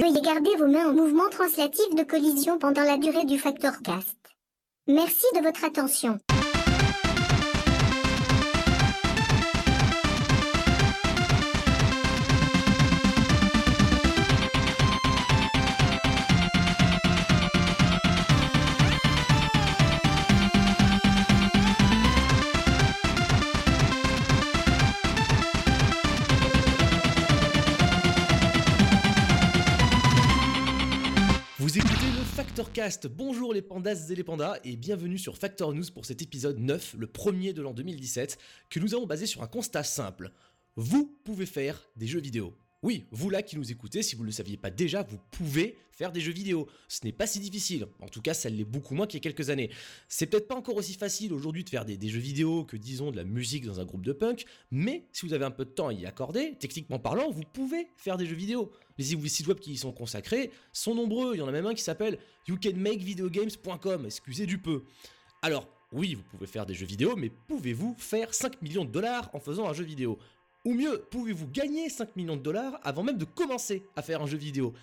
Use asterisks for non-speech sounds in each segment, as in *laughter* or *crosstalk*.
Veuillez garder vos mains en mouvement translatif de collision pendant la durée du facteur cast. Merci de votre attention. Bonjour les pandas et les pandas et bienvenue sur Factor News pour cet épisode 9, le premier de l'an 2017, que nous avons basé sur un constat simple. Vous pouvez faire des jeux vidéo. Oui, vous là qui nous écoutez, si vous ne le saviez pas déjà, vous pouvez faire des jeux vidéo. Ce n'est pas si difficile. En tout cas, ça l'est beaucoup moins qu'il y a quelques années. C'est peut-être pas encore aussi facile aujourd'hui de faire des jeux vidéo que disons de la musique dans un groupe de punk, mais si vous avez un peu de temps à y accorder, techniquement parlant, vous pouvez faire des jeux vidéo. Les sites web qui y sont consacrés sont nombreux. Il y en a même un qui s'appelle youcanmakevideogames.com. Excusez du peu. Alors, oui, vous pouvez faire des jeux vidéo, mais pouvez-vous faire 5 millions de dollars en faisant un jeu vidéo? Ou mieux, pouvez-vous gagner 5 millions de dollars avant même de commencer à faire un jeu vidéo?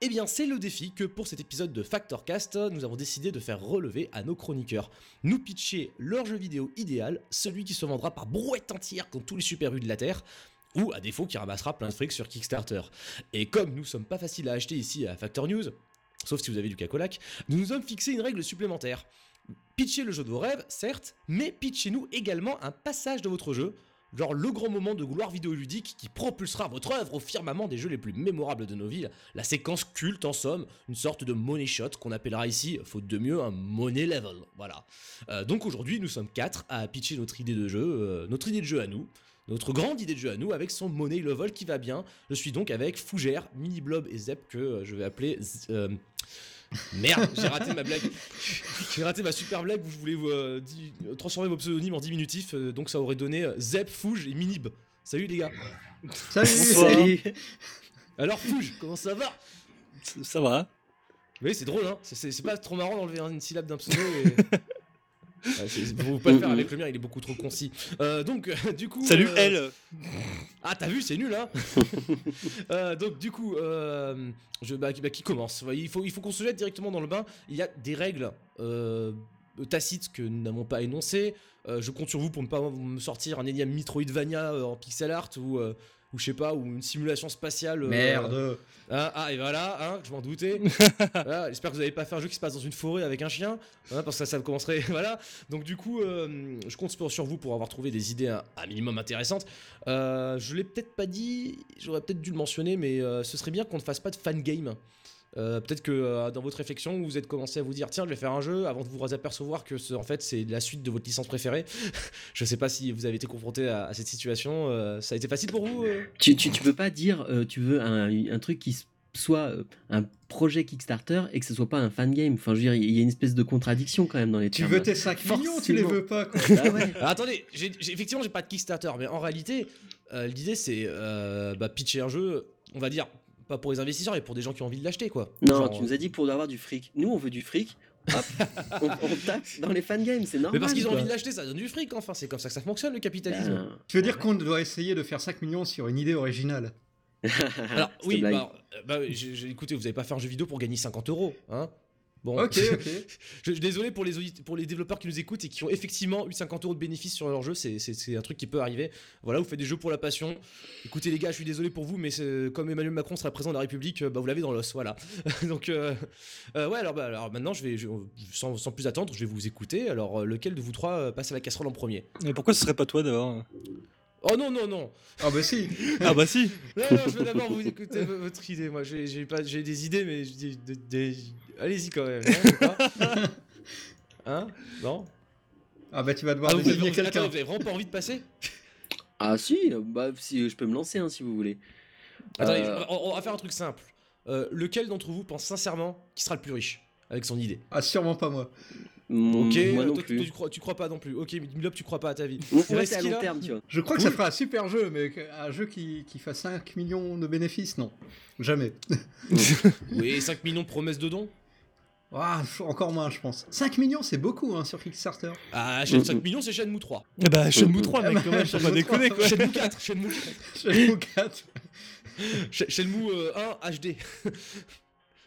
Eh bien, c'est le défi que pour cet épisode de Factorcast, nous avons décidé de faire relever à nos chroniqueurs. Nous pitcher leur jeu vidéo idéal, celui qui se vendra par brouette entière comme tous les super de la Terre, ou à défaut qui ramassera plein de fric sur Kickstarter. Et comme nous sommes pas faciles à acheter ici à Factor News, sauf si vous avez du cacolac, nous nous sommes fixé une règle supplémentaire. Pitchez le jeu de vos rêves, certes, mais pitchez-nous également un passage de votre jeu, genre le grand moment de gloire vidéoludique qui propulsera votre œuvre au firmament des jeux les plus mémorables de nos villes, la séquence culte en somme, une sorte de money shot qu'on appellera ici, faute de mieux, un money level. Voilà. Euh, donc aujourd'hui, nous sommes quatre à pitcher notre idée de jeu, euh, notre idée de jeu à nous notre grande idée de jeu à nous avec son money level qui va bien. Je suis donc avec Fougère, Mini Blob et Zep que euh, je vais appeler. Z- euh, Merde, j'ai raté ma blague. *laughs* J'ai raté ma super blague où je voulais vous, euh, transformer vos pseudonymes en diminutif, euh, donc ça aurait donné Zep, Fouge et Minib. Salut les gars. Salut Salut Alors Fouge, comment ça va? Ça va Oui, c'est drôle, hein. C'est pas trop marrant d'enlever une syllabe d'un pseudo. Et... *laughs* Vous pouvez pas le faire avec le mien, il est beaucoup trop concis. Euh, donc, du coup. Salut euh, elle Ah, t'as vu, c'est nul, hein *laughs* Euh, Donc, du coup, euh, je, bah, qui- bah, qui commence? Il faut, il faut qu'on se jette directement dans le bain. Il y a des règles euh, tacites que nous n'avons pas énoncées. Euh, je compte sur vous pour ne pas me sortir un énième Metroidvania euh, en pixel art ou, euh, ou je sais pas, ou une simulation spatiale. euh, Merde Hein, ah, et voilà, hein, je m'en doutais. *laughs* Voilà, J'espère que vous n'avez pas fait un jeu qui se passe dans une forêt avec un chien, hein, parce que ça, ça commencerait. *laughs* Voilà. Donc, du coup, euh, je compte sur vous pour avoir trouvé des idées un, un minimum intéressantes. Euh, je l'ai peut-être pas dit, j'aurais peut-être dû le mentionner, mais euh, ce serait bien qu'on ne fasse pas de fan game. Euh, peut-être que euh, dans votre réflexion, vous êtes commencé à vous dire tiens, je vais faire un jeu avant de vous apercevoir que ce- en fait c'est la suite de votre licence préférée. *laughs* je sais pas si vous avez été confronté à, à cette situation. euh, ça a été facile pour vous euh? Tu, tu, tu peux pas dire euh, tu veux un, un truc qui soit un projet Kickstarter et que ce soit pas un fan game? Enfin, je veux dire, il y a une espèce de contradiction quand même dans les Tu termes. veux tes 5 millions, tu les Forcément. veux pas quoi Ah ouais. Alors, attendez, j'ai, j'ai- effectivement, j'ai pas de Kickstarter, mais en réalité, euh, l'idée c'est euh, bah, pitcher un jeu, on va dire, pas pour les investisseurs, mais pour des gens qui ont envie de l'acheter, quoi. Non, Genre, tu nous as dit pour avoir du fric. Nous, on veut du fric. Hop, *laughs* on, on tape dans les fan games, c'est normal. Mais parce qu'ils ont quoi. envie de l'acheter, ça donne du fric, enfin, c'est comme ça que ça fonctionne le capitalisme. Ben, Tu veux dire qu'on doit essayer de faire 5 millions sur une idée originale? *laughs* Alors, oui, bah, euh, bah, écoutez, vous avez pas fait un jeu vidéo pour gagner 50 euros, hein Bon, Ok, *laughs* ok. je, je suis désolé pour les, pour les développeurs qui nous écoutent et qui ont effectivement eu 50 euros de bénéfices sur leur jeu, c'est- un truc qui peut arriver. Voilà, vous faites des jeux pour la passion. Écoutez les gars, je suis désolé pour vous, mais comme Emmanuel Macron sera président de la République, euh, bah, vous l'avez dans l'os, voilà. *laughs* Donc, euh, euh, ouais, alors, bah, alors maintenant, je vais, je- sans, sans plus attendre, je vais vous écouter. Alors, lequel de vous trois passe à la casserole en premier? Mais pourquoi ce serait pas toi d'abord? Oh non, non, non Ah bah si Ah bah si *laughs* Non, non, je veux d'abord vous écouter votre idée. Moi, j'ai j'ai pas, j'ai des idées, mais j'ai des- des- allez-y quand même. Hein, *laughs* Hein? Non? Ah bah tu vas devoir ah, vous, avez, désigner vous- attends, quelqu'un. vous avez vraiment pas envie de passer? Ah si, bah si je peux me lancer hein, si vous voulez. Attendez, Euh, on, on va faire un truc simple. Euh, lequel d'entre vous pense sincèrement qui sera le plus riche avec son idée? Ah sûrement pas moi. mm, Ok, moi non toi, plus. tu, crois, tu crois pas non plus. Ok, Milop, tu crois pas à ta vie. À long terme, tu vois. Je crois que ça fera un super jeu, mais un jeu qui, qui fasse 5 millions de bénéfices, non. Jamais. *laughs* Oui, 5 millions de promesses de dons? Ah, encore moins, je pense. 5 millions, c'est beaucoup hein, sur Kickstarter. Ah, Shenmue 5 millions, c'est Shenmue 3. Eh bah, Shenmue 3, Ah mec, *laughs* quand même, faut pas déconner, 3, quoi. Shenmue 4, Shenmue, *laughs* Shenmue 4. Sh- Shenmue euh, 1 HD. *laughs*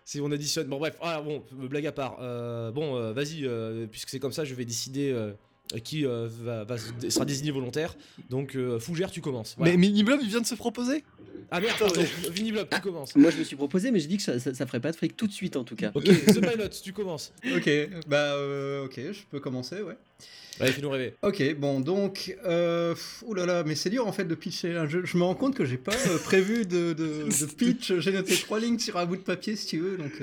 si on additionne. Bon, bref, ah, bon, blague à part. Euh, bon, euh, vas-y, euh, puisque c'est comme ça, je vais décider euh, qui euh, va, va se- sera désigné volontaire. Donc, euh, Fougère, tu commences. Voilà. Mais Miniblob, il vient de se proposer Ah merde, pardon, Viniblob, tu commences. Moi, je me suis proposé, mais j'ai dit que ça, ça, ça ferait pas de fric tout de suite, en tout cas. Ok, *laughs* The Pilot, tu commences. Ok, bah euh, ok, je peux commencer, ouais. Allez, fais-nous rêver. Ok, bon, donc, euh, oulala, mais c'est dur en fait de pitcher un jeu. Je me rends compte que j'ai pas euh, prévu de, de, de *laughs* pitch. J'ai noté trois lignes sur un bout de papier, si tu veux, donc.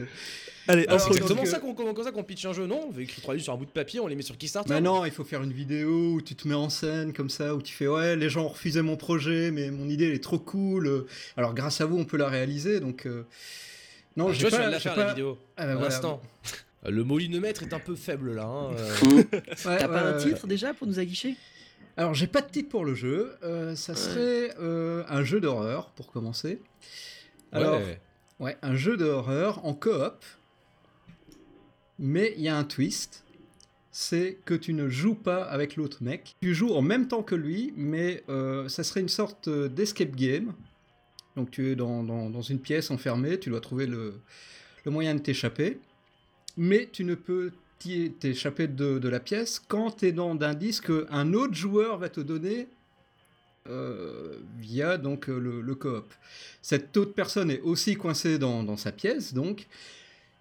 Allez, C'est exactement euh, ça qu'on comme ça qu'on pitch un jeu, non On veut écrire trois lignes sur un bout de papier, on les met sur Kickstarter. Bah non, il faut faire une vidéo où tu te mets en scène comme ça, où tu fais ouais, les gens ont refusé mon projet, mais mon idée elle est trop cool. Alors grâce à vous, on peut la réaliser, donc. euh, Non, Ah, tu j'ai vois, je pas. la faire pas- la vidéo. Ah, bah, voilà. l'instant. Le molinomètre est un peu faible là. hein, euh. *laughs* Ouais, T'as ouais, pas un titre déjà pour nous aguicher? Alors, j'ai pas de titre pour le jeu. euh, ça serait euh, un jeu d'horreur, pour commencer. Alors, Ouais. ouais, un jeu d'horreur en coop. Mais il y a un twist. C'est que tu ne joues pas avec l'autre mec. Tu joues en même temps que lui, mais euh, ça serait une sorte euh, d'escape game. Donc tu es dans, dans- une pièce enfermée, tu dois trouver le, le moyen de t'échapper. Mais tu ne peux t'échapper de, de la pièce quand tu es dans d'indices qu'un autre joueur va te donner euh, via donc le, le coop. Cette autre personne est aussi coincée dans, dans sa pièce, donc.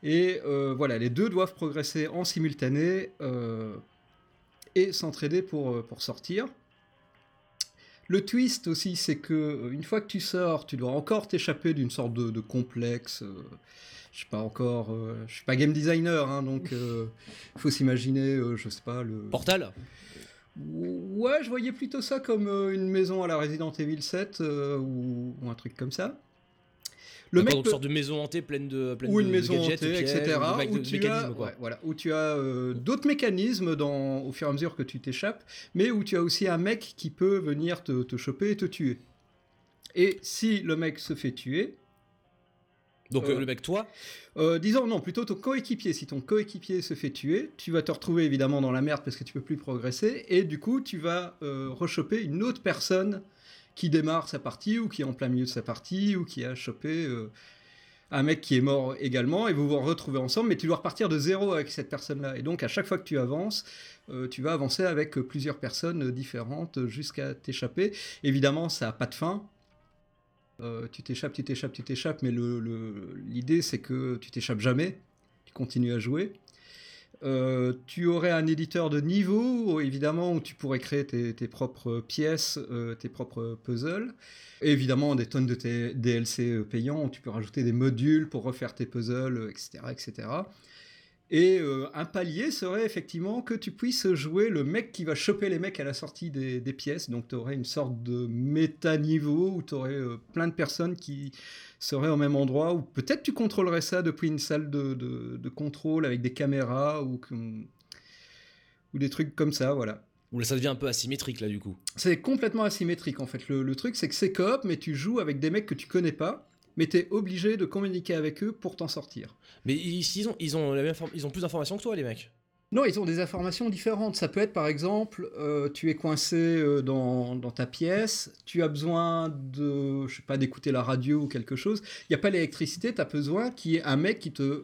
Et euh, voilà, les deux doivent progresser en simultané euh, et s'entraider pour, euh, pour sortir. Le twist aussi, c'est que une fois que tu sors, tu dois encore t'échapper d'une sorte de, de complexe. euh, je sais pas encore, euh, je suis pas game designer, hein, donc il *laughs* faut s'imaginer, je sais pas, le. Portal Ouais, je voyais plutôt ça comme une maison à la Resident Evil 7 euh, ou, ou un truc comme ça. Le D'accord, mec donc peut- une sorte de maison hantée pleine de pleine ou une de maison gadgets, de hantée, pièges, etc. Où tu as, mécanismes, quoi. ouais, voilà, où tu as euh, d'autres mécanismes dans, au fur et à mesure que tu t'échappes, mais où tu as aussi un mec qui peut venir te, te choper et te tuer. Et si le mec se fait tuer, Donc Euh, euh, le mec, toi, euh, disons non, plutôt ton coéquipier. Si ton coéquipier se fait tuer, tu vas te retrouver évidemment dans la merde parce que tu peux plus progresser, et du coup tu vas euh, rechoper une autre personne qui démarre sa partie ou qui est en plein milieu de sa partie ou qui a chopé euh, un mec qui est mort également, et vous vous retrouvez ensemble, mais tu dois repartir de zéro avec cette personne-là. Et donc à chaque fois que tu avances, euh, tu vas avancer avec euh, plusieurs personnes différentes jusqu'à t'échapper. Évidemment, ça n'a pas de fin. Tu t'échappes, tu t'échappes, tu t'échappes, mais l'idée c'est que tu t'échappes jamais, tu continues à jouer. Euh, tu aurais un éditeur de niveau, évidemment, où tu pourrais créer tes, propres pièces, euh, tes propres puzzles. Évidemment, des tonnes de DLC euh, payants, où tu peux rajouter des modules pour refaire tes puzzles, etc. etc. Et euh, un palier serait effectivement que tu puisses jouer le mec qui va choper les mecs à la sortie des, des pièces. Donc tu aurais une sorte de méta-niveau où tu aurais plein de personnes qui seraient au même endroit. Ou peut-être tu contrôlerais ça depuis une salle de, de- de contrôle avec des caméras ou, des trucs comme ça, voilà. Ou là, ça devient un peu asymétrique là du coup. C'est complètement asymétrique en fait. Le, le truc c'est que c'est coop, mais tu joues avec des mecs que tu connais pas, mais tu es obligé de communiquer avec eux pour t'en sortir. Mais ils, ils ont, ils, ont la même forme- ils ont plus d'informations que toi, les mecs. Non, ils ont des informations différentes. Ça peut être par exemple, euh, tu es coincé euh, dans, dans ta pièce, tu as besoin de, je sais pas, d'écouter la radio ou quelque chose. Il n'y a pas l'électricité, tu as besoin qu'il y ait un mec qui te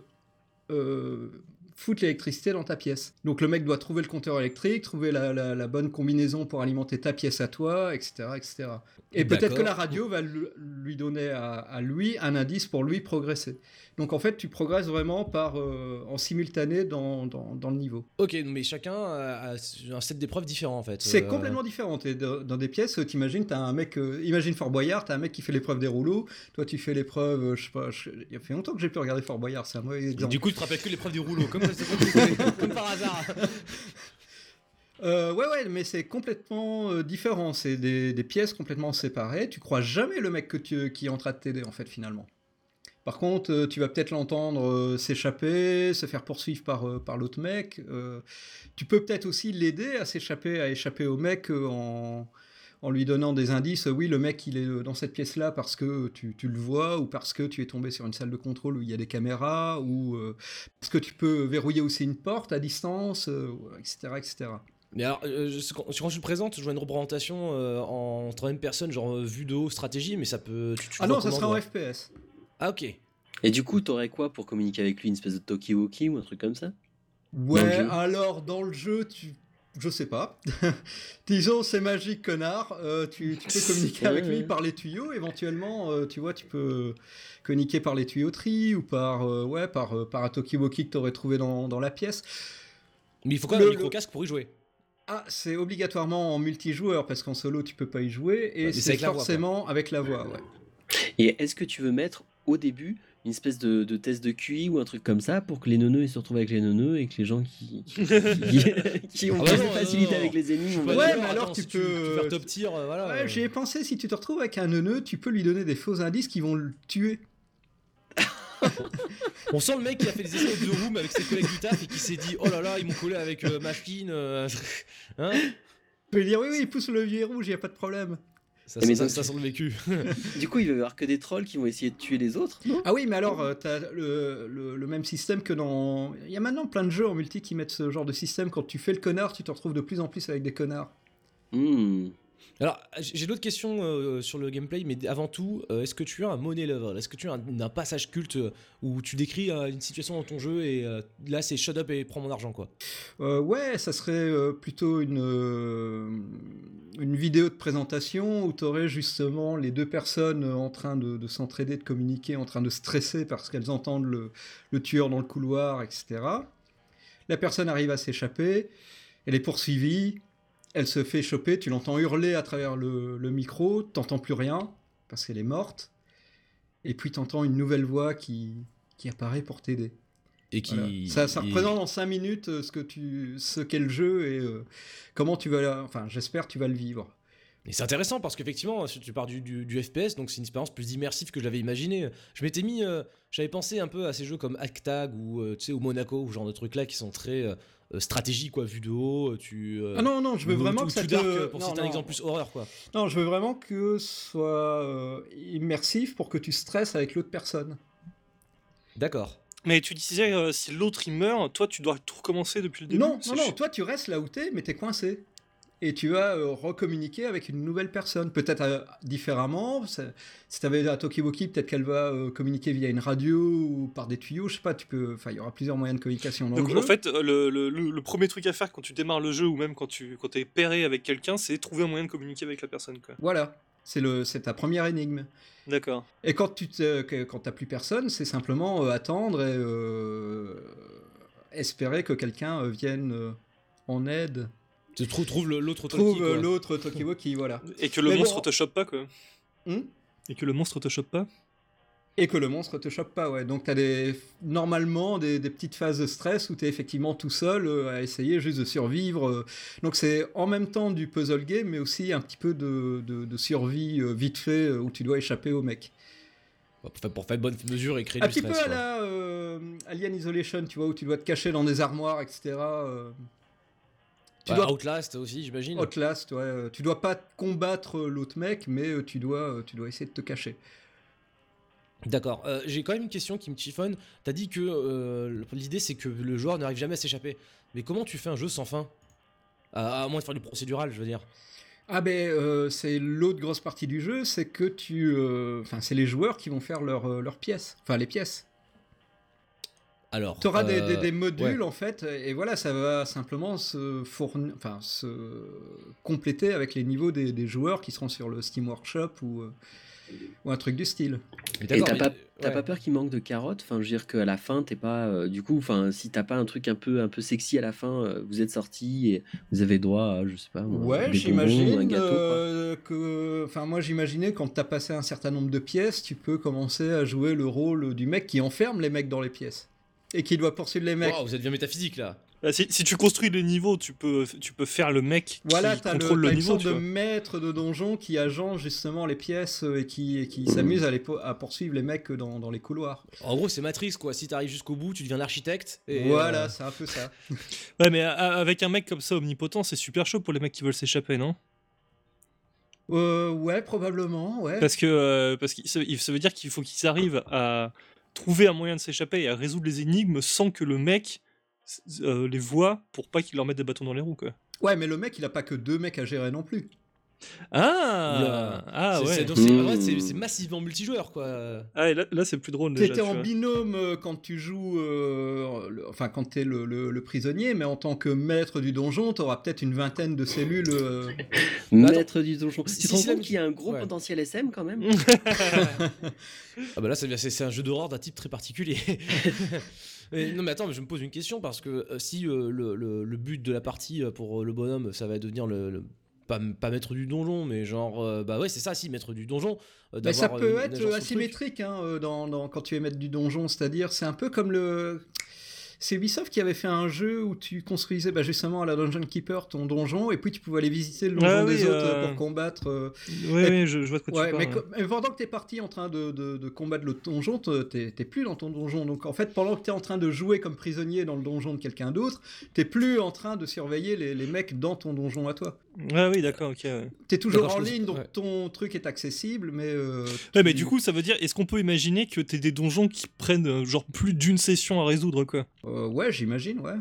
euh, foute l'électricité dans ta pièce. Donc le mec doit trouver le compteur électrique, trouver la, la- la bonne combinaison pour alimenter ta pièce à toi, etc. etc. Et peut-être que la radio va lui- lui donner à, à lui un indice pour lui progresser. Donc en fait, tu progresses vraiment par, euh, en simultané dans, dans- dans le niveau. Ok, mais chacun a, un set d'épreuves différents en fait. C'est Euh, complètement différent. T'es dans des pièces, t'imagines, t'as un mec, euh, imagine Fort Boyard, t'as un mec qui fait l'épreuve des rouleaux, toi tu fais l'épreuve, je sais pas, je- il y a fait longtemps que j'ai pu regarder Fort Boyard, c'est un mauvais exemple. Du coup, tu te rappelles que l'épreuve du rouleau, *laughs* comme, par hasard. *laughs* Euh, ouais, ouais, mais c'est complètement euh, différent. C'est des, des pièces complètement séparées. Tu crois jamais le mec que tu, qui est en train de t'aider, en fait, finalement. Par contre, euh, tu vas peut-être l'entendre euh, s'échapper, se faire poursuivre par, euh, par l'autre mec. Tu peux peut-être aussi l'aider à s'échapper, à échapper au mec en, en lui donnant des indices. Oui, le mec, il est dans cette pièce-là parce que tu, tu le vois, ou parce que tu es tombé sur une salle de contrôle où il y a des caméras, ou euh, parce que tu peux verrouiller aussi une porte à distance, euh, etc., etc. Mais alors, euh, je- quand, quand je le présente, je vois une représentation en troisième personne, genre vue de haut, stratégie, mais ça peut. Tu, tu Ah non, ça sera en FPS. Ah, ok. Et du coup, t'aurais quoi pour communiquer avec lui Une espèce de talkie-walkie ou un truc comme ça? Ouais, Dans alors dans le jeu, tu... je sais pas. *laughs* Disons, c'est magique, connard. Euh, tu, tu peux *laughs* communiquer avec lui par les tuyaux. Éventuellement, euh, tu vois, tu peux communiquer par les tuyauteries ou par, euh, ouais, par, euh, par un Tokiwoki que tu aurais trouvé dans, dans la pièce. Mais il faut quand Le- même un micro-casque pour y jouer. Ah, c'est obligatoirement en multijoueur parce qu'en solo, tu peux pas y jouer. Et c'est c'est avec la voix, quoi. forcément avec la voix, ouais. Et est-ce que tu veux mettre au début une espèce de, de test de QI ou un truc comme ça pour que les neuneux ils se retrouvent avec les neuneux et que les gens qui, qui, qui- *laughs* qui ont Ah bah non, non, facilité non. avec les ennemis vont Ouais, mais alors attends, tu si peux- Tu, faire top tier, euh, voilà. Ouais, euh. j'y ai pensé, si tu te retrouves avec un neuneu, tu peux lui donner des faux indices qui vont le tuer. *laughs* On sent le mec qui a fait des essais de room avec ses collègues du taf et qui s'est dit Oh là là, ils m'ont collé avec euh, machine. euh, *laughs* hein Tu peux lui dire, oui, oui, il pousse le levier rouge, il n'y a pas de problème. Ça, Mais ça, donc- ça sent le vécu. *laughs* Du coup, il va y avoir que des trolls qui vont essayer de tuer les autres, non? Ah oui, mais alors, euh, t'as le, le, le même système que dans... Il y a maintenant plein de jeux en multi qui mettent ce genre de système. Quand tu fais le connard, tu te retrouves de plus en plus avec des connards. Hmm. Alors, j'ai d'autres questions euh, sur le gameplay, mais avant tout, euh, est-ce que tu as un money level Est-ce que tu as un, passage culte euh, où tu décris une situation dans ton jeu et là c'est shut up et prends mon argent quoi? Ouais, ça serait plutôt une, une vidéo de présentation où tu aurais justement les deux personnes en train de, de s'entraider, de communiquer, en train de stresser parce qu'elles entendent le, le tueur dans le couloir, etc. La personne arrive à s'échapper, elle est poursuivie, elle se fait choper, tu l'entends hurler à travers le, le micro, t'entends plus rien parce qu'elle est morte, et puis t'entends une nouvelle voix qui, qui apparaît pour t'aider. Et qui. Voilà. Ça, ça et- représente en 5 minutes euh, ce que tu, ce qu'est le jeu et euh, comment tu vas, la- enfin, j'espère tu vas le vivre. Et c'est intéressant parce qu'effectivement, tu pars du, du- du FPS, donc c'est une expérience plus immersive que j'avais imaginé. Je m'étais mis, euh, j'avais pensé un peu à ces jeux comme Actag ou euh, tu sais, ou Monaco, ou genre de trucs là qui sont très stratégie quoi, vue de haut. Tu. euh, Ah non, non, je veux vraiment que ça te... Dark, euh, pour non, citer un non. exemple plus horreur quoi. Non, je veux vraiment que ce soit euh, immersif pour que tu stresses avec l'autre personne. D'accord. Mais tu disais, euh, si l'autre il meurt, toi tu dois tout recommencer depuis le début. Non, non, non, toi tu restes là où t'es, mais t'es coincé. Et tu vas euh, recommuniquer avec une nouvelle personne, peut-être euh, différemment. Si t'avais un Tokiwoki, peut-être qu'elle va euh, communiquer via une radio ou par des tuyaux, je sais pas, tu peux... Il y aura plusieurs moyens de communication dans Donc le jeu. en fait, le, le- le- le premier truc à faire quand tu démarres le jeu ou même quand tu quand es pairé avec quelqu'un, c'est trouver un moyen de communiquer avec la personne. Quoi. Voilà, c'est ta première énigme. D'accord. Et quand tu quand t'as plus personne, c'est simplement attendre et espérer que quelqu'un vienne en aide. Tu trou- trouves l'autre Trouve euh, l'autre Tokiwoki, voilà. Et que le Mais monstre bon. te chope pas quoi. Hmm? Et que le monstre te chope pas? et que le monstre te chope pas, ouais. Donc t'as des, normalement des, des petites phases de stress où t'es effectivement tout seul euh, à essayer juste de survivre. euh. Donc c'est en même temps du puzzle game, mais aussi un petit peu de, de- de survie euh, vite fait où tu dois échapper au mec. Pour faire, pour faire bonne mesure et créer Un du petit stress. peu à la euh, Alien Isolation, tu vois, où tu dois te cacher dans des armoires, etc. Tu Bah, dois Outlast aussi, j'imagine. Outlast, ouais. euh, Tu dois pas combattre euh, l'autre mec, mais euh, tu dois, tu dois essayer de te cacher. D'accord. Euh, J'ai quand même une question qui me chiffonne. T'as dit que euh, l'idée c'est que le joueur n'arrive jamais à s'échapper. Mais comment tu fais un jeu sans fin? À, à moins de faire du procédural, je veux dire. Ah ben, euh, c'est l'autre grosse partie du jeu, c'est que tu, enfin, c'est les joueurs qui vont faire leurs leurs pièces, enfin les pièces. Alors. Tu auras des, euh, des- des modules ouais. en fait, et voilà, ça va simplement se fournir, enfin, se compléter avec les niveaux des, des joueurs qui seront sur le Steam Workshop ou, euh, ou un truc du style. Et t'as mais- pas, t'as ouais. pas peur qu'il manque de carottes? Enfin, je veux dire qu'à la fin, t'es pas. euh, du coup, enfin, si t'as pas un truc un peu, un peu sexy à la fin, euh, vous êtes sorti et vous avez droit à, je sais pas, moi, Ouais, j'imagine euh, que. Enfin, moi, j'imaginais quand t'as passé un certain nombre de pièces, tu peux commencer à jouer le rôle du mec qui enferme les mecs dans les pièces. Et qui doit poursuivre les mecs. Wow, vous êtes bien métaphysique là. Bah, si, si tu construis les niveaux, tu peux, tu peux faire le mec Voilà, qui t'as le, contrôle t'as le, une niveau. sorte tu de vois. maître de donjon qui agence justement les pièces euh, et qui, et qui s'amuse à, les à poursuivre les mecs dans, dans les couloirs. En gros, c'est Matrix quoi. Si t'arrives jusqu'au bout, tu deviens l'architecte. et, voilà, euh, c'est un peu ça. *laughs* Ouais, mais avec un mec comme ça omnipotent, c'est super chaud pour les mecs qui veulent s'échapper, non? Euh, ouais, probablement, ouais. Parce que, euh, parce que ça, ça veut dire qu'il faut qu'ils arrivent à trouver un moyen de s'échapper et à résoudre les énigmes sans que le mec euh, les voit pour pas qu'il leur mette des bâtons dans les roues, quoi. Ouais, mais le mec, il a pas que deux mecs à gérer non plus. Ah, ah C'est- ouais. c'est- donc c'est- Mmh. massivement multijoueur quoi. Ah, et là, là c'est plus drôle déjà. T'étais tu en vois. binôme euh, quand tu joues, euh, le- enfin quand t'es le, le, le prisonnier, mais en tant que maître du donjon, t'auras peut-être une vingtaine de cellules. euh, *laughs* Maître du donjon. si- tu te rends compte qu'il y a un gros ouais. potentiel SM quand même *laughs* Ah bah là, c'est un jeu d'horreur d'un type très particulier. *laughs* Mais non mais attends, mais je me pose une question parce que euh, si euh, le, le- le but de la partie euh, pour euh, le bonhomme, ça va devenir le, le- pas, pas maître du donjon, mais genre euh, bah ouais c'est ça, si maître du donjon. euh, Mais ça d'avoir, peut euh, être asymétrique hein, euh, dans, dans- quand tu es maître du donjon, c'est-à-dire c'est un peu comme le. C'est Ubisoft qui avait fait un jeu où tu construisais bah, justement à la Dungeon Keeper ton donjon et puis tu pouvais aller visiter le donjon Ah oui, des autres euh, pour combattre. euh, Oui, Et- oui, je, je vois de quoi Ouais, tu mais, parles. mais pendant que t'es parti en train de, de- de combattre le donjon, te- t'es t'es plus dans ton donjon. Donc en fait, pendant que t'es en train de jouer comme prisonnier dans le donjon de quelqu'un d'autre, t'es plus en train de surveiller les, les mecs dans ton donjon à toi. Ah oui, d'accord, ok. Ouais. T'es toujours en ligne, donc ouais. ton truc est accessible, mais. euh, Ouais, mais du coup, ça veut dire, est-ce qu'on peut imaginer que t'es des donjons qui prennent euh, genre plus d'une session à résoudre, quoi? Euh, ouais, j'imagine, ouais.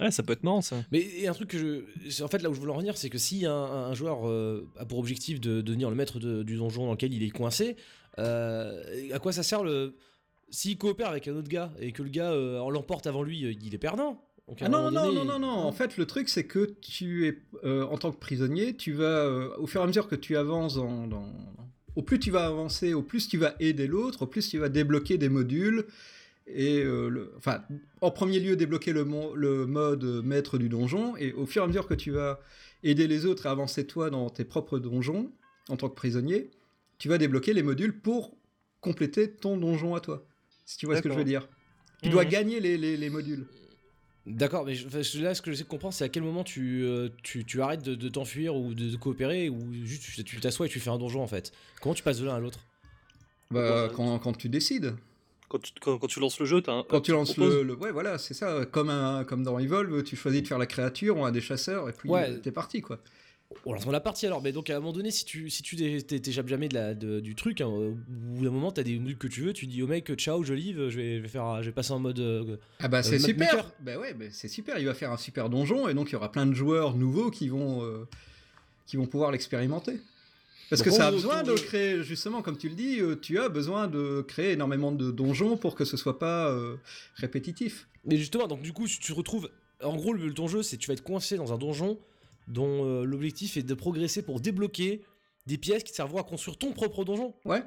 Ouais, ça peut être marrant, ça. Mais et un truc que je. c'est- En fait, là où je voulais en venir, c'est que si un, un joueur euh, a pour objectif de, de devenir le maître de- du donjon dans lequel il est coincé, euh, à quoi ça sert le. S'il coopère avec un autre gars et que le gars euh, en l'emporte avant lui, il est perdant? Donc, Ah non, non, donné, non, non, non. En fait, le truc, c'est que tu es, euh, en tant que prisonnier, tu vas, euh, au fur et à mesure que tu avances dans, dans- Au plus tu vas avancer, au plus tu vas aider l'autre, au plus tu vas débloquer des modules. Et, euh, le- enfin, en premier lieu, débloquer le, mo- le mode euh, maître du donjon. Et au fur et à mesure que tu vas aider les autres et avancer toi dans tes propres donjons, en tant que prisonnier, tu vas débloquer les modules pour compléter ton donjon à toi. Si tu vois ce que je veux dire. Tu dois Mhm. gagner les- les- les modules. D'accord, mais je- je- là, ce que j'essaie de comprendre, c'est à quel moment tu, euh, tu, tu arrêtes de, de t'enfuir ou de, de coopérer ou juste tu- t'assois et tu fais un donjon en fait. Comment tu passes de l'un à l'autre Bah, Ouais. quand, quand tu décides. Quand tu, quand, quand tu lances le jeu, t'as un. Quand tu lances le, le- Ouais, voilà, c'est ça. Comme, un, comme dans Evolve, tu choisis de faire la créature, on a des chasseurs, et puis Ouais. euh, t'es parti, quoi. On lance la partie alors, mais donc à un moment donné, si tu si tu t'é- t'é- t'échappes jamais de la, de- du truc, hein, au bout d'un moment, t'as des modules que tu veux, tu dis au mec ciao, je livre, je vais, faire, je vais passer en mode. euh, Ah bah c'est super Maker. Bah ouais, bah, c'est super, il va faire un super donjon, et donc il y aura plein de joueurs nouveaux qui vont, euh, qui vont pouvoir l'expérimenter. Parce que ça a besoin de créer, justement, comme tu le dis, euh, tu as besoin de créer énormément de donjons pour que ce soit pas euh, répétitif. Mais justement, donc du coup, tu te retrouves. En gros, le, ton jeu, c'est tu vas être coincé dans un donjon dont euh, l'objectif est de progresser pour débloquer des pièces qui te serviront à construire ton propre donjon. Ouais.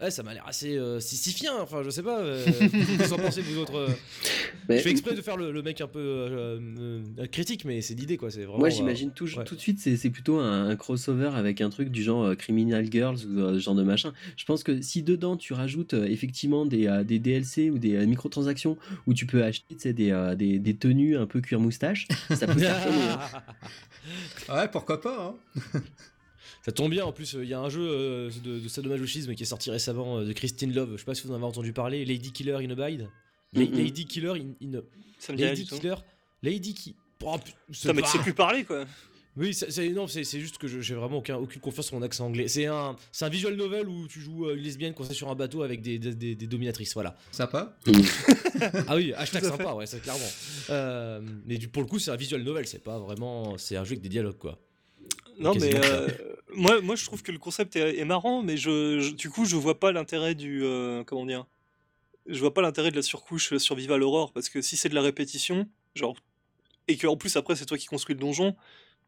Ouais, ça m'a l'air assez euh, enfin, je sais pas. Euh, *laughs* vous en pensez, vous autres euh, Mais- Je fais exprès de faire le, le mec un peu euh, euh, critique, mais c'est l'idée, quoi. C'est vraiment. Moi, euh, j'imagine tout, ouais. tout de suite, c'est plutôt un, un crossover avec un truc du genre euh, Criminal Girls ou euh, ce genre de machin. Je pense que si dedans tu rajoutes euh, effectivement des, euh, des DLC ou des euh, microtransactions où tu peux acheter tu sais, des, euh, des, des tenues un peu cuir moustache, ça peut *laughs* cartonner. hein. Ouais, pourquoi pas, hein. *laughs* Ça tombe bien, en plus, il y a un jeu euh, de, de sadomasochisme qui est sorti récemment euh, de Christine Love. Je sais pas si vous en avez entendu parler. Lady Killer in Abide. Mhm. Lady Killer in. in- Ça me Lady tout. Killer. Lady qui. Oh, pu- Putain, mais tu sais plus parler, quoi. Oui, c'est non, c'est juste que j'ai vraiment aucun, aucune confiance en mon accent anglais. C'est un, c'est un visual novel où tu joues euh, une lesbienne coincée sur un bateau avec des, des, des- des dominatrices, voilà. Sympa. Ah oui, hashtag sympa, ouais, c'est clairement. Euh, mais du, pour le coup, c'est un visual novel, c'est pas vraiment, c'est un jeu avec des dialogues, quoi. Non, mais euh, moi, moi, je trouve que le concept est, est marrant, mais je, je- du coup, je vois pas l'intérêt du. euh, comment dire Je vois pas l'intérêt de la surcouche euh, Survival Horror, parce que si c'est de la répétition, genre. Et que en plus, après, c'est toi qui construis le donjon,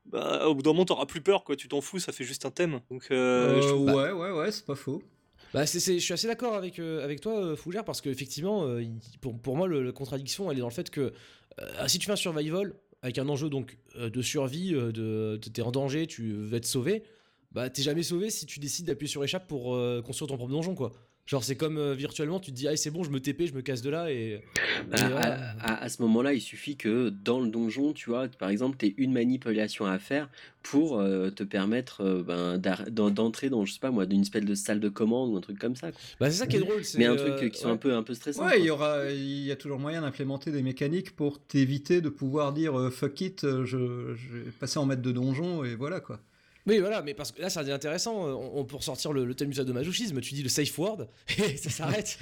bah, au bout d'un moment, t'auras plus peur, quoi. Tu t'en fous, ça fait juste un thème. Donc, euh, Euh, je trouve- ouais, ouais, ouais, c'est pas faux. Bah, c'est, c'est- je suis assez d'accord avec, euh, avec toi, euh, Fougère, parce qu'effectivement, euh, pour, pour moi, le- la contradiction, elle est dans le fait que euh, si tu fais un survival avec un enjeu donc euh, de survie, euh, de, de- t'es en danger, tu veux être sauvé, bah t'es jamais sauvé si tu décides d'appuyer sur échappe pour euh, construire ton propre donjon, quoi. Genre, c'est comme euh, virtuellement, tu te dis, ah, c'est bon, je me TP, je me casse de là, et. Bah, et à, voilà. à- à ce moment-là, il suffit que dans le donjon, tu vois, par exemple, tu une manipulation à faire pour euh, te permettre euh, ben, d'entrer dans, je sais pas moi, d'une espèce de salle de commande ou un truc comme ça. quoi. Bah, c'est ça qui est drôle, c'est. Mais un euh, truc qui ouais. un peu, un peu stressant. Ouais, il y aura, il y a toujours moyen d'implémenter des mécaniques pour t'éviter de pouvoir dire fuck it, je, je vais passer en maître de donjon et voilà quoi. Oui, voilà, mais parce que là, ça devient intéressant. On, on peut ressortir le, le thème du sadomasochisme. Tu dis le safe word *laughs* et ça s'arrête.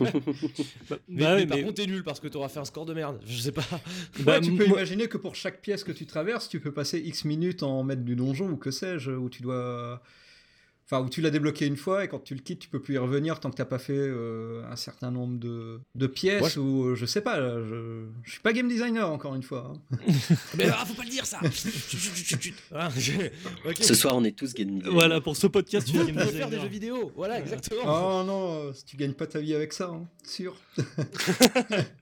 Bah, *laughs* mais, bah mais par mais- contre, t'es nul parce que t'auras fait un score de merde. Je sais pas. *laughs* bah, Ouais, tu peux moi- imaginer que pour chaque pièce que tu traverses, tu peux passer X minutes en maître du donjon ou que sais-je, où tu dois. Enfin, où tu l'as débloqué une fois et quand tu le quittes, tu peux plus y revenir tant que t'as pas fait euh, un certain nombre de, de pièces je- ou euh, je sais pas. là, Je... je suis pas game designer encore une fois. hein. *laughs* mais ah, faut pas le dire ça. Ok. Ce soir, on est tous game designer. Voilà, pour ce podcast, tu me faire des jeux vidéo. Voilà, exactement. Oh non, euh, tu gagnes pas ta vie avec ça, hein, sûr. *laughs*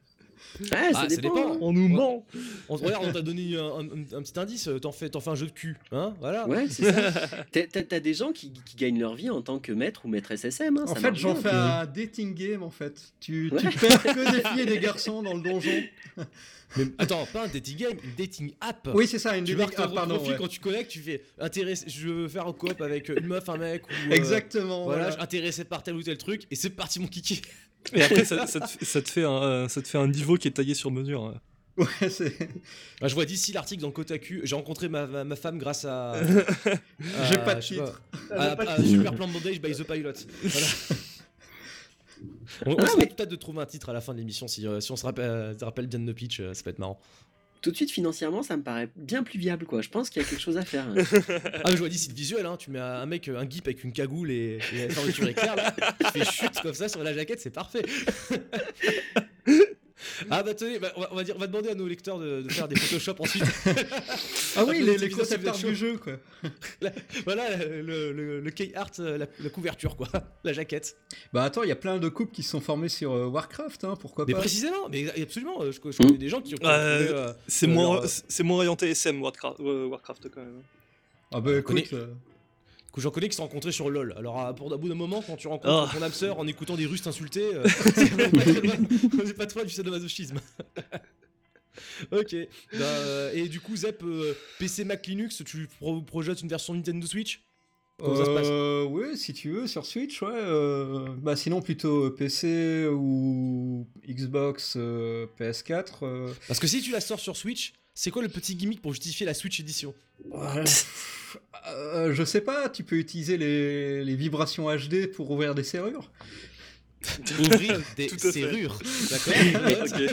Ouais, ça Ah, ça dépend. dépend. hein. On nous ment. On, regarde, on t'a donné un, un- un petit indice. T'en fais, t'en fais un jeu de cul, hein Voilà. Ouais, c'est ça. *laughs* T'as- des gens qui, qui gagnent leur vie en tant que maître ou maîtresse SM. Hein, En ça fait, j'en fais un dating game en fait. Tu, tu Ouais. perds que des *laughs* filles et des garçons dans le donjon. Mais attends, pas un dating game, une dating app. Oui, c'est ça, une Tu dating ah, pardon. ouais. quand tu connectes, tu fais intéressé, je veux faire un coop avec une meuf, un mec ou euh, Exactement. Voilà, voilà. intéressé par tel ou tel truc et c'est parti mon kiki. Et après, ça, *laughs* ça te, fait- ça, te fait un, euh, ça te fait un niveau qui est taillé sur mesure. hein. Ouais, c'est. Ah, je vois d'ici l'article dans Kotaku. J'ai rencontré ma, ma, ma femme grâce à. *laughs* J'ai pas de sais pas, titre. à- à Super Plan Bondage by The Pilot. Voilà. *laughs* On, on Ah, mais- peut-être de trouver un titre à la fin de l'émission si, euh, si on se rappelle, euh, se rappelle bien de nos pitch, ça peut être marrant. Tout de suite, financièrement, ça me paraît bien plus viable. quoi. Je pense qu'il y a quelque chose à faire. hein. *laughs* Ah, je vois d'ici le visuel, hein, tu mets un mec, un guip avec une cagoule et, et la fermeture éclair, là, tu fais chute comme ça sur la jaquette, c'est parfait. *laughs* *laughs* ah bah tenez, bah, on, va, on va dire, on va demander à nos lecteurs de, de faire des Photoshop ensuite. *laughs* Ah oui, les, les concept art du jeu, quoi. *laughs* voilà le, le, le key art, la, la couverture quoi, la jaquette. Bah attends, il y a plein de couples qui se sont formés sur euh, Warcraft, hein, pourquoi Mais pas précisément, mais absolument, euh, je, je Hmm. connais des gens qui ont. Euh, C'est Euh, moins, c'est moins orienté SM Warcraft, euh, Warcraft quand même. Ah bah connais- écoute, euh, que j'en connais qui se sont rencontrés sur LoL. Alors, à- pour, à bout d'un moment, quand tu rencontres Oh. ton âme sœur en écoutant des Russes t'insulter, euh, *laughs* c'est pas loin du sadomasochisme. *laughs* ok. Bah, euh, et du coup, Zep, euh, PC Mac Linux, tu pro- projettes une version Nintendo Switch? Comment ça se passe? Euh, ouais, si tu veux, sur Switch, ouais. euh, bah sinon plutôt PC ou Xbox, euh, PS4. euh, Parce que si tu la sors sur Switch, c'est quoi le petit gimmick pour justifier la Switch Edition ouais, *laughs* euh, je sais pas, tu peux utiliser les, les vibrations HD pour ouvrir des serrures. *laughs* Ouvrir des serrures. D'accord. *laughs*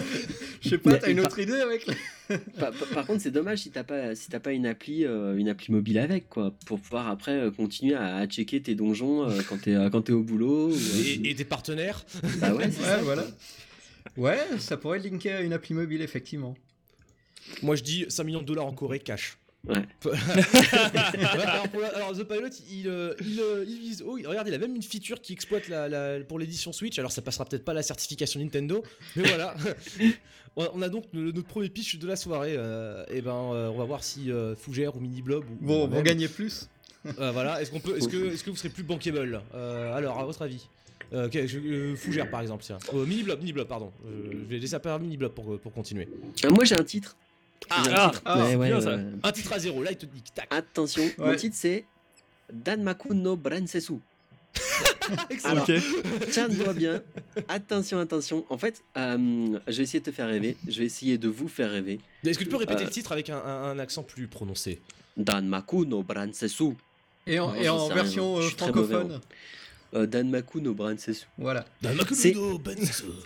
Je sais pas, t'as une autre idée avec par, par- par contre, c'est dommage si t'as pas, si t'as pas une appli, euh, une appli mobile avec, quoi, pour pouvoir après euh, continuer à, à checker tes donjons euh, quand t'es, quand t'es au boulot. ou, euh, et, et des partenaires. Bah ouais, c'est Ouais, ça. voilà. Ouais, ça pourrait être linké à une appli mobile, effectivement. Moi je dis 5 millions de dollars en Corée cash. Ouais. *laughs* Ouais, alors, la- The Pilot, il, euh, il, euh, il vise. Oh, regarde, il a même une feature qui exploite la, la- pour l'édition Switch. Alors ça passera peut-être pas la certification Nintendo, mais *laughs* voilà. *laughs* On on a donc le- notre premier pitch de la soirée. euh, et ben, euh, on va voir si euh, Fougère ou Mini Blob ou Bon, ou on va moi-même, gagner plus. euh, voilà. Est-ce qu'on peut, est-ce que, est-ce que vous serez plus bankable Euh, Alors, à votre avis? Euh, euh, Fougère par exemple, tiens. Euh, mini Blob, Mini Blob, pardon. Euh, je vais laisser à Mini Blob pour, pour continuer. Euh, moi, j'ai un titre. Ah, ah, titre. ah, Ouais, ouais, bien, ouais, ça. ouais. Un titre à zéro, là il te dit tac. Attention, mon Ouais. titre c'est Danmaku no Bransesu. *laughs* Alors, Ok. *laughs* Tiens-toi bien. Attention, attention. En fait, euh, je vais essayer de te faire rêver. Je vais essayer de vous faire rêver. Est-ce que tu peux répéter Euh, le titre avec un, un- un accent plus prononcé? Danmaku no Bransesu. Et en, et version je euh, suis très mauvais, francophone. Euh, Danmaku no Bransesu. Voilà. C'est- Ben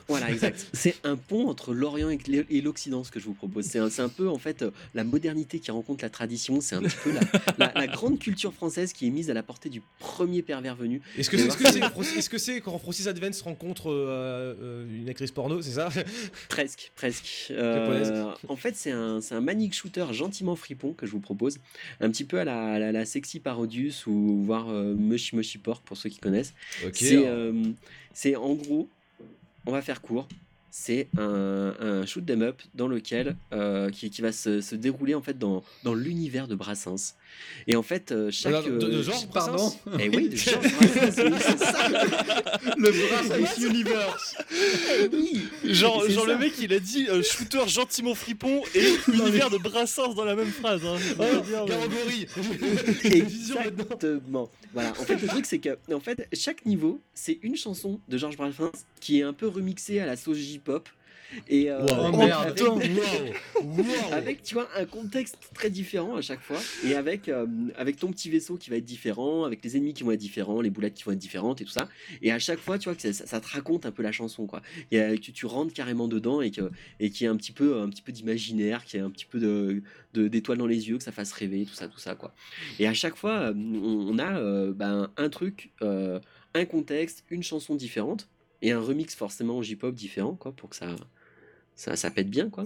Voilà, exact. *laughs* C'est un pont entre l'Orient et l'Occident, ce que je vous propose. C'est un, peu, en fait, euh, la modernité qui rencontre la tradition. C'est un petit peu la, la- la grande culture française qui est mise à la portée du premier pervers venu. Est-ce que c'est est-ce que c'est est-ce que c'est quand Francis Advance rencontre euh, euh, une actrice porno, c'est ça? Presque, presque. *laughs* Euh, Japonaise. en fait, c'est un, un manic shooter gentiment fripon que je vous propose. Un petit peu à la, à la, la sexy parodius ou voire euh, Moshi Moshi Pork pour ceux qui connaissent. C'est, euh, c'est en gros, on va faire court. C'est un, un shoot 'em up dans lequel euh, qui, qui va se, se dérouler en fait dans, dans l'univers de Brassens. Et en fait, euh, chaque de, de euh, genre Pardon Brassens *laughs* Eh oui, de Georges Brassens, oui, c'est ça. Le Brass Ice Universe Oui. Genre, genre le mec il a dit euh, shooter gentiment fripon et *laughs* univers de Brassens dans la même phrase. Hein. Garogori maintenant. *laughs* Exactement. Voilà. En fait, le truc, c'est que en fait, chaque niveau, c'est une chanson de Georges Brassens qui est un peu remixé à la sauce J-pop. Et euh, Wow, Oh, merde. avec, Wow, *laughs* wow. avec, tu vois, un contexte très différent à chaque fois, et avec, euh, avec ton petit vaisseau qui va être différent, avec les ennemis qui vont être différents, les boulettes qui vont être différentes et tout ça. Et à chaque fois, tu vois, que ça, te raconte un peu la chanson, quoi. Y a- tu, tu rentres carrément dedans et que et qu'il y ait un petit peu, un petit peu d'imaginaire, qu'il y ait un petit peu de d'étoiles dans les yeux, que ça fasse rêver, tout ça, tout ça, quoi. Et à chaque fois, euh, on, on a euh, ben, un truc, euh, un contexte, une chanson différente et un remix forcément en J-pop différent, quoi, pour que ça ça, ça pète bien quoi.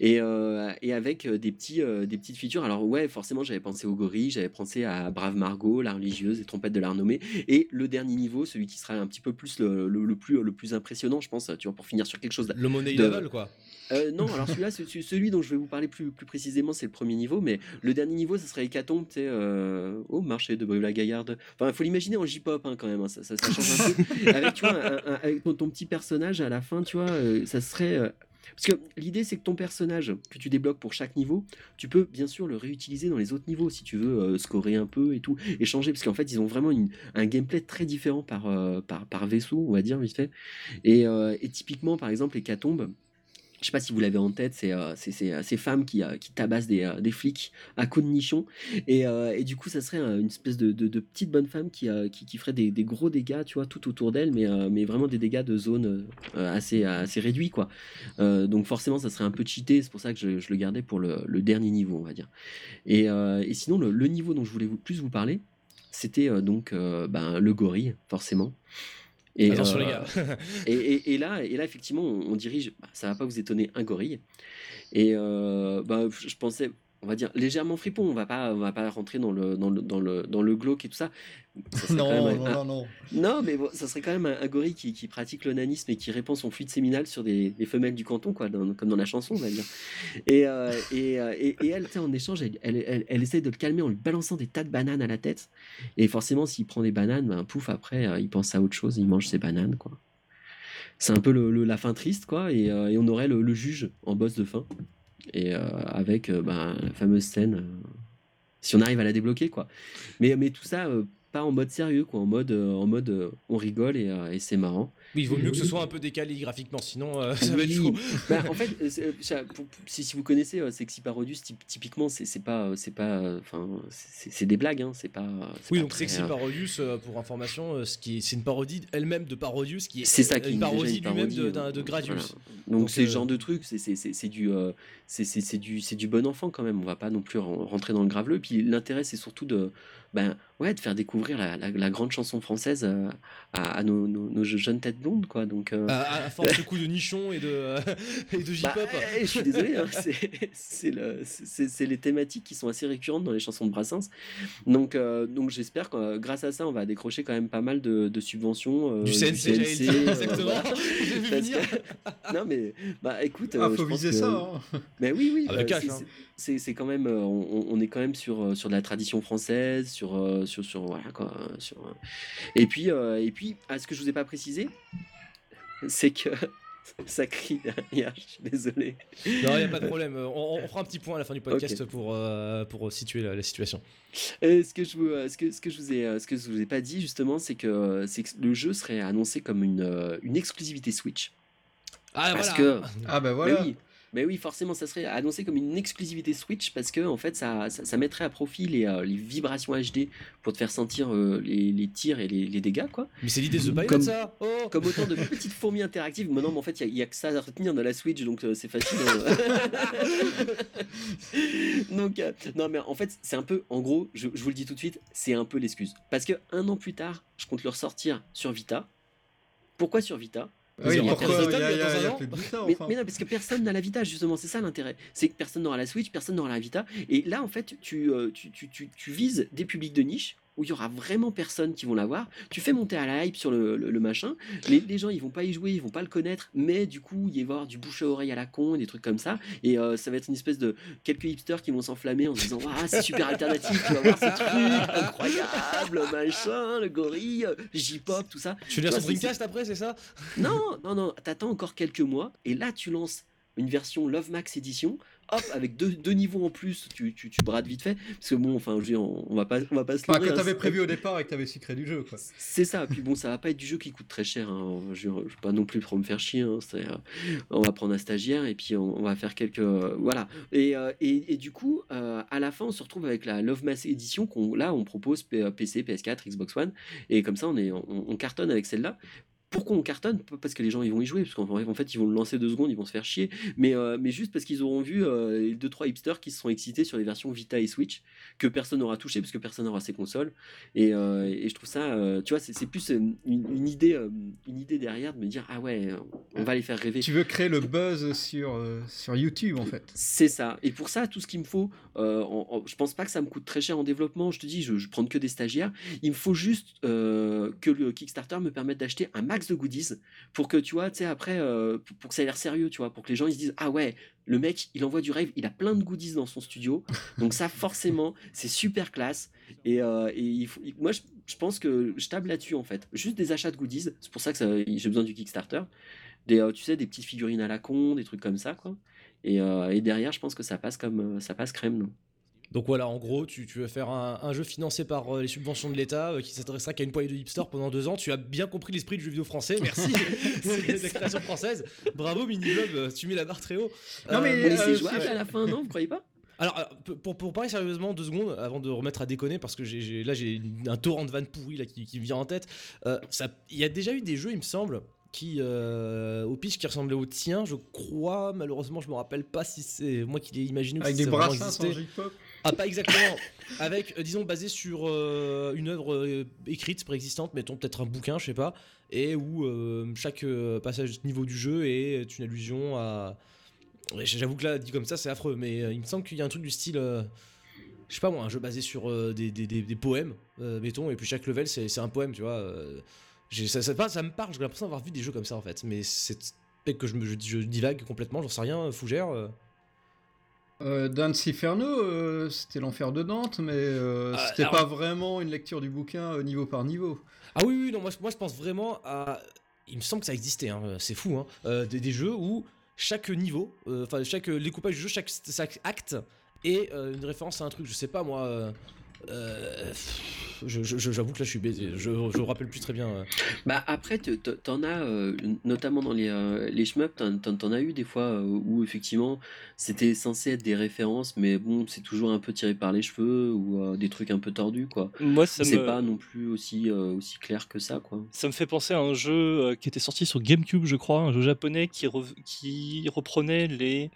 Et, euh, et avec euh, des petits euh, des petites features. Alors ouais forcément j'avais pensé au gorille j'avais pensé à Brave Margot la religieuse et trompette de la renommée. Et le dernier niveau celui qui sera un petit peu plus le, le- le plus le plus impressionnant je pense tu vois pour finir sur quelque chose Le money De- level, quoi. Euh, non, alors celui-là, celui dont je vais vous parler plus, plus précisément, c'est le premier niveau, mais le dernier niveau, ça serait Hécatombe, tu sais, euh, au marché de Brive-la-Gaillarde. Enfin, il faut l'imaginer en J-pop hein, quand même, hein, ça, ça- ça change un peu. *laughs* avec, tu vois, un- un- avec ton, ton petit personnage à la fin, tu vois, euh, ça serait. euh, parce que l'idée, c'est que ton personnage que tu débloques pour chaque niveau, tu peux bien sûr le réutiliser dans les autres niveaux si tu veux euh, scorer un peu et tout, et changer, parce qu'en fait, ils ont vraiment une- un gameplay très différent par, euh, par, par vaisseau, on va dire, vite fait. Et, euh, et typiquement, par exemple, Hécatombe, je sais pas si vous l'avez en tête, c'est euh, euh, ces femmes qui, euh, tabassent des, flics à coups de nichon. Et, du coup, ça serait une espèce de, petite bonne femme qui, ferait des, gros dégâts, tu vois, tout autour d'elle, mais, vraiment des dégâts de zone assez, assez réduits, quoi. Donc forcément, ça serait un peu cheaté, c'est pour ça que je, le gardais pour le, dernier niveau, on va dire. Et, sinon, le, niveau dont je voulais vous, plus vous parler, c'était donc ben, le gorille, forcément. Et, Attention, euh, les gars. *laughs* et, et- et là, et là, effectivement, on, on dirige, bah, ça va pas vous étonner, un gorille. Et euh, bah, je pensais, on va dire, légèrement fripon, on va pas, on va pas rentrer dans le, dans le, dans le, dans le glauque et tout ça. Ça serait quand Non, même non, un- non, non. non, mais bon, ça serait quand même un, un gorille qui, qui pratique l'onanisme et qui répand son fluide séminal sur des, des femelles du canton, quoi, dans- comme dans la chanson, on va dire. Et, euh, et, euh, et, et elle, en échange, elle, elle, elle, elle essaie de le calmer en lui balançant des tas de bananes à la tête. Et forcément, s'il prend des bananes, ben, pouf, après, euh, il pense à autre chose, il mange ses bananes, quoi. C'est un peu le, le- la fin triste, quoi, et, et on aurait le, le juge en boss de fin. Et euh, avec euh, ben, la fameuse scène, euh, si on arrive à la débloquer, quoi. Mais, mais tout ça, pas en mode sérieux, quoi, en mode, en mode on rigole et, et c'est marrant. Oui, il vaut mieux que ce soit un peu décalé graphiquement, sinon euh, *laughs* ça va être chaud. *laughs* Bah, en fait, euh, pour- pour- si, si vous connaissez euh, Sexy Parodius, typ- typiquement, c'est pas, euh, c'est pas, euh, enfin, c'est des blagues, hein, c'est pas. Oui, pas donc très, Sexy euh, Parodius, euh, pour information, euh, ce qui est- c'est une parodie elle-même de Parodius, qui est, C'est ça euh, qui est une parodie lui-même de, euh, de Gradius. voilà. Donc c'est ce euh, genre de truc, c'est du, euh, c'est du, c'est du bon enfant quand même. On va pas non plus ren- rentrer dans le graveleux. Puis l'intérêt, c'est surtout de, ben ouais, de faire découvrir la, la- la grande chanson française euh, à, à nos, nos- nos jeunes têtes blondes, quoi. Donc euh, À, à force de coups de nichon et de, *laughs* et de Bah, J-pop. eh, je suis désolé, hein, *laughs* c'est- c'est le- c'est c'est les thématiques qui sont assez récurrentes dans les chansons de Brassens. Donc, euh, donc j'espère que grâce à ça, on va décrocher quand même pas mal de, de subventions. euh, du CNC, le dire, euh, exactement. voilà. *laughs* J'ai vu Parce venir. que- non mais bah écoute, Ah, euh, je faut pense viser que- ça. hein. Mais oui, oui. Ah, bah, c'est- hein. c'est- quand même, euh, on, on est quand même sur sur de la tradition française, sur euh, sur sur voilà quoi, euh, sur. euh. Et puis euh, et puis, à ce que je vous ai pas précisé, c'est que *laughs* ça crie derrière. Je suis désolé. Non, il n'y a pas de problème. On, on fera un petit point à la fin du podcast pour, euh, pour situer la, la situation. Ce que je vous, ce que, ce que je vous ai, ce que je vous ai pas dit justement, c'est que, c'est que le jeu serait annoncé comme une, une exclusivité Switch. Ah, Parce voilà. que, Ah bah voilà. mais oui, mais oui, forcément, ça serait annoncé comme une exclusivité Switch parce que en fait, ça, ça, ça mettrait à profit les, euh, les vibrations HD pour te faire sentir euh, les, les tirs et les, les dégâts, quoi. Mais c'est l'idée de The Comme- ça Oh Comme autant de petites fourmis interactives. Maintenant, mais en fait, il n'y a, que ça à retenir dans la Switch, donc euh, c'est facile. hein. *laughs* donc, non, mais en fait, c'est un peu, en gros, je, je vous le dis tout de suite, c'est un peu l'excuse. Parce que un an plus tard, je compte le ressortir sur Vita. Pourquoi sur Vita? Oui, Il y a plus de mais, enfin. mais non, parce que personne n'a la Vita, justement, c'est ça l'intérêt. C'est que personne n'aura la Switch, personne n'aura la Vita. Et là, en fait, tu, euh, tu, tu, tu, tu vises des publics de niche où il y aura vraiment personne qui vont l'avoir. Tu fais monter à la hype sur le, le- le machin. Les, les gens, ils vont pas y jouer, ils vont pas le connaître, mais du coup, il va y avoir du bouche à oreille à la con, des trucs comme ça. Et euh, ça va être une espèce de quelques hipsters qui vont s'enflammer en se disant Ah, c'est super alternatif, tu vas voir ce truc incroyable, machin, le gorille, J-pop, tout ça. Tu veux dire Ouais, sur Dreamcast après, c'est ça? Non, non, non, t'attends encore quelques mois et là tu lances une version Love Max Edition hop, avec deux, deux niveaux en plus, tu, tu, tu brades vite fait. Parce que bon, enfin, je on, on va pas, on va pas se Enfin, leurrer, que hein, t'avais prévu au départ et que t'avais sucré du jeu, quoi. C'est ça, puis bon, ça va pas être du jeu qui coûte très cher. hein. Je, vais pas non plus trop me faire chier. hein. Euh, on va prendre un stagiaire et puis on, on va faire quelques. euh, voilà. Et, euh, et, et du coup, à la fin, on se retrouve avec la Love Mass Edition. Qu'on, là, on propose PC, PS4, Xbox One. Et comme ça, on, est, on, on cartonne avec celle-là. Pourquoi on cartonne? Pas parce que les gens ils vont y jouer, parce qu'en en fait ils vont le lancer deux secondes, ils vont se faire chier, mais, euh, mais juste parce qu'ils auront vu euh, les deux trois hipsters qui se sont excités sur les versions Vita et Switch que personne n'aura touché parce que personne n'aura ces consoles et, euh, et je trouve ça, euh, tu vois, c'est plus euh, une, une idée, euh, une idée derrière de me dire ah ouais, on va les faire rêver. Tu veux créer le buzz sur, euh, sur YouTube, en fait. C'est ça. Et pour ça, tout ce qu'il me faut, euh, en- en- je pense pas que ça me coûte très cher en développement. Je te dis, je, je prends que des stagiaires. Il me faut juste euh, que le Kickstarter me permette d'acheter un max de goodies pour que tu vois, tu sais, après, euh, pour, pour que ça ait l'air sérieux, tu vois, pour que les gens ils se disent ah ouais, le mec, il envoie du rêve, il a plein de goodies dans son studio. *laughs* Donc ça, forcément, c'est super classe. Et, euh, et il faut- il- moi, je, je pense que je table là-dessus en fait. Juste des achats de goodies. C'est pour ça que j'ai besoin du Kickstarter. Des, euh, tu sais, des petites figurines à la con, des trucs comme ça, quoi. Et, et derrière, je pense que ça passe comme ça passe crème, non Donc voilà, en gros, tu, tu veux faire un, un jeu financé par euh, les subventions de l'État euh, qui s'adressera qu'à une poignée de hipsters pendant deux ans. Tu as bien compris l'esprit du jeu vidéo français, merci. *laughs* *laughs* C'est la création française. Bravo, Miniglobe, euh, tu mets la barre très haut. Non, mais, Mais euh, c'est c'est- jouable à la fin, non Vous croyez pas? Alors, euh, pour, pour parler sérieusement, deux secondes, avant de remettre à déconner, parce que là j'ai un torrent de vannes pourries là, qui, qui me vient en tête. Euh, Il y a déjà eu des jeux, il me semble, qui, euh, au pitch qui ressemblaient au tien, je crois. Malheureusement, je me rappelle pas si c'est moi qui l'ai imaginé ou Avec si des ça a vraiment brassins sans. J-pop. Ah, pas exactement. Avec, euh, disons, basé sur euh, une œuvre euh, écrite, préexistante, mettons peut-être un bouquin, je sais pas, et où chaque passage niveau du jeu est une allusion à. J'avoue que là, dit comme ça, c'est affreux, mais il me semble qu'il y a un truc du style. je sais pas moi, un jeu basé sur des, des- des- poèmes, mettons, et puis chaque level c'est un poème, tu vois. ça, me parle, j'ai l'impression d'avoir vu des jeux comme ça en fait, mais c'est peut-être que je, je divague complètement, j'en sais rien, fougère. Euh. Euh, Dance Inferno, euh, c'était l'enfer de Dante, mais euh, Ah, c'était alors- pas vraiment une lecture du bouquin euh, niveau par niveau. Ah oui, oui, non, moi, je- moi je pense vraiment à. Il me semble que ça existait, hein, c'est fou, hein, euh, des, des jeux où chaque niveau, euh, enfin chaque euh, découpage du jeu, chaque, chaque acte est euh, une référence à un truc, je sais pas moi. Euh, J'avoue que là je suis baisé, je, me rappelle plus très bien. euh. Bah après, te- te- t'en as, euh, notamment dans les, euh, les shmups, t'en, as eu des fois euh, où effectivement c'était censé être des références, mais bon, c'est toujours un peu tiré par les cheveux ou euh, des trucs un peu tordus, quoi. Moi, ça C'est me, pas non plus aussi, euh, aussi clair que ça, quoi. ça me fait penser à un jeu qui était sorti sur GameCube, je crois, un jeu japonais qui, rev- qui reprenait les,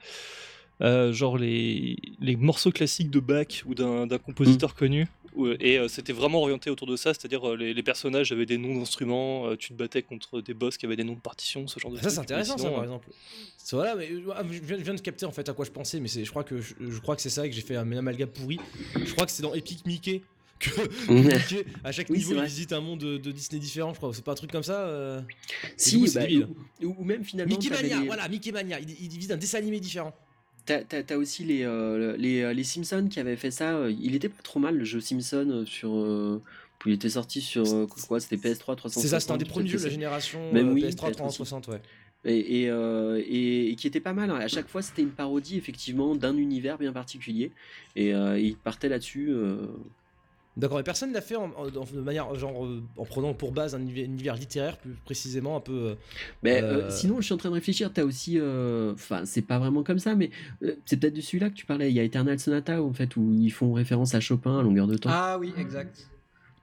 euh, genre les, les morceaux classiques de Bach ou d'un compositeur connu. Où- Et euh, c'était vraiment orienté autour de ça, c'est-à-dire euh, les, les personnages avaient des noms d'instruments, euh, tu te battais contre des boss qui avaient des noms de partitions, ce genre de Ça trucs. c'est intéressant ça par euh, exemple. C'est- Voilà, mais ah, je viens, je viens de capter en fait à quoi je pensais, mais c'est, je crois que je, je crois que c'est ça et que j'ai fait un amalgame pourri. Je crois que c'est dans Epic Mickey que, *laughs* que Mickey, à chaque Oui, niveau il visite un monde de, de Disney différent, je crois. C'est pas un truc comme ça. euh Si, coup, bah, ou, ou même finalement, Mickey Mania, les- voilà, Mickey Mania, il, il divise un dessin animé différent. T'as, aussi les, euh, les, euh, les Simpsons qui avaient fait ça. euh, Il était pas trop mal le jeu Simpson sur. euh, il était sorti sur quoi C'était PS3 360. C'est ça, c'était un des premiers jeux de la génération Même oui, PS3 peut-être 360, ouais. Et, et, euh, et- et qui était pas mal. hein. À chaque fois, c'était une parodie effectivement d'un univers bien particulier. Et il partait là-dessus. D'accord, et personne l'a fait en, de manière genre euh, en prenant pour base un univers, univers littéraire plus précisément un peu. euh, Mais Euh, euh, sinon, je suis en train de réfléchir. T'as aussi, euh, enfin, c'est pas vraiment comme ça, mais euh, c'est peut-être de celui-là que tu parlais. Il y a Eternal Sonata en fait où ils font référence à Chopin à longueur de temps. Ah oui, exact.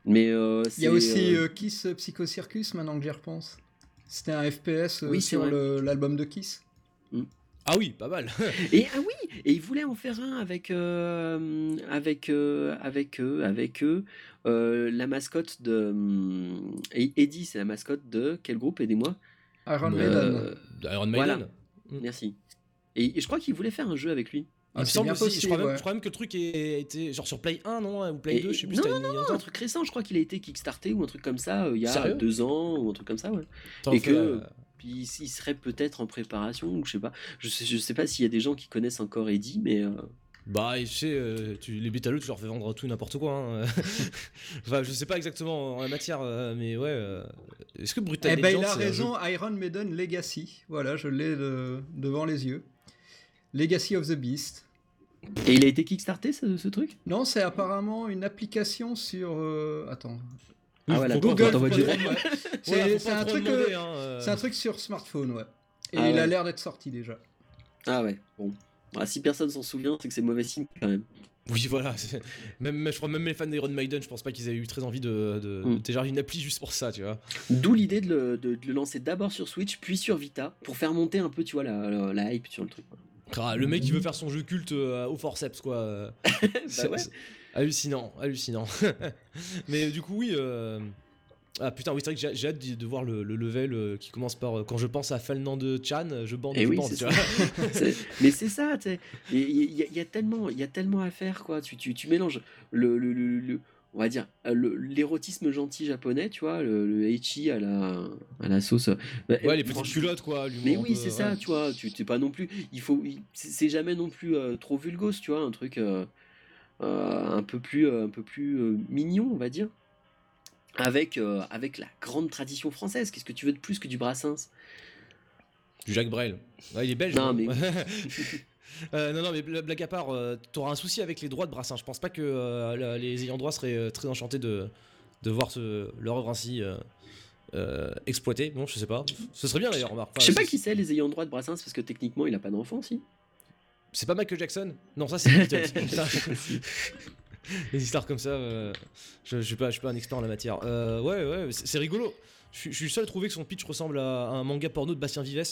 Mais euh, Il y a aussi Kiss Psycho Circus, maintenant que j'y repense. C'était un FPS euh, Oui, sur l'album de Kiss. Ah oui, pas mal. *laughs* Et ah oui, et ils voulaient en faire un avec euh, avec euh, avec eux, avec eux, euh, la mascotte de hum, et Eddie, c'est la mascotte de quel groupe? Aidez-moi. Iron Euh, Maiden. Iron Maiden. Voilà. Mm. Merci. Et, et je crois qu'ils voulaient faire un jeu avec lui. Il me c'est semble bien aussi, je, possible, crois même, ouais. je crois même que le truc ait été genre sur Play 1, non? Ou Play Et- 2, je sais plus. non, non, il a non, un truc récent. Je crois qu'il a été kickstarté ou un truc comme ça euh, il y a Sérieux? deux ans ou un truc comme ça. Ouais. Attends, et que- Puis il serait peut-être en préparation ou je sais pas. Je sais, je sais pas s'il y a des gens qui connaissent encore Eddie, mais euh, Bah, et tu sais, euh, tu, les bétaleux, tu leur fais vendre tout et n'importe quoi. hein. *laughs* enfin, je sais pas exactement en la matière, euh, mais ouais. euh, Est-ce que Brutal Eh ben, il a raison, Iron Maiden Legacy. Voilà, je l'ai de- devant les yeux. Legacy of the Beast. Et il a été kickstarté ce, ce truc? Non, c'est apparemment une application sur. euh, Attends. Ah pas- donc Google. ouais. C'est un truc. euh, hein, euh. C'est un truc sur smartphone, ouais. Et Ah il a ouais. l'air d'être sorti déjà. Ah ouais, bon. Ah, si personne s'en souvient, c'est que c'est mauvais signe quand même. Oui, voilà. Même, je crois même les fans d'Iron Maiden, je pense pas qu'ils aient eu très envie de, de, Mm. de télécharger une appli juste pour ça, tu vois. D'où l'idée de le, de- de le lancer d'abord sur Switch, puis sur Vita, pour faire monter un peu, tu vois, la, la- la hype sur le truc. quoi. Ah, le mec, il veut faire son jeu culte euh, au forceps, quoi. *laughs* C'est- ouais. Hallucinant, hallucinant. *laughs* Mais du coup, oui. euh, Ah putain, oui, c'est vrai que j'ai- hâte de, voir le, le level euh, qui commence par. euh, quand je pense à Fernand de Chan, je bande, Eh je oui, bande, c'est tu vois. *laughs* Mais c'est ça, tu Il y, a- il y a tellement, il y a tellement à faire, quoi. Tu, tu, tu mélanges le, le, on va dire, l'érotisme gentil japonais, tu vois, le, le ecchi à la, à la sauce. Bah, Ouais, les petites culottes, quoi. Mais oui, c'est ça, ouais. tu vois. Tu t'es pas non plus. Il faut, c'est jamais non plus euh, trop vulgose, tu vois, un truc euh, un peu plus, euh, un peu plus euh, mignon, on va dire. Avec, euh, avec la grande tradition française. Qu'est-ce que tu veux de plus que du Brassens? Du Jacques Brel. Ouais, il est belge. Non, hein. mais- *laughs* Euh, non, non, mais bla- blague à part, euh, t'auras un souci avec les droits de Brassin. Je pense pas que euh, les ayants droit seraient euh, très enchantés de, de voir ce, leur œuvre ainsi euh, euh, exploitée. Non, je sais pas. Ce serait bien d'ailleurs, remarque. Enfin, Je sais pas qui c'est les ayants droit de Brassens parce que techniquement il a pas d'enfant, si. C'est pas Michael Jackson? Non, ça c'est. *laughs* *laughs* Les histoires comme ça, euh, je, je, suis pas, je suis pas un expert en la matière. Euh, ouais, ouais, c'est rigolo. Je, suis- je suis le seul à trouver que son pitch ressemble à un manga porno de Bastien Vives.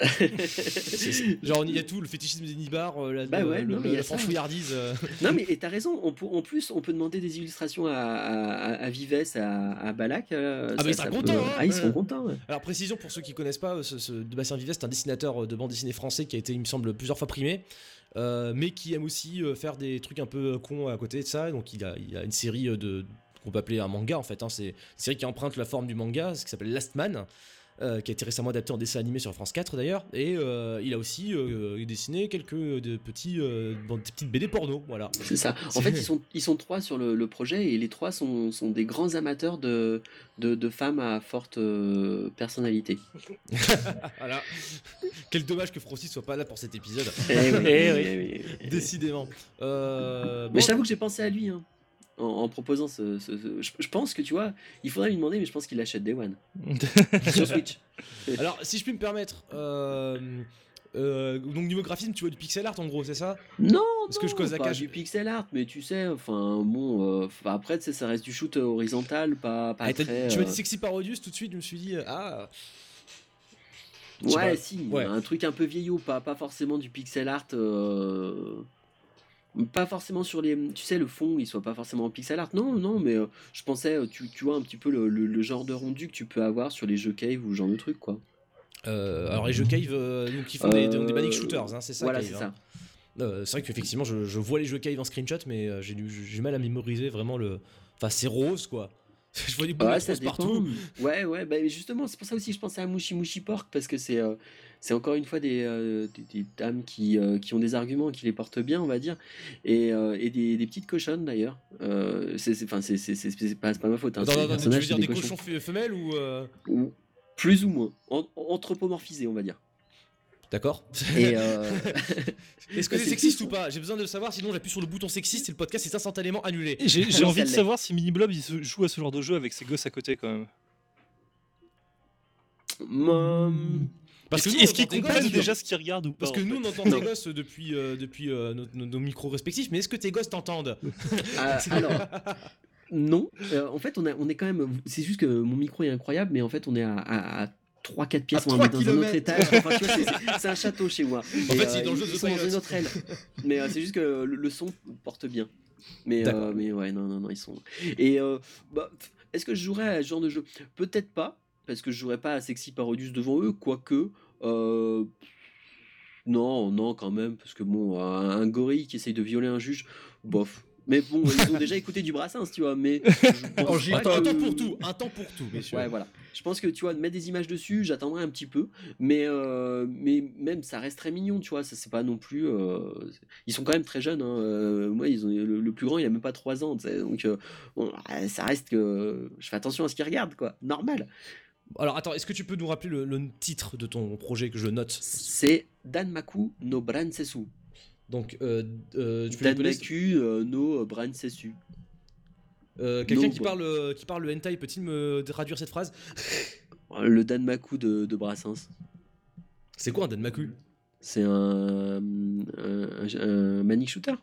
*laughs* Genre, il y a tout, le fétichisme des nibards, euh, la, Bah ouais, le- non, la franchouillardise. euh. non mais t'as raison. On peut, en plus on peut demander des illustrations à, à, à Vives, à, à Balak. euh, Ah, ça- mais ils seront contents, peut- hein, Ah ils ouais. seront contents. ouais. Alors précision pour ceux qui connaissent pas, ce, ce- de Bastien Vives, c'est un dessinateur de bande dessinée français qui a été, il me semble, plusieurs fois primé, euh, mais qui aime aussi faire des trucs un peu cons à côté de ça. Donc il a, il a une série de qu'on peut appeler un manga en fait. hein. c'est une série qui emprunte la forme du manga, ce qui s'appelle Last Man. euh, qui a été récemment adapté en dessin animé sur France 4 d'ailleurs, et euh, il a aussi euh, dessiné quelques de petits, bon, des petites BD porno, voilà. C'est ça. En fait ils sont, ils sont trois sur le, le projet et les trois sont, sont des grands amateurs de, de, de femmes à forte personnalité. *laughs* voilà. Quel dommage que Francis soit pas là pour cet épisode. Eh oui, *laughs* Eh oui. eh oui, eh oui. Décidément. Mais bon, t'avoue que j'ai pensé à lui hein, en, en proposant ce. ce- ce- Je, je pense que tu vois, il faudrait lui demander, mais je pense qu'il achète Day One *laughs* sur Switch. Alors, si je puis me permettre, euh, euh, donc niveau graphisme, tu vois du pixel art en gros, c'est ça? Non, Parce que je cause la pas cage. du pixel art, mais tu sais, enfin bon, euh, après ça reste du shoot horizontal, pas, pas Ah, très. Tu m'as euh, dit Sexy Parodius, tout de suite, je me suis dit, ah, Ouais, pas. si, Ouais. un truc un peu vieillot, pas, pas forcément du pixel art. euh, Pas forcément sur les. Tu sais, le fond, il soit pas forcément en pixel art. Non, non, mais euh, je pensais, euh, tu, tu vois, un petit peu le, le- le genre de rendu que tu peux avoir sur les jeux cave ou ce genre de truc, quoi. Euh, alors les jeux Cave, donc ils font des, des, des Manic Shooters, hein, c'est ça Voilà, c'est hein. ça. Euh, c'est vrai qu'effectivement, je, je vois les jeux Cave en screenshot, mais euh, j'ai du- j'ai mal à mémoriser vraiment le. Enfin, c'est rose quoi. *laughs* je vois des boules Ouais, partout. Ouais, ouais, bah, justement, c'est pour ça aussi que je pensais à Mushi Mushi Pork, parce que c'est euh, c'est encore une fois des, euh, des, des dames qui, euh, qui ont des arguments, qui les portent bien, on va dire, et, euh, et des, des petites cochonnes d'ailleurs. Euh, c'est pas, c'est pas ma faute. Hein, c'est les attends, tu veux dire des cochons. cochons fe- femelles ou. euh, Ou plus ou moins, en- anthropomorphisés, on va dire. D'accord. Euh, *laughs* Est-ce que *laughs* c'est sexiste ou pas? J'ai besoin de le savoir, sinon j'appuie sur le bouton sexiste et le podcast est instantanément annulé. J'ai Non, *laughs* envie de savoir si Mini Blob il se joue à ce genre de jeu avec ses gosses à côté quand même. hum, Parce que Est-ce nous, qu'ils- est-ce on qu'ils entend tes comprennent gosses, déjà ce qu'ils regardent ou pas Parce que nous, on entend tes gosses depuis, euh, depuis euh, nos, nos- nos micros respectifs, mais est-ce que tes gosses t'entendent *laughs* *laughs* ah, alors, *laughs* non. Euh, en fait, on, a, on est quand même. C'est juste que mon micro est incroyable, mais en fait, on est à, à, 3-4 pièces, on va mettre 3 dans un autre étage. Enfin, c'est- un château chez moi. En fait, c'est dans le jeu ils de sont dans une autre aile. Mais euh, c'est juste que le, le son porte bien. Mais, euh, mais ouais, non, non, non, ils sont. Et euh, bah, est-ce que je jouerais à ce genre de jeu? Peut-être pas, parce que je jouerais pas à Sexy Parodius devant eux, quoique. Euh, non, non, quand même, parce que bon, un, gorille qui essaye de violer un juge, bof. Mais bon, ils ont déjà *laughs* écouté du Brassens, tu vois, mais. je *laughs* pense un, que- un temps pour tout, un temps pour tout, messieurs. Ouais, voilà. Je pense que tu vois, de mettre des images dessus, j'attendrai un petit peu, mais euh, mais même ça reste très mignon, tu vois. Ça c'est pas non plus. euh, Ils sont quand même très jeunes. Hein. moi, ils ont le, le plus grand, il a même pas 3 ans, tu sais, donc euh, bon, ça reste que je fais attention à ce qu'ils regardent, quoi. Normal. Alors attends, est-ce que tu peux nous rappeler le, le titre de ton projet que je note C'est Danmaku no Bransesu. Donc, euh, euh, tu peux l'appeler- Danmaku euh, no Bransesu. euh, quelqu'un No, qui parle, euh, qui parle le hentai, peut-il me traduire cette phrase *laughs* Le Danmaku de, de Brassens. C'est quoi un Danmaku? C'est un, un, un- un manic shooter.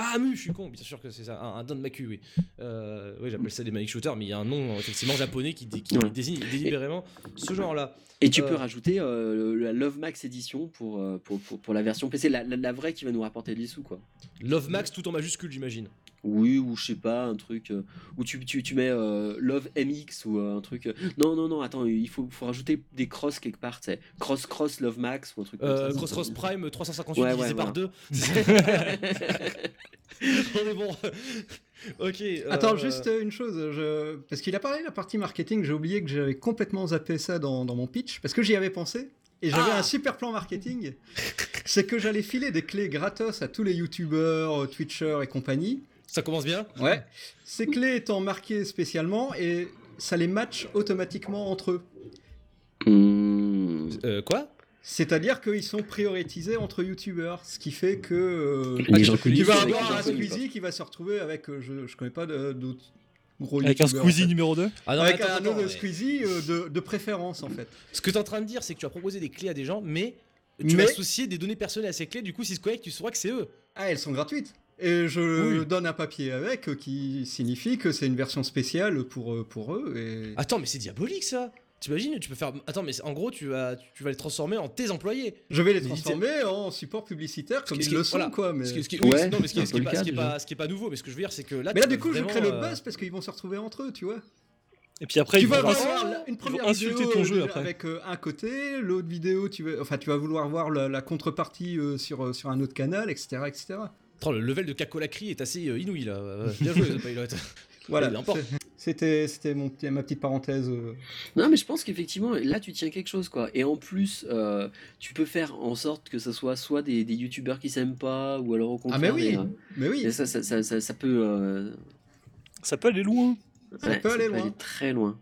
Ah, mu, je suis con, bien sûr que c'est ça, un, un Danmaku, oui. Euh, oui, j'appelle ça des manic shooters, mais il y a un nom effectivement japonais qui, qui Ouais. désigne délibérément ce genre-là. Et tu Euh. peux rajouter euh, le- la Love Max édition pour, euh, pour, pour, pour la version PC, la, la, la vraie qui va nous rapporter des sous, quoi. Love Max tout en majuscule, j'imagine. Oui, ou je sais pas, un truc euh, où tu, tu, tu mets euh, Love MX ou euh, un truc. euh, Non, non, non, attends, il faut, faut rajouter des crosses quelque part, tu sais. Cross Cross Love Max ou un truc comme ça. Cross Cross Prime 358 Ouais, divisé ouais, par voilà. 2. On est bon. *laughs* ok. euh, Attends, juste une chose, je... parce qu'il a parlé de la partie marketing, j'ai oublié que j'avais complètement zappé ça dans, dans mon pitch, parce que j'y avais pensé, et j'avais Ah un super plan marketing, c'est que j'allais filer des clés gratos à tous les youtubeurs, twitchers et compagnie. Ça commence bien Ouais. Ces clés étant marquées spécialement, et ça les match automatiquement entre eux. Hmm. Euh, Quoi? C'est-à-dire qu'ils sont prioritisés entre youtubeurs, ce qui fait que euh, Les gens tu vas avoir un Squeezie qui va se retrouver avec, euh, je, je connais pas de- d'autres gros Avec un en Squeezie fait. numéro 2 Ah non, avec attends, un attends, autre mais- Squeezie euh, de, de préférence en fait. Ce que tu es en train de dire, c'est que tu as proposé des clés à des gens, mais tu Mais- vas associer des données personnelles à ces clés, du coup, si se connectent, tu sauras que c'est eux. Ah, elles sont gratuites. Et je Oui. donne un papier avec euh, qui signifie que c'est une version spéciale pour, euh, pour eux. Et... Attends, mais c'est diabolique ça T'imagines, tu peux faire. Attends, mais en gros, tu vas, tu vas les transformer en tes employés. Je vais les transformer en support publicitaire comme ils le sont, voilà. quoi. Mais, Ce qui, ce qui- Ouais, oui, non, mais ce qui, c'est ce qui est pas, le ce qui est cas, pas- ce qui est pas nouveau, mais ce que je veux dire, c'est que là. mais là, du coup, je vraiment, crée le euh, buzz parce qu'ils vont se retrouver entre eux, tu vois. Et puis après, tu ils vas avoir une ils vont première vidéo ton jeu après. avec euh, un côté, l'autre vidéo, tu vas, enfin, tu vas vouloir voir la, la contrepartie euh, sur, euh, sur un autre canal, etc. etc. Attends, le level de cacolacri est assez euh, inouï là. Euh, Bien joué, The Pilot. *laughs* Voilà, c'était c'était mon petit- ma petite parenthèse. euh. Non, mais je pense qu'effectivement, là, tu tiens quelque chose, quoi. Et en plus, euh, tu peux faire en sorte que ce soit soit des, des youtubeurs qui s'aiment pas, ou alors au Ah, contraire. mais oui, des, mais oui. ça, ça, ça, ça, ça peut. euh, Ça peut aller loin. Ça ouais, peut aller loin. très loin.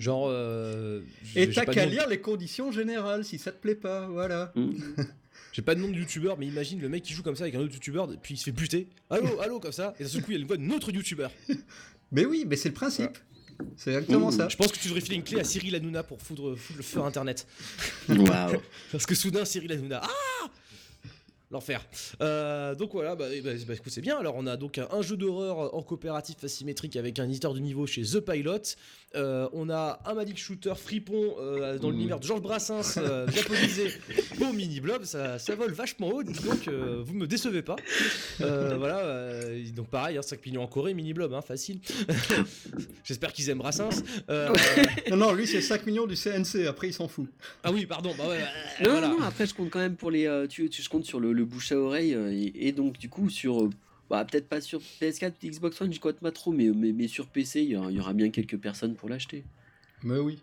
Genre. euh, Et t'as qu'à lire les conditions générales si ça te plaît pas, voilà. Hmm. *laughs* J'ai pas de nom de youtubeur, mais imagine le mec qui joue comme ça avec un autre youtubeur, puis il se fait buter. Allô, *laughs* allô, comme ça, et d'un seul coup il y a une voix d'un autre youtubeur. *laughs* Mais oui, mais c'est le principe. C'est exactement ça. Je pense que tu devrais filer une clé à Cyril Hanouna pour foutre, foutre le feu à internet. Waouh. *laughs* Parce que soudain, Cyril Hanouna. Ah L'enfer. Euh, donc voilà, bah, eh bah, bah, écoute, c'est bien. Alors, on a donc un, un jeu d'horreur en coopératif asymétrique avec un éditeur de niveau chez The Pilot. Euh, on a un Magic Shooter fripon euh, dans Mmh. l'univers de Georges Brassens, euh, japonisé *laughs* au mini blob. Ça, ça vole vachement haut, dis donc, euh, vous me décevez pas. Euh, voilà, euh, donc pareil, hein, 5 millions en Corée, mini blob, hein, facile. *laughs* J'espère qu'ils aiment Brassens. Euh, *laughs* Non, non, lui c'est 5 millions du CNC, après il s'en fout. ah oui, pardon, bah ouais, ouais, Non, voilà. non, après, je compte quand même pour les. euh, tu, tu, je compte sur le, le bouche à oreille, euh, et, et donc, du coup, sur. euh, bah, peut-être pas sur PS4, Xbox One, je compte pas trop, mais, mais, mais sur PC, il y, aura- il y aura bien quelques personnes pour l'acheter. Mais oui.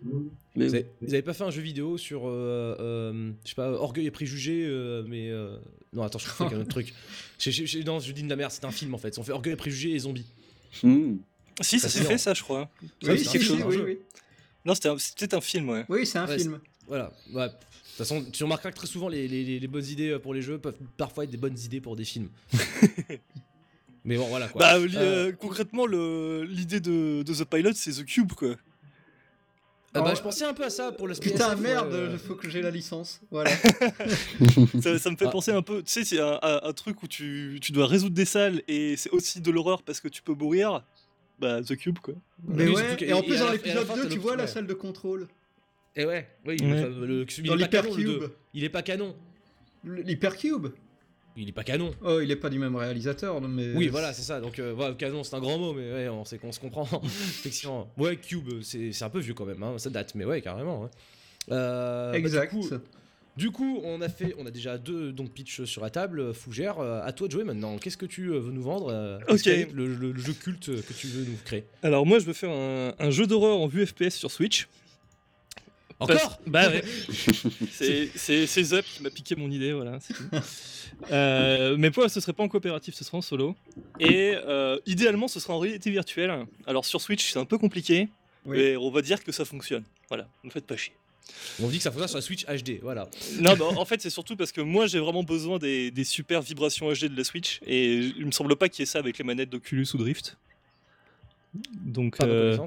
Mais Vous avez, vous avez pas fait un jeu vidéo sur, euh, euh, je sais pas, Orgueil et Préjugés, euh, mais euh, non, attends, je fais un autre truc. Je- je- je- non, je dis de la merde, c'est un film en fait. On fait Orgueil et Préjugés et Zombies. Hmm. Si, ça Ça, s'est fait, ça, je crois. Oui, si, si, un oui. Non, c'était c'était un film, ouais. Oui, c'est un Ouais, film. Voilà. Ouais. De toute façon, tu remarqueras que très souvent, les, les- bonnes idées pour les jeux peuvent parfois être des bonnes idées pour des films. *laughs* mais bon, voilà quoi. Bah, Euh, euh, concrètement, le- l'idée de, de The Pilot, c'est The Cube, quoi. ah bah, je pensais un peu à ça pour le Putain, merde, euh, il faut que j'ai la licence. Voilà. *laughs* Ça, ça me fait Ah. penser un peu, tu sais, c'est un, un- un truc où tu, tu dois résoudre des salles et c'est aussi de l'horreur parce que tu peux mourir. Bah, The Cube, quoi. Mais Oui, ouais, surtout que- et en plus dans l'épisode fin, 2, t'as tu vois la salle de contrôle. Et ouais, oui, Ouais. enfin, le- il Dans est pas canon le l'hypercube. 2. Il est pas canon. L'hypercube Il est pas canon. Oh, il est pas du même réalisateur, mais. Oui, voilà, c'est ça. Donc, euh, voilà, canon, c'est un grand mot, mais ouais, on sait qu'on se comprend. *laughs* Effectivement. Ouais, Cube, c'est un peu vieux quand même, hein, ça date, mais ouais, carrément. hein. Euh, bah, Exact. du, coup, du coup, on a fait, on a déjà deux donc pitch sur la table. Fougère, euh, à toi de jouer maintenant. Qu'est-ce que tu veux nous vendre euh, Ok. Le, le- le jeu culte que tu veux nous créer? Alors, moi, je veux faire un, un jeu d'horreur en vue FPS sur Switch. Encore? Bah ouais. *laughs* c'est c'est- c'est Zep qui m'a piqué mon idée, voilà. c'est tout. Euh, mais pour moi, ce serait pas en coopératif, ce serait en solo. Et euh, idéalement, ce serait en réalité virtuelle. Alors sur Switch, c'est un peu compliqué. Oui. Et on va dire que ça fonctionne. Voilà, ne faites pas chier. On dit que ça fonctionne sur la Switch HD, voilà. Non, mais en fait, c'est surtout parce que moi, j'ai vraiment besoin des, des super vibrations HD de la Switch. Et il me semble pas qu'il y ait ça avec les manettes d'Oculus ou Drift. Donc, Pas de euh,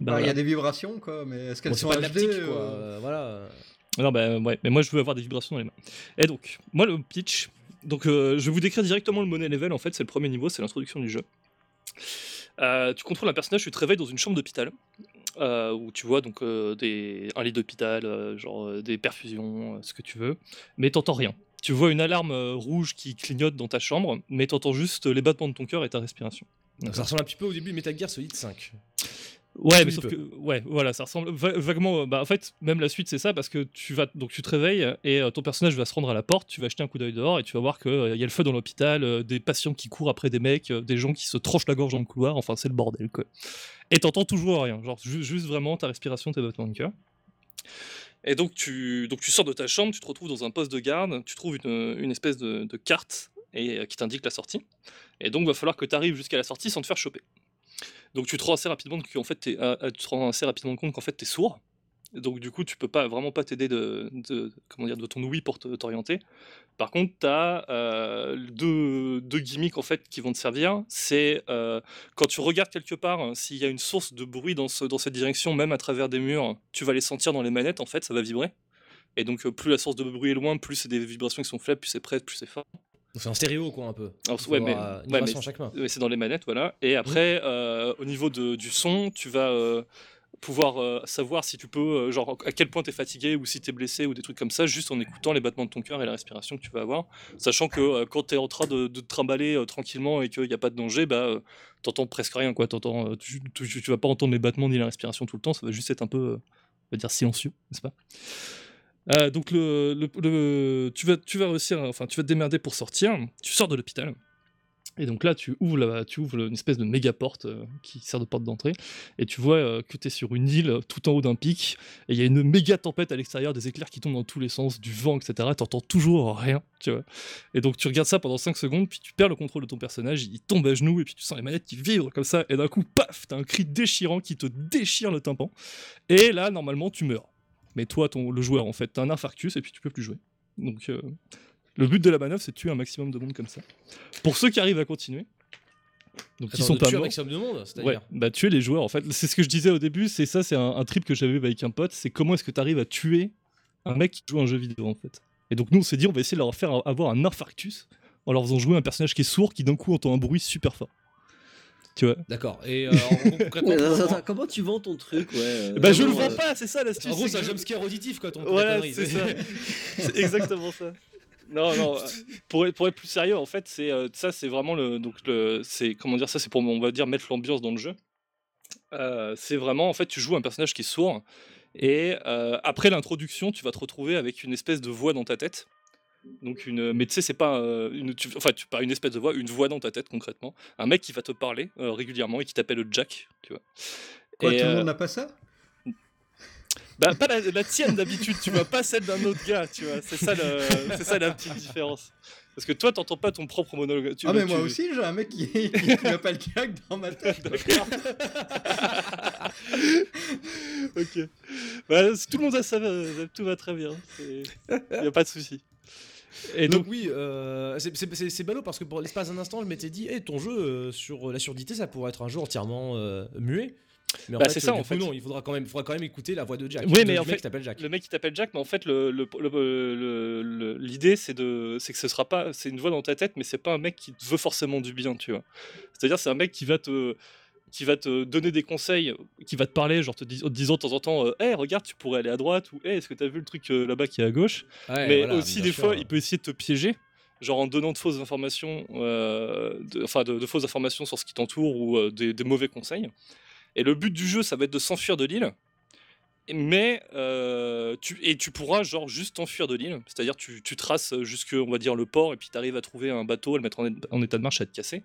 bah, Il y a des vibrations, quoi, mais est-ce qu'elles Bon, sont pas de HD euh, quoi. euh, Voilà. Non, bah ouais, mais moi je veux avoir des vibrations dans les mains. Et donc, moi le pitch, donc euh, je vais vous décrire directement le money level en fait, c'est le premier niveau, c'est l'introduction du jeu. Euh, tu contrôles un personnage, tu te réveilles dans une chambre d'hôpital euh, où tu vois donc euh, des, un lit d'hôpital, euh, genre euh, des perfusions, euh, ce que tu veux, mais t'entends rien. Tu vois une alarme euh, rouge qui clignote dans ta chambre, mais t'entends juste les battements de ton cœur et ta respiration. Donc, ça ressemble un petit peu au début de Metal Gear Solid 5. Ouais, mais sauf que ouais, voilà, ça ressemble va- vaguement. Bah, en fait, même la suite, c'est ça parce que tu vas donc tu te réveilles et euh, ton personnage va se rendre à la porte. Tu vas jeter un coup d'œil dehors et tu vas voir que euh, y a le feu dans l'hôpital, euh, des patients qui courent après des mecs, euh, des gens qui se tranchent la gorge dans le couloir. Enfin, c'est le bordel quoi. Et t'entends toujours rien, genre ju- juste vraiment ta respiration, tes battements de cœur. Et donc tu donc tu sors de ta chambre, tu te retrouves dans un poste de garde, tu trouves une, une espèce de, de carte et qui t'indique la sortie. Et donc va falloir que tu arrives jusqu'à la sortie sans te faire choper. Donc tu te rends assez rapidement compte qu'en fait euh, euh, tu te rends assez rapidement compte qu'en fait t'es sourd. Donc du coup tu peux pas vraiment pas t'aider de, comment dire de ton ouïe pour te- t'orienter. Par contre tu as deux, deux gimmicks en fait qui vont te servir. C'est euh, quand tu regardes quelque part hein, s'il y a une source de bruit dans, ce, dans cette direction, même à travers des murs, tu vas les sentir dans les manettes en fait, ça va vibrer. Et donc euh, plus la source de bruit est loin, plus c'est des vibrations qui sont faibles, plus c'est près, plus c'est fort. C'est en stéréo, quoi, un peu. Alors, ouais, mais, ouais, chaque main. C'est dans les manettes, voilà. Et après, euh, au niveau de- du son, tu vas euh, pouvoir euh, savoir si tu peux, euh, genre, à quel point tu es fatigué ou si tu es blessé ou des trucs comme ça, juste en écoutant les battements de ton cœur et la respiration que tu vas avoir. Sachant que euh, quand tu es en train de, de te trimballer tranquillement et qu'il n'y a pas de danger, bah, t'entends presque rien, quoi. T'entends, tu, tu, tu vas pas entendre les battements ni la respiration tout le temps, ça va juste être un peu, on va dire, silencieux, n'est-ce pas? Euh, donc le, tu, vas, réussir, enfin tu vas te démerder pour sortir, tu sors de l'hôpital, et donc là, tu ouvres, tu ouvres une espèce de méga porte euh, qui sert de porte d'entrée, et tu vois euh, que tu es sur une île tout en haut d'un pic, et il y a une méga tempête à l'extérieur, des éclairs qui tombent dans tous les sens, du vent, etc. T'entends toujours rien, tu vois. Et donc tu regardes ça pendant 5 secondes, puis tu perds le contrôle de ton personnage, il tombe à genoux, et puis tu sens les manettes qui vibrent comme ça, et d'un coup, paf, t'as un cri déchirant qui te déchire le tympan. Et là, normalement, tu meurs. Mais toi, ton, le joueur, en fait, t'as un infarctus, et puis tu peux plus jouer. Donc... euh, le but de la manœuvre, c'est de tuer un maximum de monde comme ça. Pour ceux qui arrivent à continuer, donc Attends, sont de pas tuer un morts, maximum de monde, ouais, bah tuer les joueurs en fait. C'est ce que je disais au début, c'est ça, c'est un, un trip que j'avais avec un pote, c'est comment est-ce que tu arrives à tuer un mec qui joue à un jeu vidéo en fait. Et donc nous on s'est dit on va essayer de leur faire avoir un infarctus en leur faisant jouer un personnage qui est sourd qui d'un coup entend un bruit super fort. Tu vois D'accord. Et euh, en *laughs* comment- attends, comment tu vends ton truc ouais euh, Bah je le vends euh, pas, c'est ça l'astuce. En gros, c'est un jumpscare auditif, quoi, ton Voilà, c'est ça. *laughs* C'est exactement ça. Non, non. Pour être, pour être plus sérieux, en fait, c'est euh, ça, c'est vraiment le donc le c'est comment dire ça, c'est pour on va dire mettre l'ambiance dans le jeu. Euh, c'est vraiment en fait, tu joues un personnage qui est sourd et euh, après l'introduction, tu vas te retrouver avec une espèce de voix dans ta tête. Donc une, mais tu sais, c'est pas euh, une, tu- enfin, tu, pas une espèce de voix, une voix dans ta tête concrètement, un mec qui va te parler euh, régulièrement et qui t'appelle Jack, tu vois. Quoi, Et, tout le euh, monde n'a pas ça? Bah, pas la, la tienne d'habitude, tu vois, pas celle d'un autre gars, tu vois. C'est ça, le- c'est ça la petite différence. Parce que toi, t'entends pas ton propre monologue. Tu, Ah, mais tu- moi aussi, j'ai un mec qui, qui, *laughs* qui m'appelle Jack dans ma tête. D'accord. *laughs* ok. Bah, tout le monde a ça, euh, tout va très bien. Il n'y a pas de souci. Et Donc, donc, oui, euh, c'est- c'est c'est- c'est ballot parce que pour l'espace d'un instant, je m'étais dit, hey, ton jeu euh, sur la surdité, ça pourrait être un jeu entièrement euh, muet. Mais en Bah, fait, c'est ça, euh, du en coup, fait. non, il faudra quand même, il faudra quand même écouter la voix de Jack. Oui, mais en mec fait, qui t'appelle Jack. le mec qui t'appelle Jack, mais en fait, le- le- le- le- le- l'idée, c'est de, c'est que ce sera pas, c'est une voix dans ta tête, mais c'est pas un mec qui te veut forcément du bien, tu vois. C'est-à-dire, c'est un mec qui va te, qui va te donner des conseils, qui va te parler, genre te, dis- en te disant de temps en temps, euh, hey, regarde, tu pourrais aller à droite, ou hey, est-ce que t'as vu le truc euh, là-bas qui est à gauche? Ouais, Mais voilà, aussi, des sûr. fois, il peut essayer de te piéger, genre en donnant de fausses informations, euh, de- enfin de, de fausses informations sur ce qui t'entoure ou euh, des, des mauvais conseils. Et le but du jeu, ça va être de s'enfuir de l'île. Mais euh, tu, et tu pourras genre juste t'enfuir de l'île, c'est-à-dire tu, tu traces jusque on va dire le port et puis tu arrives à trouver un bateau, à le mettre en état de marche à te casser.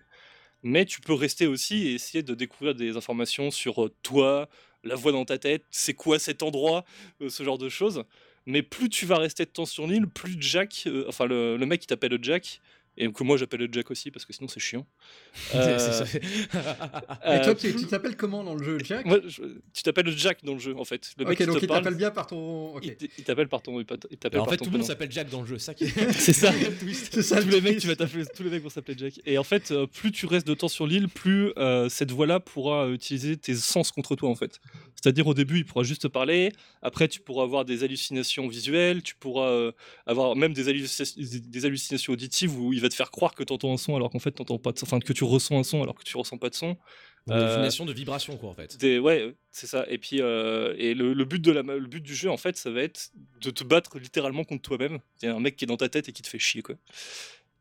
Mais tu peux rester aussi et essayer de découvrir des informations sur euh, toi, la voix dans ta tête, c'est quoi cet endroit, euh, ce genre de choses. Mais plus tu vas rester de temps sur l'île, plus Jack, euh, enfin le, le mec qui t'appelle Jack, et que moi j'appelle Jack aussi parce que sinon c'est chiant. *laughs* Euh, c'est- Et euh, toi, tu t'appelles comment dans le jeu, Jack moi, je- tu t'appelles Jack dans le jeu en fait. Le mec Ok, qui donc te il parle, t'appelle bien par ton. Il t'appelle par ton, il t'appelle Alors, en par fait, ton tout le monde s'appelle Jack dans le jeu, ça qui *laughs* est. C'est ça. C'est ça tous le les mecs, tu vas t'appeler, tous les mecs vont s'appeler Jack. Et en fait, euh, plus tu restes de temps sur l'île, plus euh, cette voix-là pourra utiliser tes sens contre toi, en fait. C'est-à-dire, au début, il pourra juste te parler. Après, tu pourras avoir des hallucinations visuelles. Tu pourras euh, avoir même des, hallucinations- des hallucinations auditives où il va te faire croire que tu entends un son alors qu'en fait, t'entends pas de son. Enfin, que tu ressens un son alors que tu ressens pas de son. Une Euh, hallucination de vibration, quoi, en fait. Des- ouais, c'est ça. Et puis, euh, et le, le but de la, le but du jeu, en fait, ça va être de te battre littéralement contre toi-même. Il y a un mec qui est dans ta tête et qui te fait chier, quoi.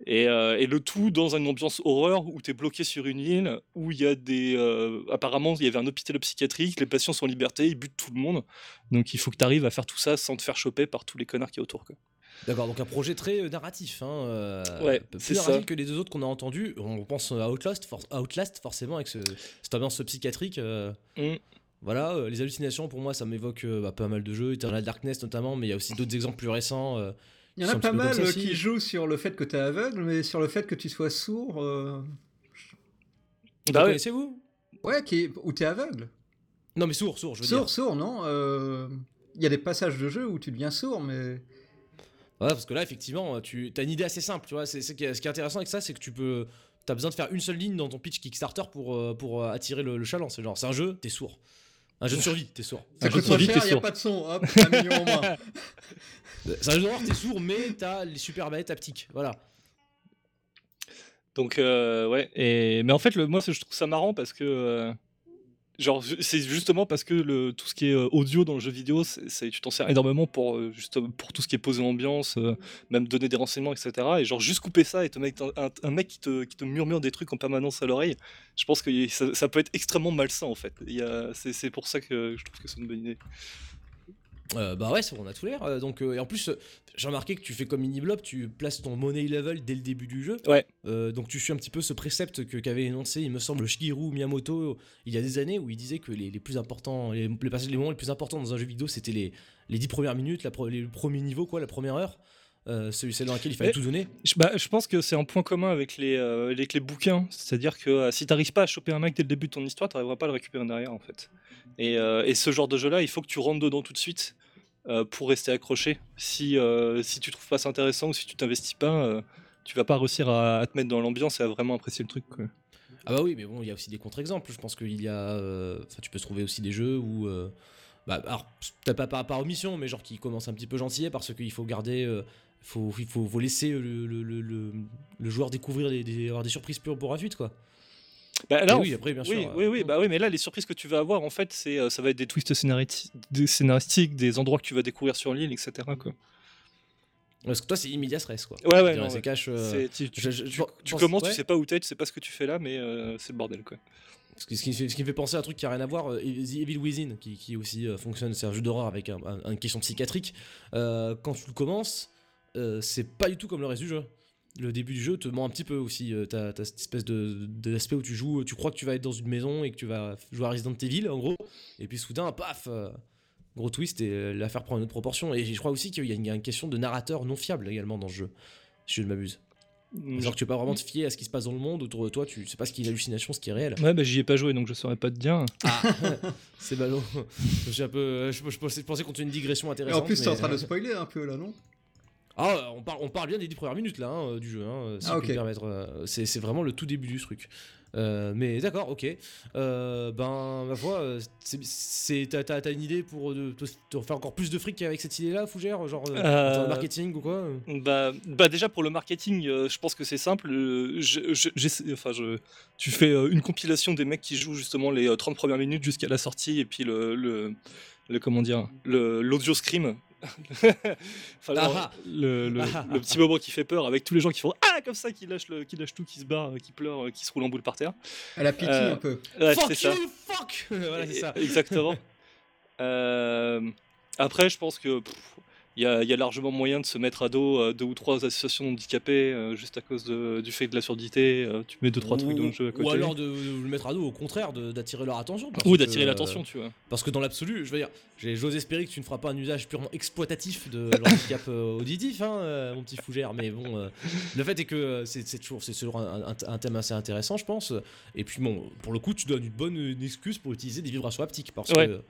Et, euh, et le tout dans une ambiance horreur où tu es bloqué sur une île, où il y a des. euh, apparemment, il y avait un hôpital psychiatrique, les patients sont en liberté, ils butent tout le monde. Donc il faut que tu arrives à faire tout ça sans te faire choper par tous les connards qui y a autour. Quoi. D'accord, donc un projet très euh, narratif. Hein, euh, Ouais, plus narratif ça. que les deux autres qu'on a entendus. On pense à Outlast, for- Outlast forcément, avec ce- cette ambiance psychiatrique. euh, Mm. Voilà, euh, les hallucinations, pour moi, ça m'évoque euh, bah, pas mal de jeux, Eternal Darkness notamment, mais il y a aussi d'autres exemples plus récents. euh, Il y en a pas mal qui jouent sur le fait que tu es aveugle, mais sur le fait que tu sois sourd. euh, Vous Bah ouais. connaissez-vous? Ouais, qui... ou tu es aveugle. Non, mais sourd, sourd, je veux Sourd, dire. sourd, non Euh, Il y a des passages de jeu où tu deviens sourd, mais. Ouais, parce que là, effectivement, tu as une idée assez simple, tu vois. C'est, ce qui est intéressant avec ça, c'est que tu peux. T'as besoin de faire une seule ligne dans ton pitch Kickstarter pour, euh, pour euh, attirer le, le chaland. C'est genre, c'est un jeu, t'es sourd. Un jeu de survie, t'es sourd. Ça coûte que cher, t'es il n'y a sourd. pas de son. Hop, un million au moins. *laughs* C'est un jeu d'horreur, t'es sourd, mais t'as les super manettes haptiques. Voilà. Donc, euh, ouais. Et... Mais en fait, le... moi, je trouve ça marrant parce que. euh, Genre, c'est justement parce que le, tout ce qui est euh, audio dans le jeu vidéo, c'est, tu t'en sers énormément pour, euh, juste, pour tout ce qui est posé ambiance, euh, même donner des renseignements, etc. Et genre, juste couper ça et te mettre un, mec qui te, qui te murmure des trucs en permanence à l'oreille, je pense que ça, peut être extrêmement malsain en fait. C'est pour ça que je trouve que c'est une bonne idée. Euh, bah ouais, on a tout l'air. euh, donc, euh, et en plus, j'ai remarqué que tu fais comme Miniblob, tu places ton money level dès le début du jeu. Ouais. Donc tu suis un petit peu ce précepte que qu'avait énoncé, il me semble, Shigeru Miyamoto il y a des années, où il disait que les, les plus importants, les, les, moments les plus importants dans un jeu vidéo, c'était les, les 10 premières minutes, la, pro- les premiers niveaux, quoi, la première heure. Euh, celui celle dans laquelle il fallait Mais- tout donner. Je, bah, je pense que c'est un point commun avec les, euh, avec les bouquins. C'est-à-dire que euh, si t'arrives pas à choper un mec dès le début de ton histoire, t'arriveras pas à le récupérer derrière en fait. Et, et ce genre de jeu-là, il faut que tu rentres dedans tout de suite euh, pour rester accroché. Si, euh, si tu trouves pas ça intéressant ou si tu t'investis pas, euh, tu vas pas réussir à, te mettre dans l'ambiance et à vraiment apprécier le truc. quoi. Ah bah oui, mais bon, il y a aussi des contre-exemples. Je pense qu'il y a. euh, Enfin, tu peux trouver aussi des jeux où. bah, alors, peut-être pas par, par omission, mais genre qui commencent un petit peu gentillets parce qu'il faut garder. faut, il faut, laisser le, le, joueur découvrir des, des- avoir des surprises pures pour la suite, quoi. Bah, là, oui, après, bien sûr. Oui, euh, oui, oui, bah oui, mais là, les surprises que tu vas avoir, en fait, c'est, euh, ça va être des twists des scénaristiques, des endroits que tu vas découvrir sur l'île, etc. Quoi. Parce que toi, c'est immédiat stress, quoi. Ouais, ouais, non, ouais. cash. euh, C'est- tu, je- je- tu- tu pense- commences, ouais. tu sais pas où t'es, tu sais pas ce que tu fais là, mais euh, c'est le bordel quoi. Ce qui, ce qui- ce qui me fait penser à un truc qui a rien à voir, euh, The Evil Within, qui, qui aussi fonctionne, c'est un jeu d'horreur avec un- un- une question psychiatrique. Quand tu le commences, c'est pas du tout comme le reste du jeu. Le début du jeu te ment un petit peu aussi. euh, T'as t'as cette espèce de- d'aspect où tu joues, tu crois que tu vas être dans une maison et que tu vas jouer à Resident Evil, en gros. Et puis soudain, paf euh, Gros twist et euh, l'affaire prend une autre proportion. Et je crois aussi qu'il y a une, il y a une question de narrateur non fiable également dans ce jeu, si je ne m'abuse. Mm, Genre que tu peux pas vraiment te fier à ce qui se passe dans le monde autour de toi, tu sais pas ce qui est hallucination, ce qui est réel. Ouais, bah j'y ai pas joué donc je saurais pas te dire. Ah, *laughs* c'est ballot. Je, suis un peu, je, je pensais, je pensais qu'on une digression Et intéressante. en plus, t'es en train de spoiler un peu là, non? Ah, on parle, on parle bien des 10 premières minutes là hein, du jeu, hein, si Ah, je puis ok. me permettre. euh, C'est vraiment le tout début du truc. Euh, mais d'accord, ok. Euh, ben, ma foi, euh, t'as une idée pour de, faire encore plus de fric avec cette idée-là, Fougère Genre, euh, Euh, marketing ou quoi Bah, bah déjà pour le marketing, euh, je pense que c'est simple. euh, je- je- j'essaie- enfin, je, tu fais euh, une compilation des mecs qui jouent justement les euh, 30 premières minutes jusqu'à la sortie et puis le, le, le- comment dire, l'audio scream. *laughs* Enfin, Ah. le, le- Ah. le petit moment qui fait peur avec tous les gens qui font ah comme ça, qui lâchent, le, qui lâchent tout, qui se barrent, qui pleurent, qui se roulent en boule par terre. Elle a pitié Euh, un peu. Ouais, Fuck ça. you, fuck *laughs* Voilà, c'est ça. Exactement. *laughs* Euh, après, je pense que pff, il y a, il y a largement moyen de se mettre à dos euh, deux ou trois associations handicapées euh, juste à cause de- du fait de la surdité. euh, tu mets deux trois trucs dans le jeu à côté. Ou alors de, de le mettre à dos, au contraire, d'attirer leur attention. Ou d'attirer l'attention, tu vois. Parce que dans l'absolu, je veux dire, j'ose espérer que tu ne feras pas un usage purement exploitatif de *laughs* l'handicap auditif, hein, mon petit fougère. Mais bon, le fait est que c'est toujours, toujours un, un- un thème assez intéressant, je pense. Et puis bon, pour le coup, tu donnes une bonne une excuse pour utiliser des vibrations haptiques. Parce Ouais. que,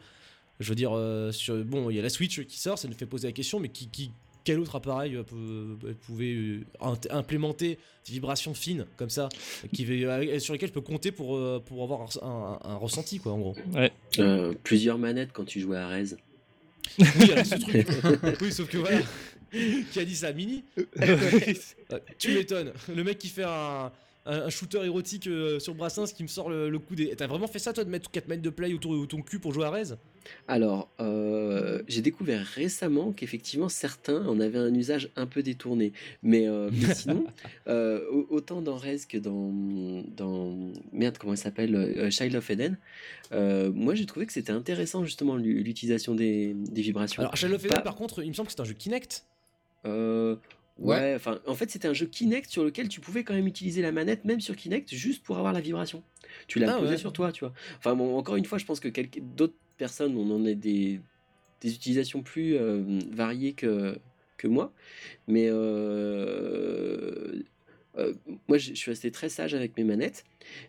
je veux dire, euh, sur, bon, il y a la Switch qui sort, ça nous fait poser la question, mais qui, qui- quel autre appareil euh, peut- pouvait euh, int- implémenter des vibrations fines comme ça, qui, euh, sur lesquelles je peux compter pour, euh, pour avoir un, un- un ressenti, quoi, en gros. Euh, plusieurs manettes quand tu jouais à Rez. Oui, alors ce truc. *laughs* oui, sauf que voilà. *laughs* qui a dit ça Mini *laughs* Tu m'étonnes. Le mec qui fait un, un, un shooter érotique euh, sur Brassens qui me sort le, le coup des. T'as vraiment fait ça, toi, de mettre 4 mètres de play autour de ton cul pour jouer à Rez? Alors, euh, j'ai découvert récemment qu'effectivement certains en avaient un usage un peu détourné. Mais, euh, mais *laughs* sinon, euh, au- autant dans Rez que dans, dans merde, comment il s'appelle, Child of Eden, moi j'ai trouvé que c'était intéressant justement l'u- l'utilisation des, des vibrations. Alors, Shadow of Eden, Pas- par contre, il me semble que c'est un jeu Kinect. Euh, ouais, enfin, en fait, c'était un jeu Kinect sur lequel tu pouvais quand même utiliser la manette, même sur Kinect, juste pour avoir la vibration. Tu la Ah ouais. sur toi, tu vois. Enfin, bon, encore une fois, je pense que quelques- d'autres personnes, on en a des, des utilisations plus euh, variées que, que moi. Mais euh, euh, moi, je suis resté très sage avec mes manettes.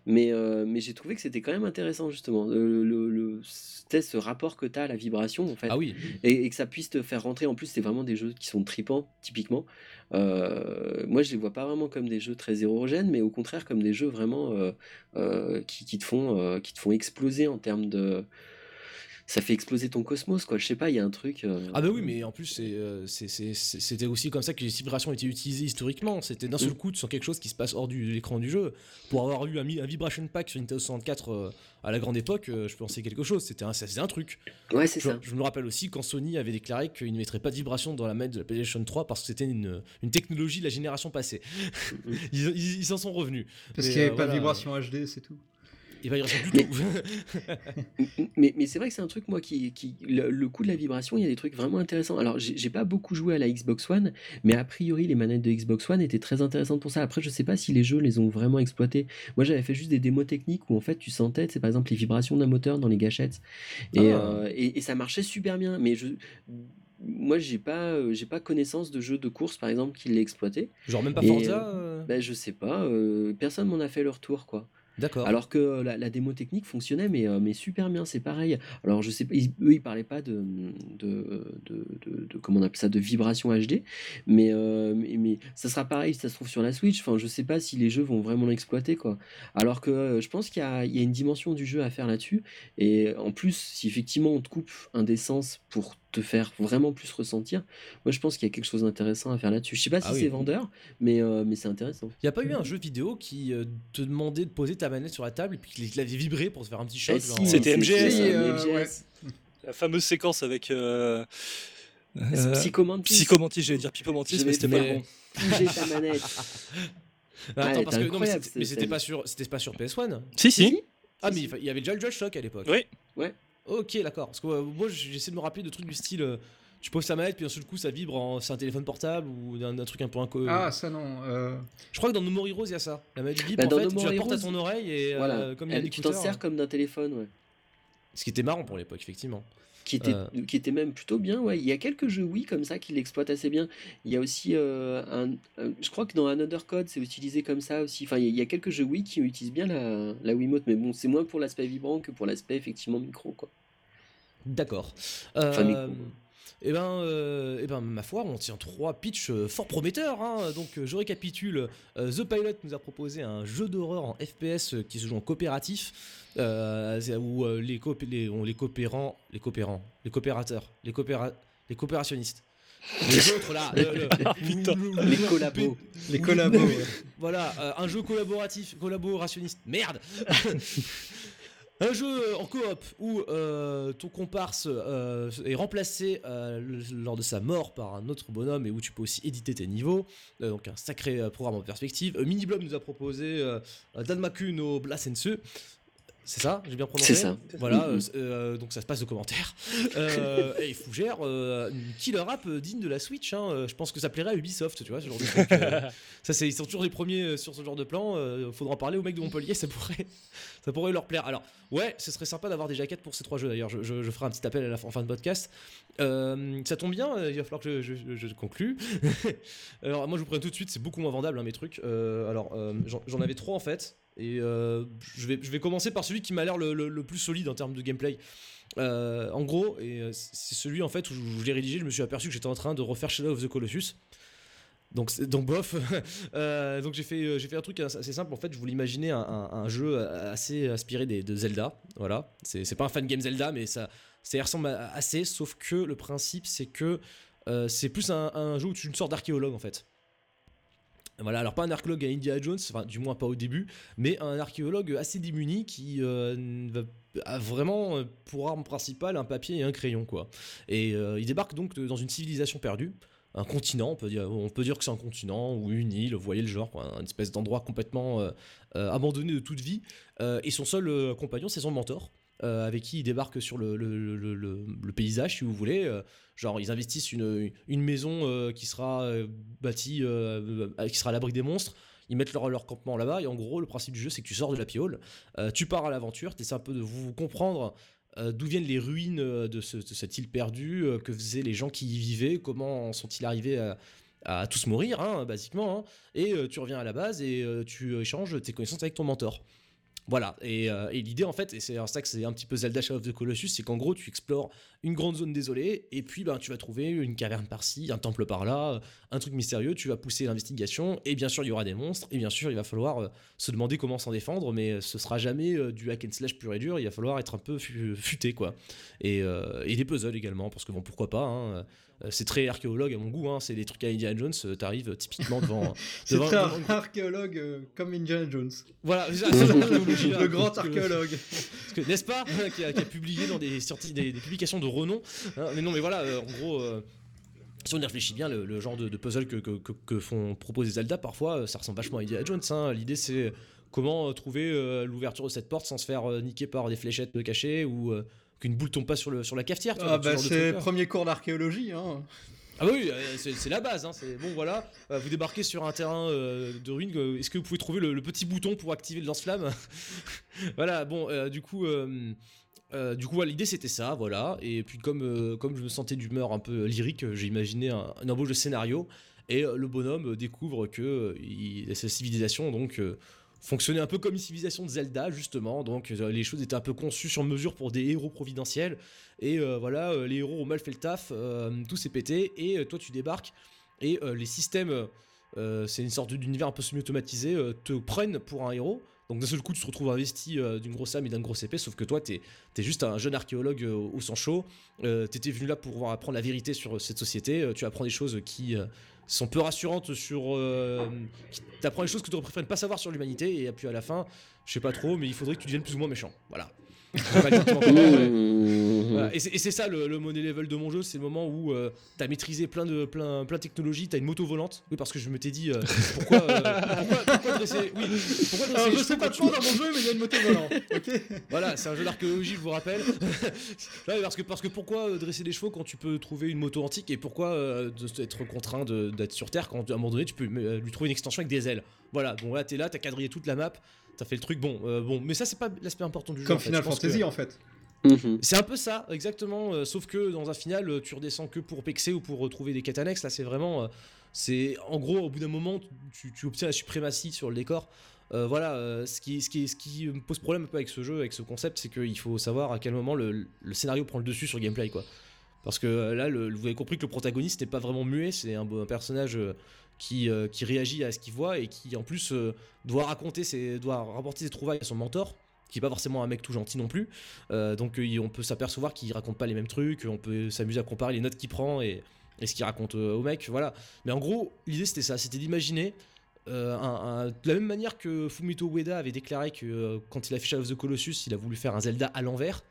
Mais, mais j'ai trouvé que c'était quand même intéressant, justement. Le, le, le- c'était ce rapport que tu as à la vibration, en fait Ah oui. et, et que ça puisse te faire rentrer. En plus, c'est vraiment des jeux qui sont tripants, typiquement. Euh, moi, je les vois pas vraiment comme des jeux très hétérogènes, mais au contraire comme des jeux vraiment euh, euh, qui, te font exploser en termes de. Ça fait exploser ton cosmos, quoi. Je sais pas, il y a un truc. euh, Ah bah oui, mais en plus, c'est, euh, c'est- c'est- c'est- c'était aussi comme ça que les vibrations étaient utilisées historiquement. C'était d'un seul Mm. coup sur quelque chose qui se passe hors du, de l'écran du jeu. Pour avoir eu un, un vibration pack sur Nintendo 64 euh, à la grande époque, euh, je pensais quelque chose. C'était un, c'était un truc. Ouais, c'est Je, ça. je me rappelle aussi quand Sony avait déclaré qu'il ne mettrait pas de vibration dans la manette de la PlayStation 3 parce que c'était une, une technologie de la génération passée. Mm. *laughs* ils, ils- ils s'en sont revenus. Parce Mais, qu'il n'y avait euh, pas de vibration HD, c'est tout. Il va y rester du tout. *laughs* Mais, mais c'est vrai que c'est un truc, moi, qui. qui le, le coup de la vibration, il y a des trucs vraiment intéressants. Alors, j'ai pas beaucoup joué à la Xbox One, mais a priori, les manettes de Xbox One étaient très intéressantes pour ça. Après, je sais pas si les jeux les ont vraiment exploités. Moi, j'avais fait juste des démos techniques où, en fait, tu sentais, c'est par exemple, les vibrations d'un moteur dans les gâchettes. Et, Ah. euh, et, et ça marchait super bien. Mais je. Moi, j'ai pas, euh, j'ai pas connaissance de jeux de course, par exemple, qui l'aient exploité. Genre même pas Forza euh, Ben, je sais pas. euh, personne m'en a fait leur tour, quoi. D'accord. Alors que euh, la, la démo technique fonctionnait, mais, euh, mais super bien, c'est pareil. Alors, je sais pas, ils- eux, ils parlaient pas de, de, de, comment on appelle ça, de vibration HD, mais, euh, mais, mais ça sera pareil si ça se trouve sur la Switch. Enfin, je sais pas si les jeux vont vraiment l'exploiter, quoi. Alors que euh, je pense qu'il y y a une dimension du jeu à faire là-dessus. Et en plus, si effectivement on te coupe un des sens pour te faire vraiment plus ressentir, moi je pense qu'il y a quelque chose d'intéressant à faire là-dessus. Je sais pas si Ah oui. c'est vendeur, mais, euh, mais c'est intéressant. Il y a pas eu un jeu vidéo qui te demandait de poser ta manette sur la table et puis qu'il l'avait vibré pour te faire un petit choc si, euh, C'était MGS, euh, MGS. ouais. La fameuse séquence avec. Euh... Euh, Psychomantis. Psychomantis, j'allais dire Pipomantis, mais c'était pas bon. bouger ta manette. *laughs* Ah, Attends, Ouais, parce que non, mais c'était- pas sur c'était pas sur PS1. Si, si. Ah mais il y avait déjà le DualShock à l'époque. Oui. Ouais. Ok, d'accord. Parce que euh, moi j'essaie de me rappeler de trucs du style euh, tu poses ta manette puis d'un seul coup ça vibre en c'est un téléphone portable ou un, un truc un peu inco. Ah, ça non. euh, Je crois que dans No More Heroes il y a ça. La manette vibre Bah, en dans fait, No tu la portes à ton oreille et euh, Voilà. comme il y a Elle- un tu t'en sers comme d'un téléphone, ouais. Ce qui était marrant pour l'époque effectivement. Qui était, Euh. qui était même plutôt bien, ouais. Il y a quelques jeux Wii comme ça qui l'exploitent assez bien. Il y a aussi euh, un, un- Je crois que dans Another Code, c'est utilisé comme ça aussi. Enfin, il y a- quelques jeux Wii qui utilisent bien la, la Wiimote, mais bon, c'est moins pour l'aspect vibrant que pour l'aspect effectivement micro, quoi. D'accord. Enfin, Euh. Et ben, euh, eh ben, ma foi, on tient trois pitchs euh, fort prometteurs. hein. Donc, euh, je récapitule. Euh, The Pilot nous a proposé un jeu d'horreur en FPS qui se joue en coopératif, euh, où euh, les, coop- les, on- les coopérants, les coopérants, les coopérateurs, les, coopéra- les coopérationnistes. Les autres là, le- le- *laughs* putain. le- le- Les le- collabos. Les collabos. voilà, euh, un jeu collaboratif, collaborationniste. Merde *laughs* Un jeu en coop où euh, ton comparse euh, est remplacé euh, lors de sa mort par un autre bonhomme et où tu peux aussi éditer tes niveaux. Euh, donc un sacré euh, programme en perspective. Euh, Miniblob nous a proposé euh, Danmaku no Blasensu. C'est ça J'ai bien prononcé C'est ça. Voilà, Mhm. euh, euh, donc ça se passe de commentaires. *laughs* Euh, et Fougère, euh, killer app digne de la Switch. hein. Je pense que ça plairait à Ubisoft, tu vois, ce genre de truc. euh. *laughs* ça, c'est, ils sont toujours les premiers sur ce genre de plan. Euh, faudra en parler aux mecs de Montpellier, ça pourrait, *laughs* ça pourrait leur plaire. Alors, ouais, ce serait sympa d'avoir des jaquettes pour ces trois jeux d'ailleurs. Je, je- je ferai un petit appel à la fin, en fin de podcast. Euh, ça tombe bien, euh, il va falloir que je, je- je conclue. alors, moi, je vous prends tout de suite, c'est beaucoup moins vendable, hein, mes trucs. Euh, alors, euh, j'en, j'en avais trois en fait. Et euh, je, vais, commencer par celui qui m'a l'air le, plus solide en termes de gameplay. Euh, en gros, euh, c'est celui en fait où je, l'ai rédigé, je me suis aperçu que j'étais en train de refaire Shadow of the Colossus. Donc, bof. *laughs* Donc j'ai fait, un truc assez simple. En fait, je voulais imaginer un, jeu assez inspiré de Zelda. Voilà. C'est pas un fan game Zelda, mais ça, ça ressemble assez. Sauf que le principe, c'est que c'est plus un jeu où tu es une sorte d'archéologue en fait. Voilà, alors pas un archéologue à Indiana Jones, enfin du moins pas au début, mais un archéologue assez démuni qui euh, a vraiment euh, pour arme principale un papier et un crayon quoi. Et euh, il débarque donc dans une civilisation perdue, un continent, on peut dire, on peut dire que c'est un continent ou une île, vous voyez le genre, quoi, un espèce d'endroit complètement abandonné de toute vie. Et son seul compagnon, c'est son mentor. Euh, avec qui il débarque sur le, paysage, si vous voulez. Euh, genre, ils investissent une, une maison euh, qui sera bâtie, qui sera à l'abri des monstres. Ils mettent leur, campement là-bas. Et en gros, le principe du jeu, c'est que tu sors de la piole, tu pars à l'aventure, tu essaies un peu de vous comprendre d'où viennent les ruines de, ce- de cette île perdue, que faisaient les gens qui y vivaient, comment en sont-ils arrivés à, tous mourir, hein, basiquement. hein. Et tu reviens à la base et tu échanges tes connaissances avec ton mentor. Voilà, et, euh, et l'idée en fait, et c'est ça que c'est un petit peu Zelda Shadow of the Colossus, c'est qu'en gros tu explores une grande zone désolée, et puis ben, tu vas trouver une caverne par-ci, un temple par-là, euh, un truc mystérieux, tu vas pousser l'investigation, et bien sûr il y aura des monstres, et bien sûr il va falloir euh, se demander comment s'en défendre, mais ce sera jamais du hack and slash pur et dur, il va falloir être un peu fu- futé quoi. Et, des puzzles également, parce que bon pourquoi pas, hein, c'est très archéologue à mon goût, hein, c'est des trucs à Indiana Jones, euh, t'arrives typiquement devant... *laughs* C'est devant- un devant- archéologue euh, comme Indiana Jones. Voilà, c'est ça, *laughs* d'archéologie-là. Le grand archéologue. parce que, n'est-ce pas qui a, qui a publié dans des, sorties, des, des publications de renom. hein. mais non, mais voilà, euh, en gros, euh, si on y réfléchit bien, le, le genre de, de puzzle que, que, que- que font proposer Zelda, parfois, euh, ça ressemble vachement à Indiana Jones. hein. L'idée, c'est comment euh, trouver euh, l'ouverture de cette porte sans se faire euh, niquer par des fléchettes cachées ou euh, qu'une boule tombe pas sur, le, sur la cafetière. Ah bah c'est truc-là. premier cours d'archéologie. Hein. Ah bah oui, euh, c'est la base. Hein, bon, voilà. Euh, vous débarquez sur un terrain euh, de ruines. Est-ce que vous pouvez trouver le, le petit bouton pour activer le lance-flamme *laughs* Voilà. Bon, euh, du coup, euh, du coup, l'idée c'était ça, voilà. Et puis comme comme je me sentais d'humeur un peu lyrique, j'ai imaginé un, un embauche de scénario. Et le bonhomme découvre que il, sa civilisation donc fonctionnait un peu comme une civilisation de Zelda justement. Donc euh, les choses étaient un peu conçues sur mesure pour des héros providentiels. Et euh, voilà, euh, les héros ont mal fait le taf, tout s'est pété, et toi tu débarques, et les systèmes, c'est une sorte d'univers un peu semi-automatisé, te prennent pour un héros. Donc d'un seul coup tu te retrouves investi d'une grosse âme et d'un gros épée, sauf que toi t'es es juste un jeune archéologue au sang chaud, t'étais venu là pour pouvoir apprendre la vérité sur cette société, tu apprends des choses qui sont peu rassurantes sur... Euh, T'apprends des choses que tu préféré ne pas savoir sur l'humanité, et puis à la fin, je sais pas trop, mais il faudrait que tu deviennes plus ou moins méchant. Voilà. *laughs* Voilà, et c'est ça le, le money level de mon jeu, c'est le moment où euh, t'as maîtrisé plein de plein, plein de technologies, t'as une moto volante. Oui, parce que je m'étais dit euh, pourquoi, euh, pourquoi, pourquoi dresser, oui, pourquoi dresser Alors les je chevaux sais pas dans mon jeu mais il y a une moto volante. *laughs* Ok. Voilà, c'est un jeu d'archéologie, je vous rappelle. *laughs* Ouais, parce que parce que pourquoi euh, dresser des chevaux quand tu peux trouver une moto antique et pourquoi euh, de- être contraint d'être sur Terre quand à un moment donné tu peux euh, lui trouver une extension avec des ailes. Voilà, bon là t'es là, t'as quadrillé toute la map, t'as fait le truc, bon, euh, bon, mais ça c'est pas l'aspect important du jeu. Comme en fait. Final Je pense que- Fantasy en fait. Mmh. c'est un peu ça, exactement. euh, sauf que dans un final, euh, tu redescends que pour pexer ou pour retrouver des quêtes annexes. Là, c'est vraiment. euh, c'est en gros, au bout d'un moment, tu, obtiens la suprématie sur le décor. Voilà, ce, qui, ce, qui, ce qui me pose problème un peu avec ce jeu, avec ce concept, c'est qu'il faut savoir à quel moment le, scénario prend le dessus sur le gameplay, quoi. Parce que là, vous avez compris que le protagoniste n'est pas vraiment muet, c'est un, personnage qui, qui réagit à ce qu'il voit et qui en plus doit raconter, doit rapporter ses trouvailles à son mentor, qui est pas forcément un mec tout gentil non plus. Euh, donc euh, on peut s'apercevoir qu'il raconte pas les mêmes trucs, on peut s'amuser à comparer les notes qu'il prend et, ce qu'il raconte euh, au mec, voilà. Mais en gros, l'idée c'était ça, c'était d'imaginer de la même manière que Fumito Ueda avait déclaré que quand il a fait the Colossus, il a voulu faire un Zelda à l'envers.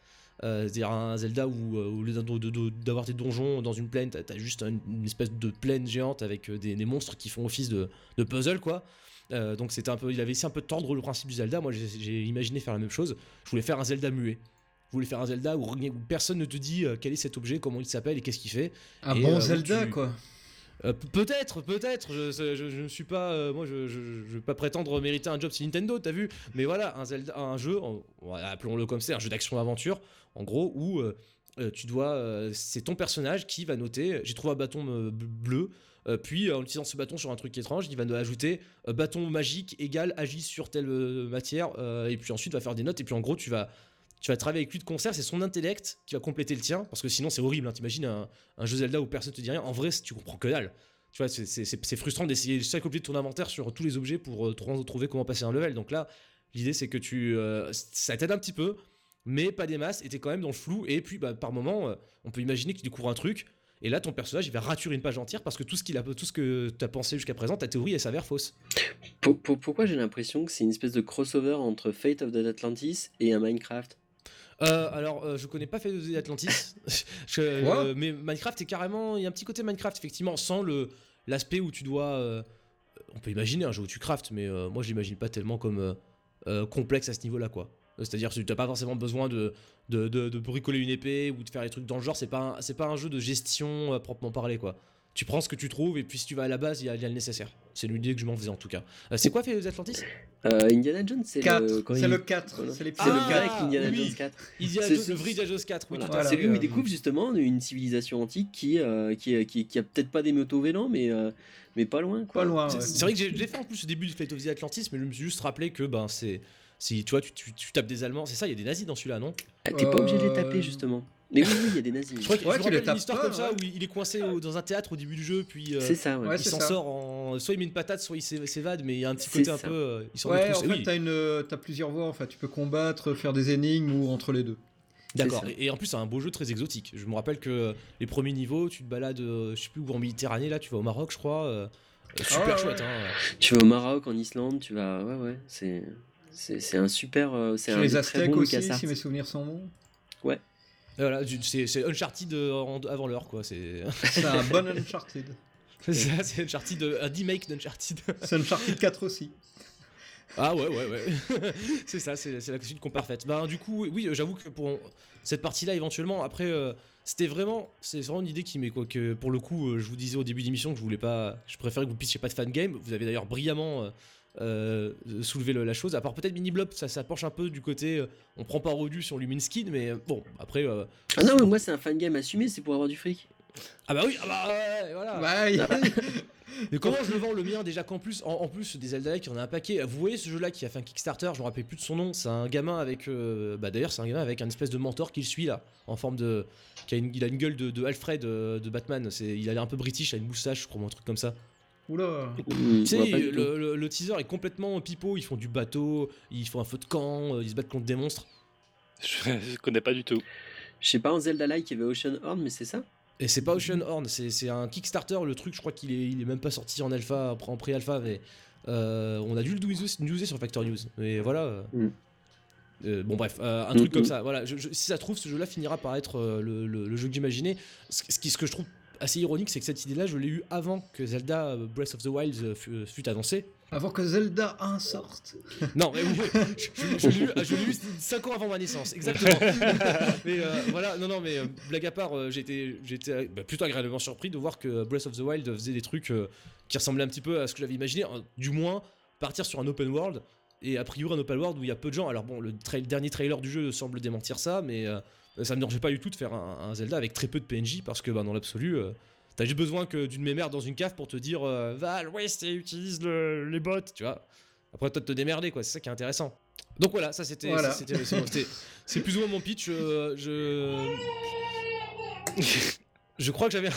C'est-à-dire un Zelda où, au lieu d'avoir des donjons dans une plaine, t'as as juste une, espèce de plaine géante avec des, des monstres qui font office de, de puzzle, quoi. Euh, donc c'était un peu, il avait essayé un peu de tordre le principe du Zelda. Moi, j'ai imaginé faire la même chose. Je voulais faire un Zelda muet. Je voulais faire un Zelda où, où personne ne te dit euh, quel est cet objet, comment il s'appelle et qu'est-ce qu'il fait. Un Et, bon euh, Zelda, tu- quoi. Euh, peut-être, peut-être. Je, ne suis pas, euh, moi, je, je, je veux pas prétendre mériter un job chez Nintendo, t'as vu Mais voilà, un Zelda, un jeu, voilà, appelons-le comme c'est, un jeu d'action-aventure, en gros, où euh, tu dois, c'est ton personnage qui va noter. J'ai trouvé un bâton bleu. Euh, puis en utilisant ce bâton sur un truc étrange, il va nous ajouter euh, bâton magique égal agit sur telle euh, matière, et puis ensuite va faire des notes, et puis en gros tu vas, tu vas travailler avec lui de concert, c'est son intellect qui va compléter le tien, parce que sinon c'est horrible, hein, t'imagines un, jeu Zelda où personne te dit rien, en vrai tu comprends que dalle. Tu vois, c'est- frustrant d'essayer chaque objet de ton inventaire sur tous les objets pour trou- trouver comment passer un level. Donc là, l'idée c'est que tu, ça t'aide un petit peu, mais pas des masses, et t'es quand même dans le flou. Et puis bah, par moment, on peut imaginer qu'il découvre un truc, et là ton personnage il va raturer une page entière parce que tout ce qu'il a, tout ce que t'as pensé jusqu'à présent, ta théorie elle s'avère fausse. Pour- pour- pourquoi j'ai l'impression que c'est une espèce de crossover entre Fate of the Atlantis et un Minecraft? Euh, alors, euh, je connais pas Fate of the Atlantis, *laughs* Je- euh, Quoi mais Minecraft est carrément, il y a un petit côté Minecraft effectivement, sans le l'aspect où tu dois, euh, on peut imaginer un jeu où tu craftes, mais euh, moi je l'imagine pas tellement comme euh, euh, complexe à ce niveau-là quoi. Euh, C'est-à-dire que tu n'as pas forcément besoin de, de, de- de bricoler une épée ou de faire des trucs dans le genre. C'est pas un- c'est pas un jeu de gestion euh, proprement parlé quoi. Tu prends ce que tu trouves et puis si tu vas à la base, il y, a il y a le nécessaire. C'est l'idée que je m'en faisais en tout cas. Euh, c'est quoi Fate of the Atlantis? Euh, Indiana Jones, c'est le. 4, quand c'est il- le 4, voilà. c'est l'épisode le Ah, grec 4. Indiana oui. Jones 4. Indiana C'est- Jones- le vrai Indiana Jones 4, oui, Voilà. à Voilà. c'est lui où il découvre justement une civilisation antique qui, euh, qui, qui, qui a peut-être pas des motos vélants, mais, euh, mais pas loin. Quoi. Pas loin, C'est ouais. c'est vrai que j'ai- fait en plus au début de Fate of the Atlantis, mais je me suis juste rappelé que ben c'est. Si tu vois, tu, tu- tu tapes des Allemands, c'est ça, il y a des nazis dans celui-là, non Ah, T'es pas obligé de les Euh, taper justement. Mais oui, oui, il y a des nazis. Je crois que Ouais, les rappelle une histoire pas, comme ça ouais. où il est coincé au- dans un théâtre au début du jeu, puis euh, C'est ça, ouais. Ouais, il s'en sort en. Soit il met une patate, soit il s'é- s'évade, mais il y a un petit côté un peu. euh, il s'en Ouais, en retrousse. fait, oui, t'as une, euh, t'as plusieurs voies. En fait, tu peux combattre, faire des énigmes ou entre les deux. d'accord. Et, et en plus, c'est un beau jeu très exotique. Je me rappelle que les premiers niveaux, tu te balades, euh, je sais plus où en Méditerranée, là, tu vas au Maroc, je crois. super Ah chouette, ouais. hein. Tu vas au Maroc, en Islande, tu vas. Ouais, ouais, c'est. C'est c'est un super. euh, C'est un les Aztèques bon aussi, si mes souvenirs sont bons. Et Voilà, du- c'est c'est Uncharted euh, avant l'heure, quoi. C'est *laughs* C'est un bon Uncharted. *laughs* c'est ça, c'est Uncharted, euh, un remake d'Uncharted. *laughs* C'est Uncharted 4 aussi. Ah ouais, ouais, ouais. c'est ça, c'est c'est la suite qu'on parfaite. Ben, du coup, oui, j'avoue que pour cette partie-là, éventuellement, après, euh, c'était vraiment, c'est vraiment une idée qui m'est quoi que pour le coup, euh, je vous disais au début d'émission que je voulais pas, je préférais que vous puissiez pas de fan game. Vous avez d'ailleurs brillamment euh, euh, soulevé le- la chose. À part peut-être Mini Blob, ça, ça penche un peu du côté, euh, on prend pas au dû si on lui met une skin, mais euh, bon, après. euh, Ah non, mais moi, c'est un fan game assumé, c'est pour avoir du fric. ah bah oui, ah bah ouais, voilà. Ouais, *laughs* il- Mais comment je le vends le mien déjà qu'en plus, en, en plus des Zelda, il y en a un paquet. Vous voyez ce jeu-là qui a fait un Kickstarter, je me rappelle plus de son nom. C'est un gamin avec, euh, bah d'ailleurs c'est un gamin avec un espèce de mentor qui le suit là, en forme de, qui a une, il a une gueule de, de Alfred de Batman. C'est, il a l'air un peu british, il a une moustache, je crois, ou un truc comme ça. Oula. Hmm, Tu sais, le, le- le teaser est complètement pipeau. Ils font du bateau, ils font un feu de camp, euh, ils se battent contre des monstres. Je, *laughs* je connais pas du tout. Je sais pas, en Zelda-like, il y avait Ocean Horn, mais c'est ça? Et c'est pas Ocean Horn, c'est, c'est un Kickstarter. Le truc, je crois qu'il est, il est même pas sorti en alpha, en pré-alpha, mais euh, on a dû le newser, sur Factor News. Mais voilà. Mm. euh, bon bref, euh, un Mm, truc comme mm. ça. Voilà, je- je- si ça se trouve, ce jeu-là finira par être euh, le, le- le jeu que j'imaginais. Ce, ce qui, ce que je trouve assez ironique, c'est que cette idée-là, je l'ai eu avant que Zelda euh, Breath of the Wild euh, fût, fût annoncé. Avant que Zelda 1 sorte. *laughs* Non, mais oui, je, je l'ai eu- je l'ai eu 5 ans avant ma naissance, exactement. *laughs* mais euh, voilà, non, non, mais euh, blague à part, euh, euh, bah, plutôt agréablement surpris de voir que Breath of the Wild faisait des trucs euh, qui ressemblaient un petit peu à ce que j'avais imaginé, hein, du moins partir sur un open world. Et a priori, un open world où il y a peu de gens. Alors, bon, le, tra- le dernier trailer du jeu semble démentir ça, mais euh, ça me dérangeait pas du tout de faire un, un Zelda avec très peu de PNJ parce que, bah, dans l'absolu. euh, T'as juste besoin que d'une mémère dans une cave pour te dire euh, va à l'ouest et utilise le- les bottes, tu vois. Après, toi, de te démerder, quoi. C'est ça qui est intéressant. Donc voilà, ça c'était. Voilà. ça, c'était- c'est bon, c'était- C'est plus ou moins mon pitch. euh, je. *laughs* Je crois que j'avais.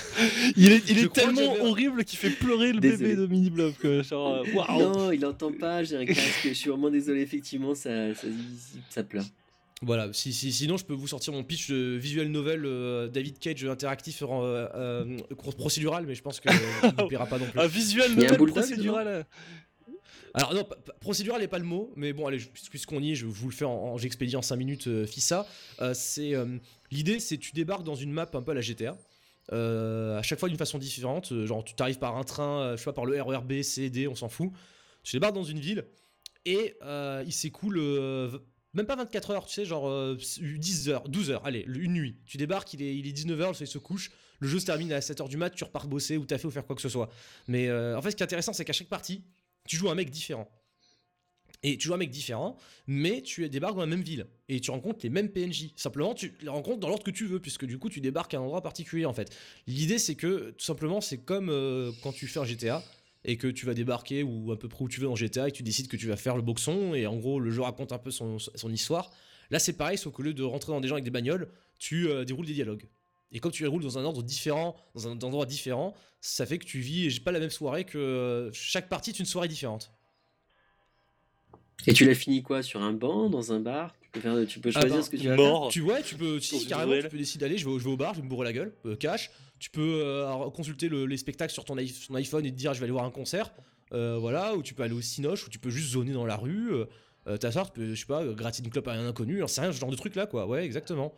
Il est, il Je est crois que tellement horrible qu'il fait pleurer le Désolé. bébé de Mini Blob. Genre, euh, waouh. Non, il entend pas, j'ai un casque, je suis vraiment désolé, effectivement, ça, ça, ça pleure. Voilà, si, si- sinon je peux vous sortir mon pitch de visual novel euh, David Cage interactif euh, euh, procédural, mais je pense qu'il ne *laughs* plaira pas non plus. Un un novel procédural. Alors non, procédural n'est pas le mot, mais bon, allez, puisqu'on y est, je vous le fais en, en j'expédie en 5 minutes, euh, FISA. Euh, c'est euh, l'idée, c'est tu débarques dans une map un peu à la GTA. euh, à chaque fois d'une façon différente, euh, genre tu t'arrives par un train, euh, je sais pas, par le RER B, C, D, on s'en fout. Tu débarques dans une ville et euh, il s'écoule euh, même pas 24 heures, tu sais, genre euh, 10 heures, 12 heures, allez, une nuit. Tu débarques, il est, il est 19h, le soleil se couche, le jeu se termine à 7h du mat, tu repars bosser ou taffer ou faire quoi que ce soit. Mais euh, en fait, ce qui est intéressant, c'est qu'à chaque partie, tu joues un mec différent. Et tu joues un mec différent, mais tu débarques dans la même ville. Et tu rencontres les mêmes PNJ. Simplement, tu les rencontres dans l'ordre que tu veux, puisque du coup, tu débarques à un endroit particulier, en fait. L'idée, c'est que, tout simplement, c'est comme euh, quand tu fais un GTA, et que tu vas débarquer ou à peu près où tu veux dans GTA, et que tu décides que tu vas faire le boxon, et en gros, le jeu raconte un peu son, son histoire. Là, c'est pareil, sauf qu'au lieu de rentrer dans des gens avec des bagnoles, tu euh, déroules des dialogues. Et comme tu déroules dans un ordre différent, dans un endroit différent, ça fait que tu vis pas la même soirée que euh, chaque partie est une soirée différente. Et tu l'as fini quoi? Sur un banc, dans un bar? Tu peux, faire, tu peux Ah choisir ben, ce que tu vas mort. Tu vois, tu peux, si, carrément, tu peux décider d'aller, je vais, au- je vais au bar, je vais me bourrer la gueule, euh, cash. Tu peux euh, consulter le- les spectacles sur ton, iPhone et te dire je vais aller voir un concert, euh, voilà, ou tu peux aller au Cinoche, ou tu peux juste zoner dans la rue, euh, euh, t'asseoir, tu peux, je sais pas, gratter une clope à un inconnu, sais rien, ce genre de truc là, quoi, ouais, exactement.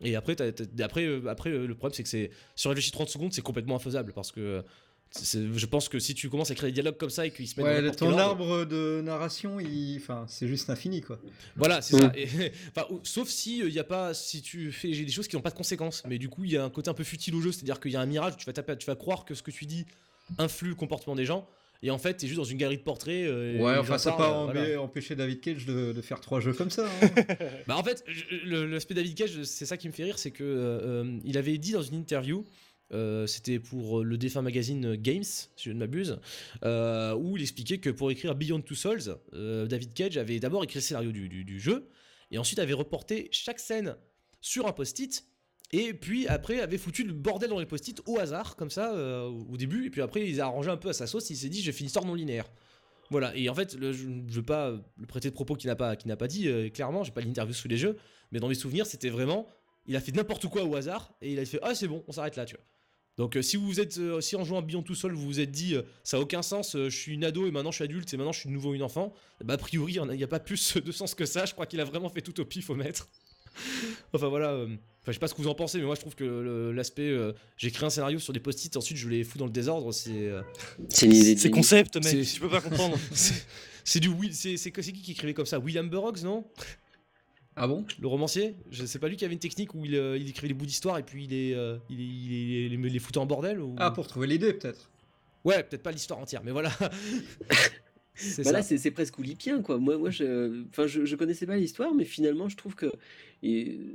Et après, après, après le problème c'est que c'est, si on réfléchit 30 secondes, c'est complètement infaisable, parce que c'est- je pense que si tu commences à écrire des dialogues comme ça et qu'ils se mettent dans Ouais, quel ton ordre- arbre de narration, il... enfin, c'est juste infini, quoi. Voilà, c'est Mm. ça. Et- *laughs* enfin, sauf si il y a pas, si tu fais j'ai des choses qui n'ont pas de conséquences. Mais du coup, il y a un côté un peu futile au jeu, c'est-à-dire qu'il y a un mirage, tu vas taper, tu vas croire que ce que tu dis influe le comportement des gens. Et en fait, t'es juste dans une galerie de portraits. euh, Ouais, enfin, ça parlent, pas euh, voilà. empê- empêcher David Cage de, de faire trois jeux comme ça. hein. *laughs* Bah en fait, l'aspect David Cage, c'est ça qui me fait rire, c'est que euh, euh, il avait dit dans une interview, euh, c'était pour le défunt magazine Games, si je ne m'abuse, euh, où il expliquait que pour écrire Beyond Two Souls, euh, David Cage avait d'abord écrit le scénario du, du- jeu, et ensuite avait reporté chaque scène sur un post-it, et puis après avait foutu le bordel dans les post-it au hasard, comme ça, euh, au début, et puis après il a arrangé un peu à sa sauce, il s'est dit, je fais une histoire non linéaire. Voilà, et en fait, je ne veux pas le prêter de propos qu'il n'a pas, qu'il n'a pas dit, euh, clairement, j'ai pas l'interview sous les jeux, mais dans mes souvenirs, c'était vraiment, il a fait n'importe quoi au hasard, et il a fait, ah c'est bon, on s'arrête là, tu vois. Donc euh, si vous êtes, euh, si en jouant à Beyond tout seul, vous vous êtes dit, euh, ça a aucun sens, euh, je suis une ado et maintenant je suis adulte et maintenant je suis de nouveau une enfant, bah a priori, il n'y a, pas plus *laughs* de sens que ça, je crois qu'il a vraiment fait tout au pif au maître. *laughs* enfin voilà, euh, enfin, je sais pas ce que vous en pensez, mais moi je trouve que l'aspect, euh, j'écris un scénario sur des post-it, ensuite je les fous dans le désordre, c'est... euh, C'est une idée de C'est génie. concept, mec. C'est- Tu peux pas *laughs* comprendre. c'est- du Will, c'est c'est c'est qui qui écrivait comme ça? William Burroughs, non? Ah bon? Le romancier Je sais pas lui qui avait une technique où il, euh, il écrivait les bouts d'histoire et puis il est, euh, il, est- il, les- les foutait en bordel ou... Ah, pour trouver l'idée, peut-être. Ouais, peut-être pas l'histoire entière, mais voilà. *laughs* c'est Bah là, c'est c'est presque oulipien, quoi. Moi, moi je, enfin, je, je connaissais pas l'histoire, mais finalement, je trouve que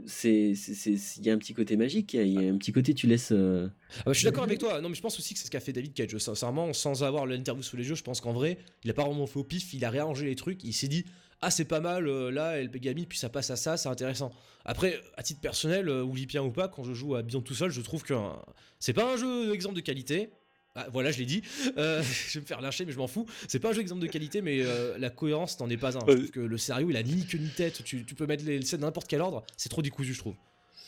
c'est, c'est, c'est- il y a un petit côté magique, il y a- il y, a un petit côté, tu laisses. euh, Ah bah, je suis d'accord avec toi. Non, mais je pense aussi que c'est ce qu'a fait David Cage. Sincèrement, sans avoir l'interview sous les yeux, je pense qu'en vrai, il a pas vraiment fait au pif. Il a réarrangé les trucs. Il s'est dit, ah, c'est pas mal, euh, là, El Pegami, puis ça passe à ça, c'est intéressant. Après, à titre personnel, euh, oulipien ou pas, quand je joue à Beyond tout seul, je trouve que euh, c'est pas un jeu exemple de qualité. Ah, voilà, je l'ai dit. Euh, *laughs* je vais me faire lyncher, mais je m'en fous. C'est pas un jeu exemple de qualité, mais euh, la cohérence n'en est pas un. Je trouve que le scénario, il a ni queue ni tête. Tu, tu peux mettre les scènes dans n'importe quel ordre. C'est trop décousu, je trouve.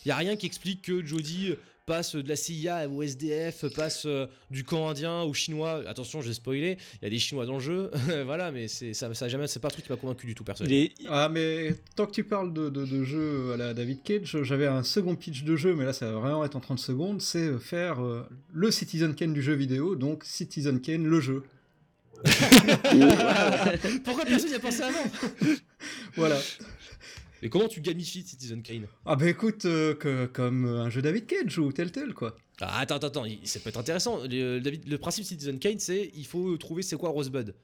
Il y a rien qui explique que Jodie passe de la CIA au SDF, passe euh, du camp indien au chinois. Attention, je vais spoiler. Il y a des chinois dans le jeu. *laughs* voilà, mais c'est ça, jamais, c'est pas un truc qui m'a convaincu du tout, personnellement. est, Ah, mais tant que tu parles de, de, de jeu à la David Cage, j'avais un second pitch de jeu, mais là, ça va vraiment être en 30 secondes. C'est euh, faire euh, le Citizen Kane du jeu vidéo, donc Citizen Kane, le jeu. *laughs* Pourquoi personne n'y a pensé avant? Voilà. Et comment tu gamifies Citizen Kane? Ah, bah écoute, euh, que, comme un jeu David Cage ou tel tel, quoi. Ah, Attends, attends, attends, ça peut être intéressant. Le, David- le principe Citizen Kane, c'est il faut trouver c'est quoi Rosebud.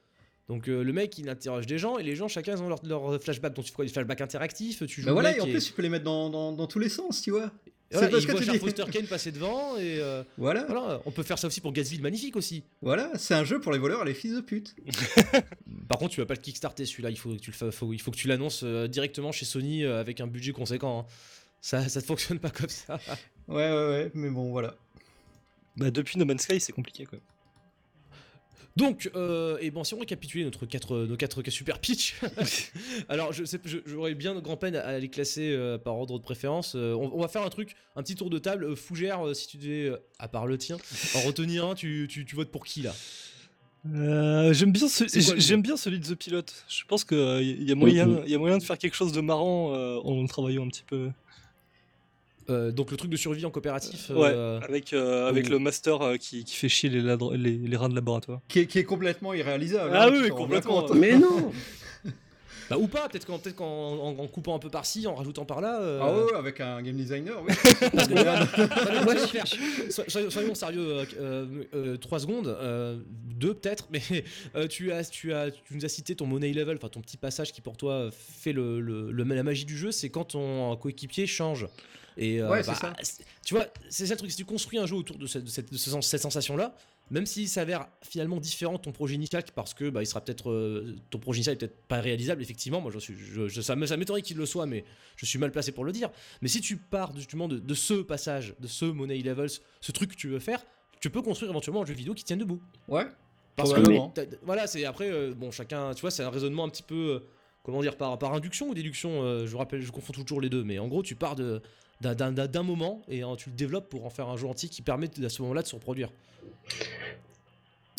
Donc euh, le mec il interroge des gens et les gens chacun ils ont leur, leur flashback. Donc tu fais quoi? Des flashbacks interactifs Tu joues Bah voilà, et en et- plus, tu peux les mettre dans, dans, dans tous les sens, tu vois. Voilà, que voit tu. Foster Kane passer devant et euh, Voilà, voilà. On peut faire ça aussi pour Gatsby magnifique aussi. voilà, c'est un jeu pour les voleurs et les fils de pute. *laughs* Par contre, tu vas pas le kickstarter celui-là. Il faut que tu le fa- faut- il faut que tu l'annonces euh, directement chez Sony euh, avec un budget conséquent. hein. Ça, ça ne fonctionne pas comme ça. Ouais, ouais, ouais, mais bon, voilà. bah, depuis No Man's Sky, c'est compliqué quoi. Donc, euh, et bon, si on récapitulait notre quatre, nos quatre super pitch, *laughs* alors je sais, je- j'aurais bien de grand peine à les classer euh, par ordre de préférence. Euh, on, on va faire un truc, un petit tour de table. Euh, Fougère, euh, si tu devais, euh, à part le tien, en retenir un, tu, tu, tu votes pour qui là? Euh, j'aime bien, ce- j'aime celui de The Pilot. Je pense qu'il y, a moyen, il y a moyen de faire quelque chose de marrant euh, en travaillant un petit peu. Euh, donc le truc de survie en coopératif. Ouais, euh, avec, euh, avec ou- le master euh, qui, qui fait chier les, les, les rats de laboratoire. Qui est, qui est complètement irréalisable. Ah hein, oui, complètement. Mais non *laughs* Bah, ou pas, peut-être qu'en peut qu'en en, en coupant un peu par-ci, en rajoutant par là. euh, Ah ouais, avec un game designer, oui. *laughs* Parce que *laughs* soyons- sérieux, 3 secondes, 2 peut-être, mais euh, tu, as, tu, as, tu nous as cité ton money level, enfin ton petit passage qui pour toi fait le, le- le- la magie du jeu, c'est quand ton coéquipier change. Et euh, Ouais, c'est bah, ça. tu vois, c'est ça le truc, si tu construis un jeu autour de cette, de cette, de ce sens- cette sensation-là, même s'il s'avère finalement différent de ton projet initial, parce que bah, il sera peut-être euh, ton projet initial est peut-être pas réalisable, effectivement, moi je suis, je, je- ça m'étonnerait qu'il le soit, mais je suis mal placé pour le dire. Mais si tu pars justement de, de ce passage, de ce money levels, ce truc que tu veux faire, tu peux construire éventuellement un jeu vidéo qui tienne debout. Ouais. Parce que voilà, c'est après euh, bon chacun, tu vois, c'est un raisonnement un petit peu euh, comment dire par par induction ou déduction. euh, je vous rappelle, je confonds toujours les deux, mais en gros, tu pars de d'un- moment et hein, tu le développes pour en faire un jeu entier qui permet à ce moment-là de se reproduire.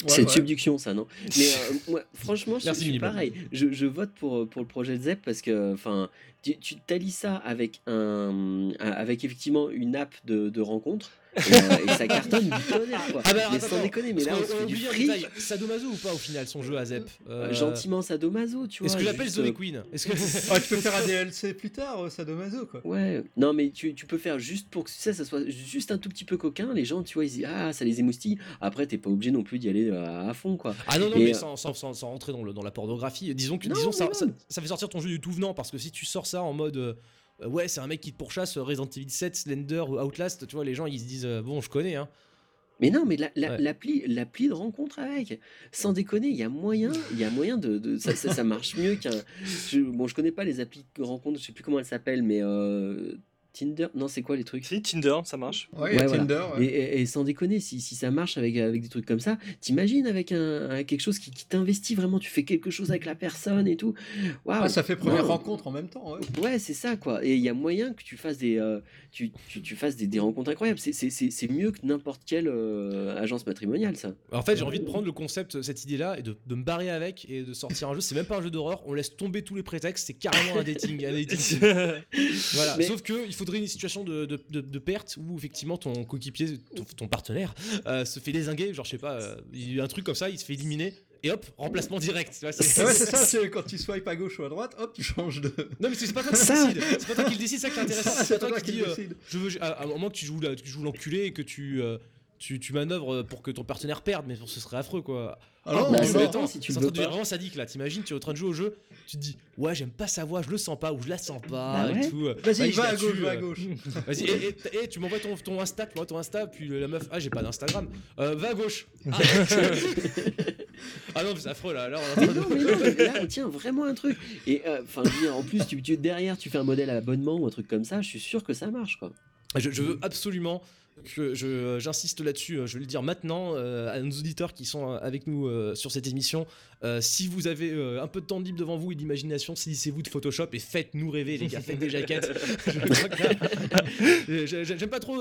Ouais, c'est une ouais. subduction, ça, non? Mais euh, *laughs* moi, franchement, je, Merci, suis pareil. Je, je vote pour, pour le projet de ZEP parce que, enfin, tu, tu t'allies ça avec un, avec effectivement une app de, de rencontre et, euh, et ça cartonne du tonnerre, quoi. Ah bah alors, mais attends, sans déconner, mais là, on se fait a du fric. Sadomaso ou pas au final son jeu à Zep Euh, Gentiment sadomaso, tu vois. Est-ce que j'appelle juste, Zoé euh, Queen Est-ce que *laughs* *laughs* Ah, tu peux faire un DLC plus tard, euh, Sadomaso, quoi. Ouais, non mais tu, tu peux faire juste pour que ça, ça soit juste un tout petit peu coquin, les gens tu vois ils disent ah ça les émoustille, après t'es pas obligé non plus d'y aller euh, à, à fond quoi. Ah non, non, Et, mais euh, sans, sans, sans, sans rentrer dans, le, dans la pornographie, disons que Non, disons ça, ça, ça fait sortir ton jeu du tout venant parce que si tu sors ça en mode euh, ouais, c'est un mec qui te pourchasse euh, Resident Evil 7, Slender ou Outlast, tu vois, les gens ils se disent euh, bon, je connais, hein. Mais non mais la- la- Ouais. l'appli l'appli de rencontre avec, sans déconner il y a moyen, il y a moyen de, de- ça, ça, ça marche mieux qu'un, je, bon je connais pas les applis de rencontre, je sais plus comment elles s'appellent mais euh, Tinder, non c'est quoi les trucs? Si, Tinder, ça marche. Ouais, il y a Ouais, voilà. Tinder. ouais. Et, et- et sans déconner, si, si ça marche avec, avec des trucs comme ça, t'imagines avec un, un- quelque chose qui, qui t'investit vraiment, tu fais quelque chose avec la personne et tout. Waouh. Ah, ça fait première Non. rencontre en même temps, ouais. Ouais, c'est ça quoi. Et il y a moyen que tu fasses des, euh, tu, tu, tu fasses des, des rencontres incroyables. C'est- C'est c'est- c'est mieux que n'importe quelle euh, agence matrimoniale, ça. En fait, j'ai envie de prendre le concept, cette idée-là, et de, de me barrer avec et de sortir un jeu. C'est même pas un jeu d'horreur, on laisse tomber tous les prétextes, c'est carrément un dating. un dating. *laughs* Voilà. Mais- Sauf que il faudrait une situation de, de, de- de perte où effectivement ton coéquipier, ton, ton partenaire, euh, se fait désinguer. Genre, je sais pas, euh, il y a un truc comme ça, il se fait éliminer. Et hop, remplacement direct. tu vois, c'est- ouais, c'est *laughs* ça, c'est quand tu swipes à gauche ou à droite, hop, tu changes de. Non, mais c'est pas toi qui Ça. décide. C'est pas toi qui le décide, c'est ça qui est *laughs* intéressant. C'est pas toi qui qui dis, euh, décide. je veux, à, à un moment que tu joues, la- tu joues l'enculé et que tu, euh, tu, tu manœuvres pour que ton partenaire perde, mais ce serait affreux quoi. Ah non, mon bah, attends, si tu c'est le en train de devenir vraiment sadique là. T'imagines, tu es en train de jouer au jeu, tu te dis, ouais, j'aime pas sa voix, je le sens pas ou je la sens pas Bah et ouais. tout. Vas-y, je va à gauche, va à euh. gauche. *laughs* Vas-y, et, et- et tu m'envoies ton, ton Insta, tu m'envoies ton Insta, puis la meuf, ah, j'ai pas d'Instagram, Euh, va à gauche. Ah, *laughs* ah non, mais c'est affreux là. là on Mais non, mais non, mais là on tient vraiment un truc. Et euh, enfin, dire, en plus, tu, tu- derrière, tu fais un modèle à abonnement ou un truc comme ça, je suis sûr que ça marche quoi. Je, je veux absolument j'insiste là-dessus, euh, je vais le dire maintenant euh, à nos auditeurs qui sont euh, avec nous euh, sur cette émission. euh, si vous avez un peu de temps libre devant vous et d'imagination, saisissez-vous de Photoshop et faites-nous rêver, les gars, faites des jaquettes. *laughs* *laughs* J'aime pas trop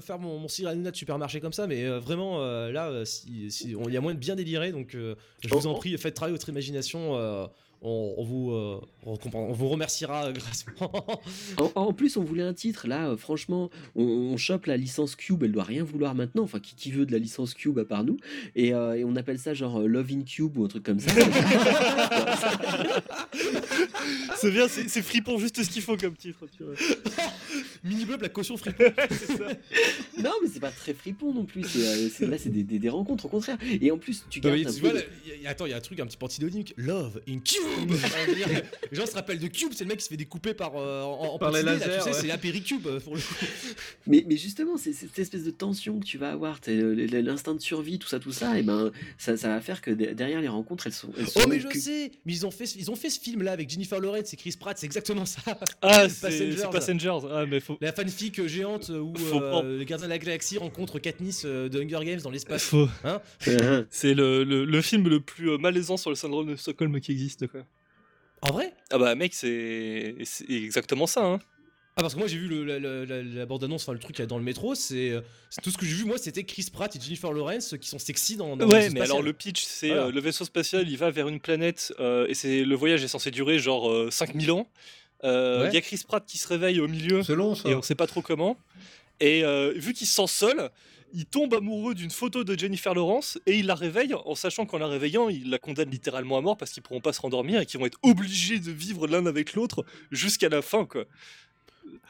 faire mon, mon de supermarché comme ça, mais vraiment là, si- si- on- il y a moyen de bien délirer, donc je vous en prie, faites travailler votre imagination. On, on vous, euh, on, vous remerciera euh, grassement. En, en plus, on voulait un titre. Là, euh, franchement, on, on chope la licence Cube. Elle doit rien vouloir maintenant. Enfin, qui, qui veut de la licence Cube à part nous et, euh, et on appelle ça genre euh, Love in Cube ou un truc comme ça. *laughs* c'est bien, c'est c'est fripon, juste ce qu'il faut comme titre. Tu vois. *laughs* Mini Blub, la caution free. *laughs* non, mais c'est pas très fripon non plus. c'est, euh, c'est- là, c'est des, des- des rencontres au contraire. Et en plus, tu Non, gardes mais un tu peu vois, de- là, y a- attends, il y a un truc un petit peu antidonique. Love in Cube *laughs* Les gens se rappellent de Cube, c'est le mec qui se fait découper par, euh, en, en Par les petits dés, là, lasers, tu sais, ouais. c'est l'apéricube euh, pour le coup. *laughs* mais, mais justement, c'est cette espèce de tension que tu vas avoir, l'instinct de survie, tout ça, tout ça. Et ben, ça, ça va faire que de- derrière les rencontres, elles sont. elles sont Oh, mais je que- sais Mais ils ont fait, ils ont fait ce film là avec Jennifer Lawrence et Chris Pratt, c'est exactement ça. Ah, *laughs* c'est Passengers. c'est Passengers. Ah, mais faut. La fanfic géante où euh, les gardiens de la galaxie rencontrent Katniss euh, de Hunger Games dans l'espace. faut- Hein C'est le, le, le film le plus euh, malaisant sur le syndrome de Stockholm qui existe. Quoi. En vrai Ah bah mec, c'est exactement ça. Hein. Ah parce que moi j'ai vu le, la, la- la- la bande-annonce, enfin le truc dans le métro, c'est euh, c'est tout ce que j'ai vu moi c'était Chris Pratt et Jennifer Lawrence qui sont sexy dans, dans le Ouais, vaisseau mais spatial. alors le pitch, c'est Voilà. euh, le vaisseau spatial, il va vers une planète euh, et c'est le voyage est censé durer genre euh, 5000 ans. Euh, Il Ouais. y a Chris Pratt qui se réveille au milieu C'est long ça. et on sait pas trop comment. Et euh, vu qu'il se sent seul, il tombe amoureux d'une photo de Jennifer Lawrence et il la réveille en sachant qu'en la réveillant, il la condamne littéralement à mort parce qu'ils pourront pas se rendormir et qu'ils vont être obligés de vivre l'un avec l'autre jusqu'à la fin quoi.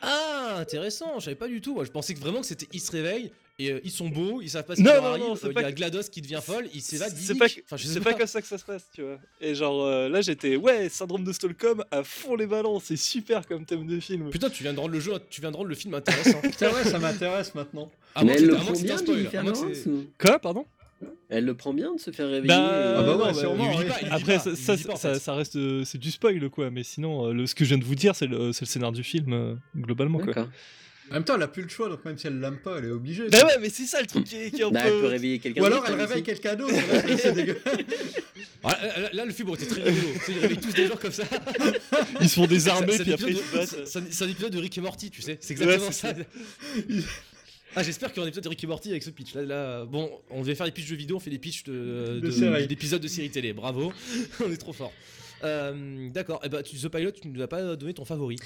Ah, intéressant, je savais pas du tout. Je pensais que vraiment que c'était ils se réveillent et euh, ils sont beaux, ils savent pas ce qui Non, leur non, arrive. non, c'est euh, Il y a que- GLaDOS qui devient folle, il s'évade. C'est pas, Enfin, je sais c'est pas. pas comme ça que ça se passe, tu vois. Et genre euh, là j'étais ouais, syndrome de Stockholm à fond les ballons, c'est super comme thème de film. Putain, tu viens de rendre le jeu, tu viens de rendre le film intéressant. *laughs* C'est vrai, ça m'intéresse maintenant. À moins que le à moins prend que c'était un bien, spoil. C'est- Quoi, pardon? Elle le prend bien de se faire réveiller. Bah, euh, Ah bah ouais, pas, Après, pas, ça, il ça, lui dit pas, en ça- fait. ça reste c'est du spoil quoi, mais sinon le, ce que je viens de vous dire c'est le, c'est le scénario du film globalement quoi. En même temps, elle a plus le choix, donc même si elle l'aime pas, elle est obligée. Bah ouais, mais c'est ça le truc qui est, qui est un Bah, elle peut peu. réveiller quelqu'un Ou alors elle réveille quelqu'un d'autre. là, c'est dégueu. *laughs* Ah, là, là, là, le film été très rigolo. Tu sais, ils réveillent tous des gens comme ça. *laughs* Ils se font C'est désarmer un puis après ils se c'est- un- épisode de Rick et Morty, tu sais. C'est exactement Ouais, ça. Ah, j'espère qu'il y aura un épisode de Rick et Morty avec ce pitch. Là, là, bon, on devait faire des pitchs de jeux vidéo, on fait des pitchs de, De d'épisodes de séries télé. Bravo, *laughs* on est trop fort. Euh, D'accord, et bah, tu, The Pilot, tu ne nous as pas donné ton favori.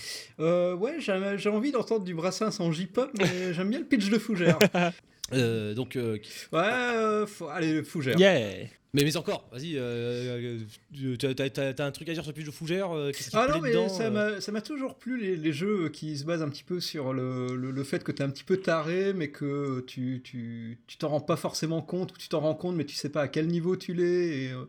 Euh, ouais, j'ai j'ai envie d'entendre du Brassens en J-pop, mais *laughs* j'aime bien le pitch de Fougère. *laughs* Euh, donc, euh, Ouais, euh, faut... allez, Fougère. Yeah. mais, mais encore, vas-y, euh, euh, t'as- t'as t'as- t'as un truc à dire sur le pitch de Fougère euh, qui Ah non, mais dedans, ça euh m'a ça m'a toujours plu les, les jeux qui se basent un petit peu sur le, le, le fait que t'es un petit peu taré, mais que tu tu tu t'en rends pas forcément compte, ou tu t'en rends compte, mais tu sais pas à quel niveau tu l'es. Et, euh,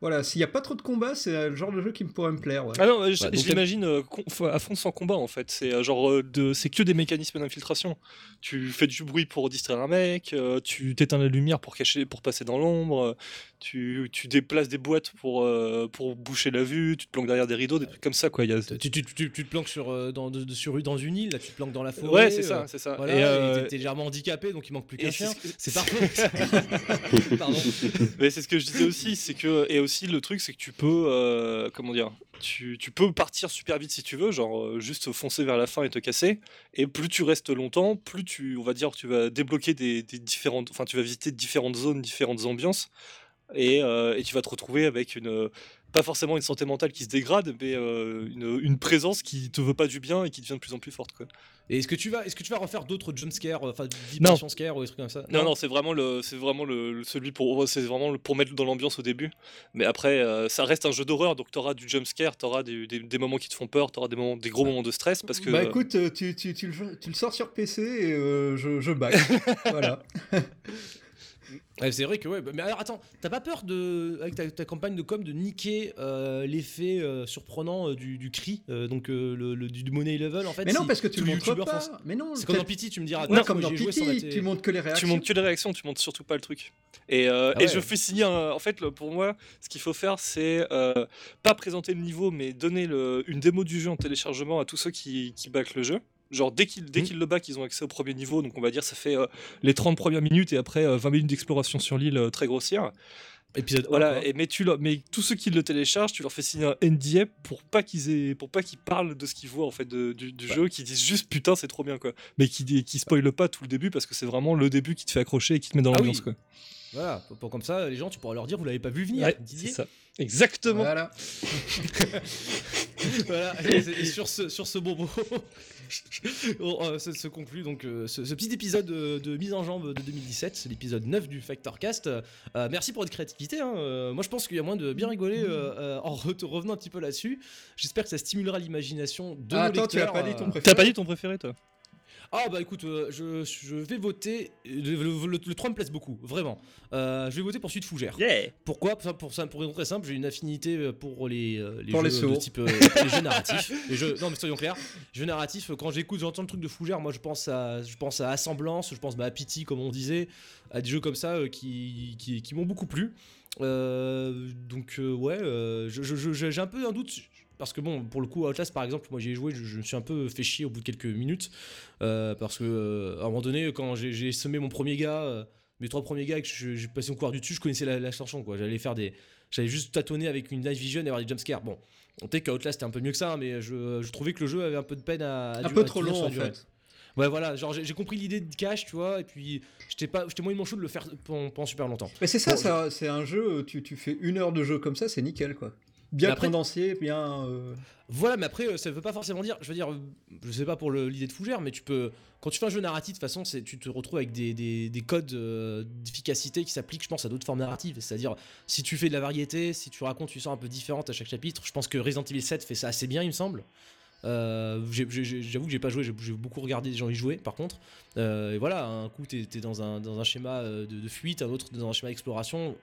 Voilà, s'il y a pas trop de combats, c'est euh, le genre de jeu qui me pourrait me plaire. Ouais. Ah non, je, Bah, donc je l'imagine euh, enfin, à fond sans combat en fait. C'est euh, genre euh, de, c'est que des mécanismes d'infiltration. Tu fais du bruit pour distraire un mec, euh, tu t'éteins la lumière pour cacher, pour passer dans l'ombre, euh, tu, tu déplaces des boîtes pour euh, pour boucher la vue, tu te planques derrière des rideaux, des trucs comme ça quoi. Il y a... tu, tu, tu- tu te planques sur, euh, dans, de- sur, dans une île, là, tu te planques dans la forêt. Ouais, c'est euh, ça, c'est ça. Voilà, euh, t'es- légèrement handicapé, donc il manque plus qu'un c'est chien. C'est parfait. *laughs* Pardon. Mais c'est ce que je disais aussi, c'est que et aussi le truc c'est que tu peux euh, comment dire, tu, tu peux partir super vite si tu veux, genre euh, juste foncer vers la fin et te casser. Et plus tu restes longtemps, plus tu on va dire tu vas débloquer des, des différentes, enfin tu vas visiter différentes zones, différentes ambiances, et, euh, et tu vas te retrouver avec une pas forcément une santé mentale qui se dégrade, mais euh, une, une présence qui te veut pas du bien et qui devient de plus en plus forte quoi. Et est-ce que tu vas, est-ce que tu vas refaire d'autres jumpscares, enfin vibration scare ou des trucs comme ça? Non, non, c'est vraiment le, c'est vraiment le, celui pour, c'est vraiment le- pour mettre dans l'ambiance au début. Mais après, euh, ça reste un jeu d'horreur, donc t'auras du jumpscare, t'auras des, des, des moments qui te font peur, t'auras des moments, des gros moments de stress parce que. Bah écoute, euh, tu, tu, tu, le, tu le sors sur PC et euh, je, je back. *laughs* voilà. *laughs* Ouais, c'est vrai que ouais. bah, Mais alors attends, t'as pas peur de, avec ta, ta campagne de com, de niquer euh, l'effet euh, surprenant euh, du, du cri, euh, donc euh, le, le- du money level en fait. Mais non, si parce que tu le montres pas. Mais non, C'est comme dans Pity, tu me diras. Ouais, comme dans Pity, été- tu montres que les tu réactions. montes que les réactions, tu montes surtout pas le truc. Et, euh, Ah et je fais signer un- En fait, pour moi, ce qu'il faut faire, c'est euh, pas présenter le niveau, mais donner le- une démo du jeu en téléchargement à tous ceux qui, qui backent le jeu. Genre, dès qu'ils dès qu'ils le backent, ils ont accès au premier niveau. Donc, on va dire, ça fait euh, les 30 premières minutes et après euh, 20 minutes d'exploration sur l'île euh, très grossière. Épisode Voilà, et mais, tu mais tous ceux qui le téléchargent, tu leur fais signer un NDA pour pas qu'ils aient, pour pas qu'ils parlent de ce qu'ils voient en fait de- du, jeu, qu'ils disent juste putain c'est trop bien quoi, mais qui qui spoilent pas tout le début parce que c'est vraiment le début qui te fait accrocher et qui te met dans Ah l'ambiance quoi. Voilà, pour, pour- comme ça, les gens, tu pourras leur dire, vous l'avez pas vu venir, Ouais, Didier. c'est ça. Exactement. Voilà. *laughs* voilà, et, sur ce, sur ce bon mot, *laughs* on, euh, se, se conclut donc euh, ce, ce petit épisode de, de mise en jambe de 2017, c'est l'épisode 9 du Factorcast. Euh, merci pour votre créativité. hein. Euh, moi, je pense qu'il y a moyen de bien rigoler euh, euh, en re- revenant un petit peu là-dessus. J'espère que ça stimulera l'imagination de Ah, nos attends, tu as lecteurs, pas dit euh, ton préféré T'as pas dit ton préféré toi? Ah bah écoute, euh, je, je vais voter. Le, le, le- le 3 me plaise beaucoup, vraiment. Euh, je vais voter pour Suite Fougère. Yeah. Pourquoi? Pour ça, pour ça, pour une raison très simple, j'ai une affinité euh, pour les, les Pour jeux les de type euh, *laughs* les jeux narratifs. Les jeux, non mais soyons clairs, jeux narratifs. Quand j'écoute, j'entends le truc de Fougère, moi je pense à, je pense à Assemblance, je pense bah, à Pity comme on disait, à des jeux comme ça euh, qui, qui, qui m'ont beaucoup plu. Euh, donc euh, ouais, euh, je- je- je- j'ai un peu un doute. Parce que bon, pour le coup, Outlast par exemple, moi j'y ai joué, je, je me suis un peu fait chier au bout de quelques minutes. Euh, parce que euh, à un moment donné, quand j'ai j'ai semé mon premier gars, euh, mes trois premiers gars, et que je- j'ai passé mon couloir du dessus, je connaissais la, la chanson quoi. J'allais faire des, j'allais juste tâtonner avec une night vision et avoir des jumpscares. Bon, on sait qu'Outlast c'était un peu mieux que ça, mais je, je trouvais que le jeu avait un peu de peine à, à Un peu trop long en durée. fait. Ouais, voilà, genre j'ai j'ai compris l'idée de cash, tu vois, et puis j'étais pas, j'étais moyennement chaud de le faire pendant, pendant super longtemps. Mais c'est ça, Bon, ça c'est un jeu, tu, tu fais une heure de jeu comme ça, c'est nickel quoi. Bien après- bien. euh, Voilà, mais après, euh, ça veut pas forcément dire. Je veux dire, euh, je sais pas pour l'idée de fougère, mais tu peux. Quand tu fais un jeu narratif, de toute façon, c'est- tu te retrouves avec des, des- des codes euh, d'efficacité qui s'appliquent, je pense, à d'autres formes narratives. C'est-à-dire, si tu fais de la variété, si tu racontes une histoire un peu différente à chaque chapitre, je pense que Resident Evil 7 fait ça assez bien, il me semble. Euh, J'avoue que j'ai pas joué, j'ai beaucoup regardé des gens y jouer par contre. Euh, et voilà, un coup t'es es dans un, dans un schéma de, de fuite, un autre dans un schéma d'exploration.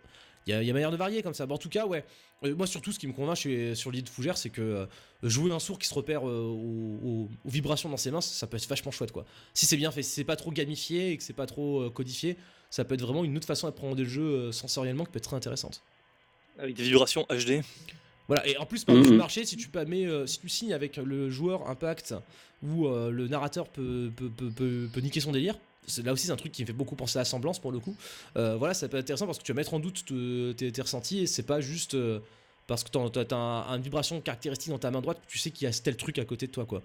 Il y a, y a manière de varier comme ça. Bon, en tout cas, ouais. Euh, moi, surtout, ce qui me convainc chez- sur l'idée de Fougère, c'est que euh, jouer un sourd qui se repère euh, aux, aux- aux vibrations dans ses mains, ça, ça peut être vachement chouette, quoi. Si c'est bien fait, si c'est pas trop gamifié et que c'est pas trop euh, codifié, ça peut être vraiment une autre façon d'apprendre le jeu euh, sensoriellement qui peut être très intéressante. Avec des vibrations HD. Voilà, et en plus, par exemple, Mhm. le marché, si tu, euh, si tu signes avec le joueur Impact où euh, le narrateur peut, peut, peut, peut- peut niquer son délire, là aussi c'est un truc qui me fait beaucoup penser à la semblance pour le coup. Euh, voilà, ça peut être intéressant parce que tu vas mettre en doute te- tes, tes ressentis et c'est pas juste euh, parce que t'as- un- une vibration caractéristique dans ta main droite que tu sais qu'il y a tel truc à côté de toi, quoi.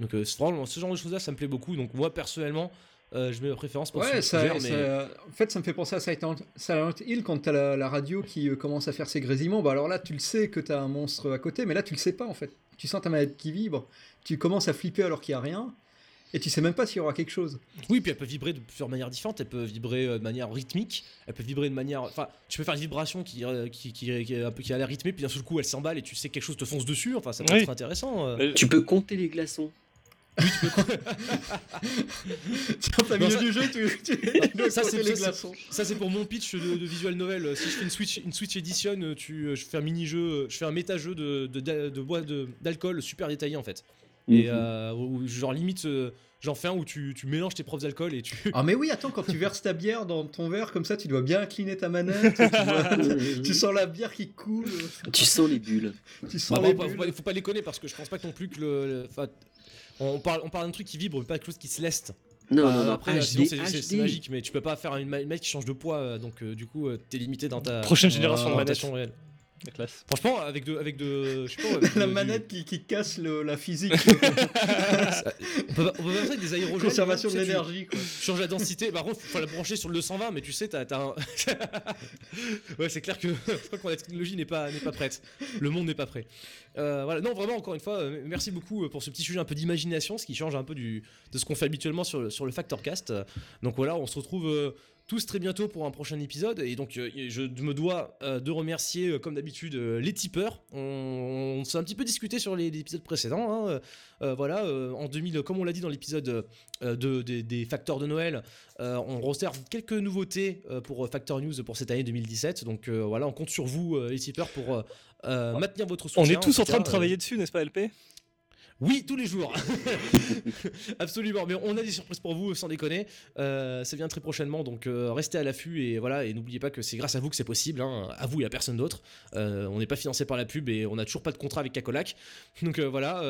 Donc, euh, ce genre de choses-là, ça me plaît beaucoup. Donc, moi personnellement, je mets ma préférence pour Ouais, ça, mais- ça- en fait, ça me fait penser à Silent, Silent Hill quand t'as la, la radio qui commence à faire ses grésillements. Bah alors là, tu le sais que t'as un monstre à côté, mais là, tu le sais pas en fait. Tu sens ta manette qui vibre, tu commences à flipper alors qu'il y a rien, et tu sais même pas s'il y aura quelque chose. Oui, puis elle peut vibrer de plusieurs manières différentes. Elle peut vibrer euh, de manière rythmique. Elle peut vibrer de manière. Enfin, tu peux faire une vibration qui, euh, qui, qui, qui est un peu qui a l'air rythmée, puis d'un seul coup elle s'emballe et tu sais que quelque chose te fonce dessus. Enfin, ça peut Oui. être intéressant. euh. Tu peux compter les glaçons. *laughs* Tiens, t'as milieu ça- du jeu, tu, tu, *laughs* tu Ça, c'est- compter les ça, c'est- glaçons. Ça, c'est pour mon pitch de, de visual novel. Si je fais une Switch, une Switch Edition, tu, je fais un mini-jeu, je fais un méta-jeu de, de, de, de bois de- d'alcool super détaillé en fait. Et Mhm. euh, où- genre limite, euh, j'en fais un où tu, tu mélanges tes propres alcools et tu. *laughs* Ah mais oui, attends, quand tu verses ta bière dans ton verre comme ça, tu dois bien incliner ta manette. tu, *laughs* sens la bière qui coule. Tu sens les bulles. Tu sens Bah, les bon, faut, pas, faut pas déconner parce que je pense pas non plus que le. on parle, on parle d'un truc qui vibre, mais pas quelque chose qui se leste. Non, Euh, non, non, après, HD, sinon, c'est- magique, mais tu peux pas faire une, ma- une manette qui change de poids, euh, donc euh, du coup, euh, t'es limité dans ta Prochaine génération de réelle. La classe. Franchement, avec de, avec de, je sais pas, *laughs* avec La de- manette qui, qui casse le- la physique, *laughs* *laughs* on peut, on peut faire ça avec des aérogènes. conservation de tu tu- l'énergie. quoi. Tu changes la densité, par contre, faut la brancher sur le 220, mais tu sais, t'as, t'as un. ouais, c'est clair que je crois que la technologie n'est pas, n'est pas prête. Le monde n'est pas prêt. Euh, voilà, non, vraiment, encore une fois, euh, merci beaucoup euh, pour ce petit sujet un peu d'imagination, ce qui change un peu du, de ce qu'on fait habituellement sur le, sur le Factorcast. Donc voilà, on se retrouve. euh, tous très bientôt pour un prochain épisode. Et donc euh, je me dois euh, de remercier euh, comme d'habitude les tipeurs. On, on s'est un petit peu discuté sur les, les épisodes précédents hein, euh, voilà euh, en 2000 comme on l'a dit dans l'épisode de, des- facteurs de Noël euh, on réserve quelques nouveautés pour Factor News pour cette année 2017 donc voilà on compte sur vous les tipeurs pour maintenir votre soutien On est tous en train de travailler dessus, n'est-ce pas, LP oui, tous les jours. *laughs* Absolument. Mais on a des surprises pour vous, sans déconner. Euh, ça vient très prochainement, donc euh, restez à l'affût et voilà. Et n'oubliez pas que c'est grâce à vous que c'est possible. hein. À vous et à personne d'autre. Euh, on n'est pas financé par la pub et on n'a toujours pas de contrat avec Cacolac. Donc voilà.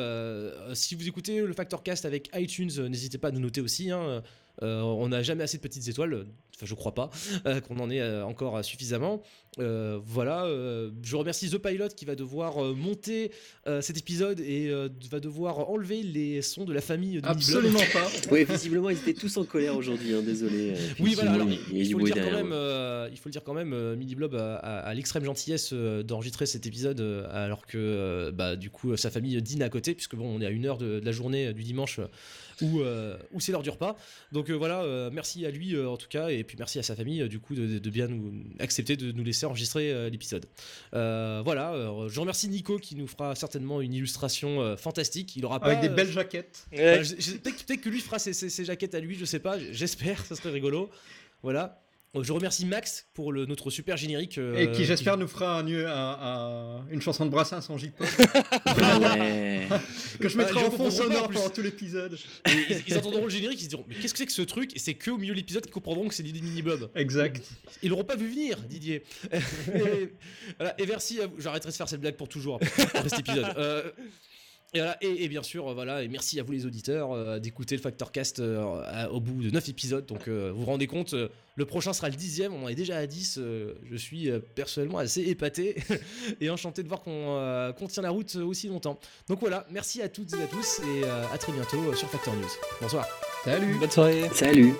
si vous écoutez le Factor Cast avec iTunes, n'hésitez pas à nous noter aussi. hein. Euh, on n'a jamais assez de petites étoiles, enfin je crois pas *laughs* euh, qu'on en ait euh, encore suffisamment. Euh, voilà, euh, je remercie The Pilot qui va devoir euh, monter euh, cet épisode et euh, va devoir enlever les sons de la famille de. Absolument pas. *laughs* Ouais, visiblement, ils étaient tous en colère aujourd'hui, hein, désolé. euh, Oui, voilà, alors, il faut, le bruit dire quand derrière même, moi. euh, il faut le dire quand même, Mini Blob a, a- a l'extrême gentillesse euh, d'enregistrer cet épisode euh, alors que euh, bah, du coup sa famille dîne à côté puisque bon on est à une heure de, de la journée euh, du dimanche où, euh, où c'est l'heure du repas. Donc euh, voilà, euh, merci à lui euh, en tout cas et puis merci à sa famille euh, du coup de, de bien nous accepter de nous laisser enregistrer euh, l'épisode. Euh, voilà, euh, je remercie Nico qui nous fera certainement une illustration euh, fantastique. Il aura pas Avec des euh, belles jaquettes. Ouais. je- Peut-être peut-être que lui fera ses, ses- ses jaquettes à lui, je sais pas, j'espère, *laughs* ça serait rigolo. Voilà. Euh, Je remercie Max pour le, notre super générique. euh, Et qui, j'espère, nous fera un, un- un- une chanson de Brassens en J-pop. Ouais. *laughs* que je Ah, mettrai en fond sonore pendant tout l'épisode. Ils, ils entendront le générique, ils se diront Mais qu'est-ce que c'est que ce truc? Et c'est que au milieu de l'épisode qu'ils comprendront que c'est l'idée de Mini Blob. Exact. Ils l'auront pas vu venir, Didier. *laughs* et, voilà, et merci à vous. J'arrêterai de faire cette blague pour toujours après, après cet épisode. Euh, et, voilà, et, et bien sûr, euh, voilà, et merci à vous les auditeurs euh, d'écouter le Factor Cast euh, à- au bout de 9 épisodes. Donc euh, vous vous rendez compte, euh, le prochain sera le dixième, on en est déjà à 10. euh, je suis euh, personnellement assez épaté *laughs* et enchanté de voir qu'on euh, tient la route aussi longtemps. Donc voilà, merci à toutes et à tous et euh, à très bientôt sur Factor News. Bonsoir. Salut. Bonne soirée. Salut.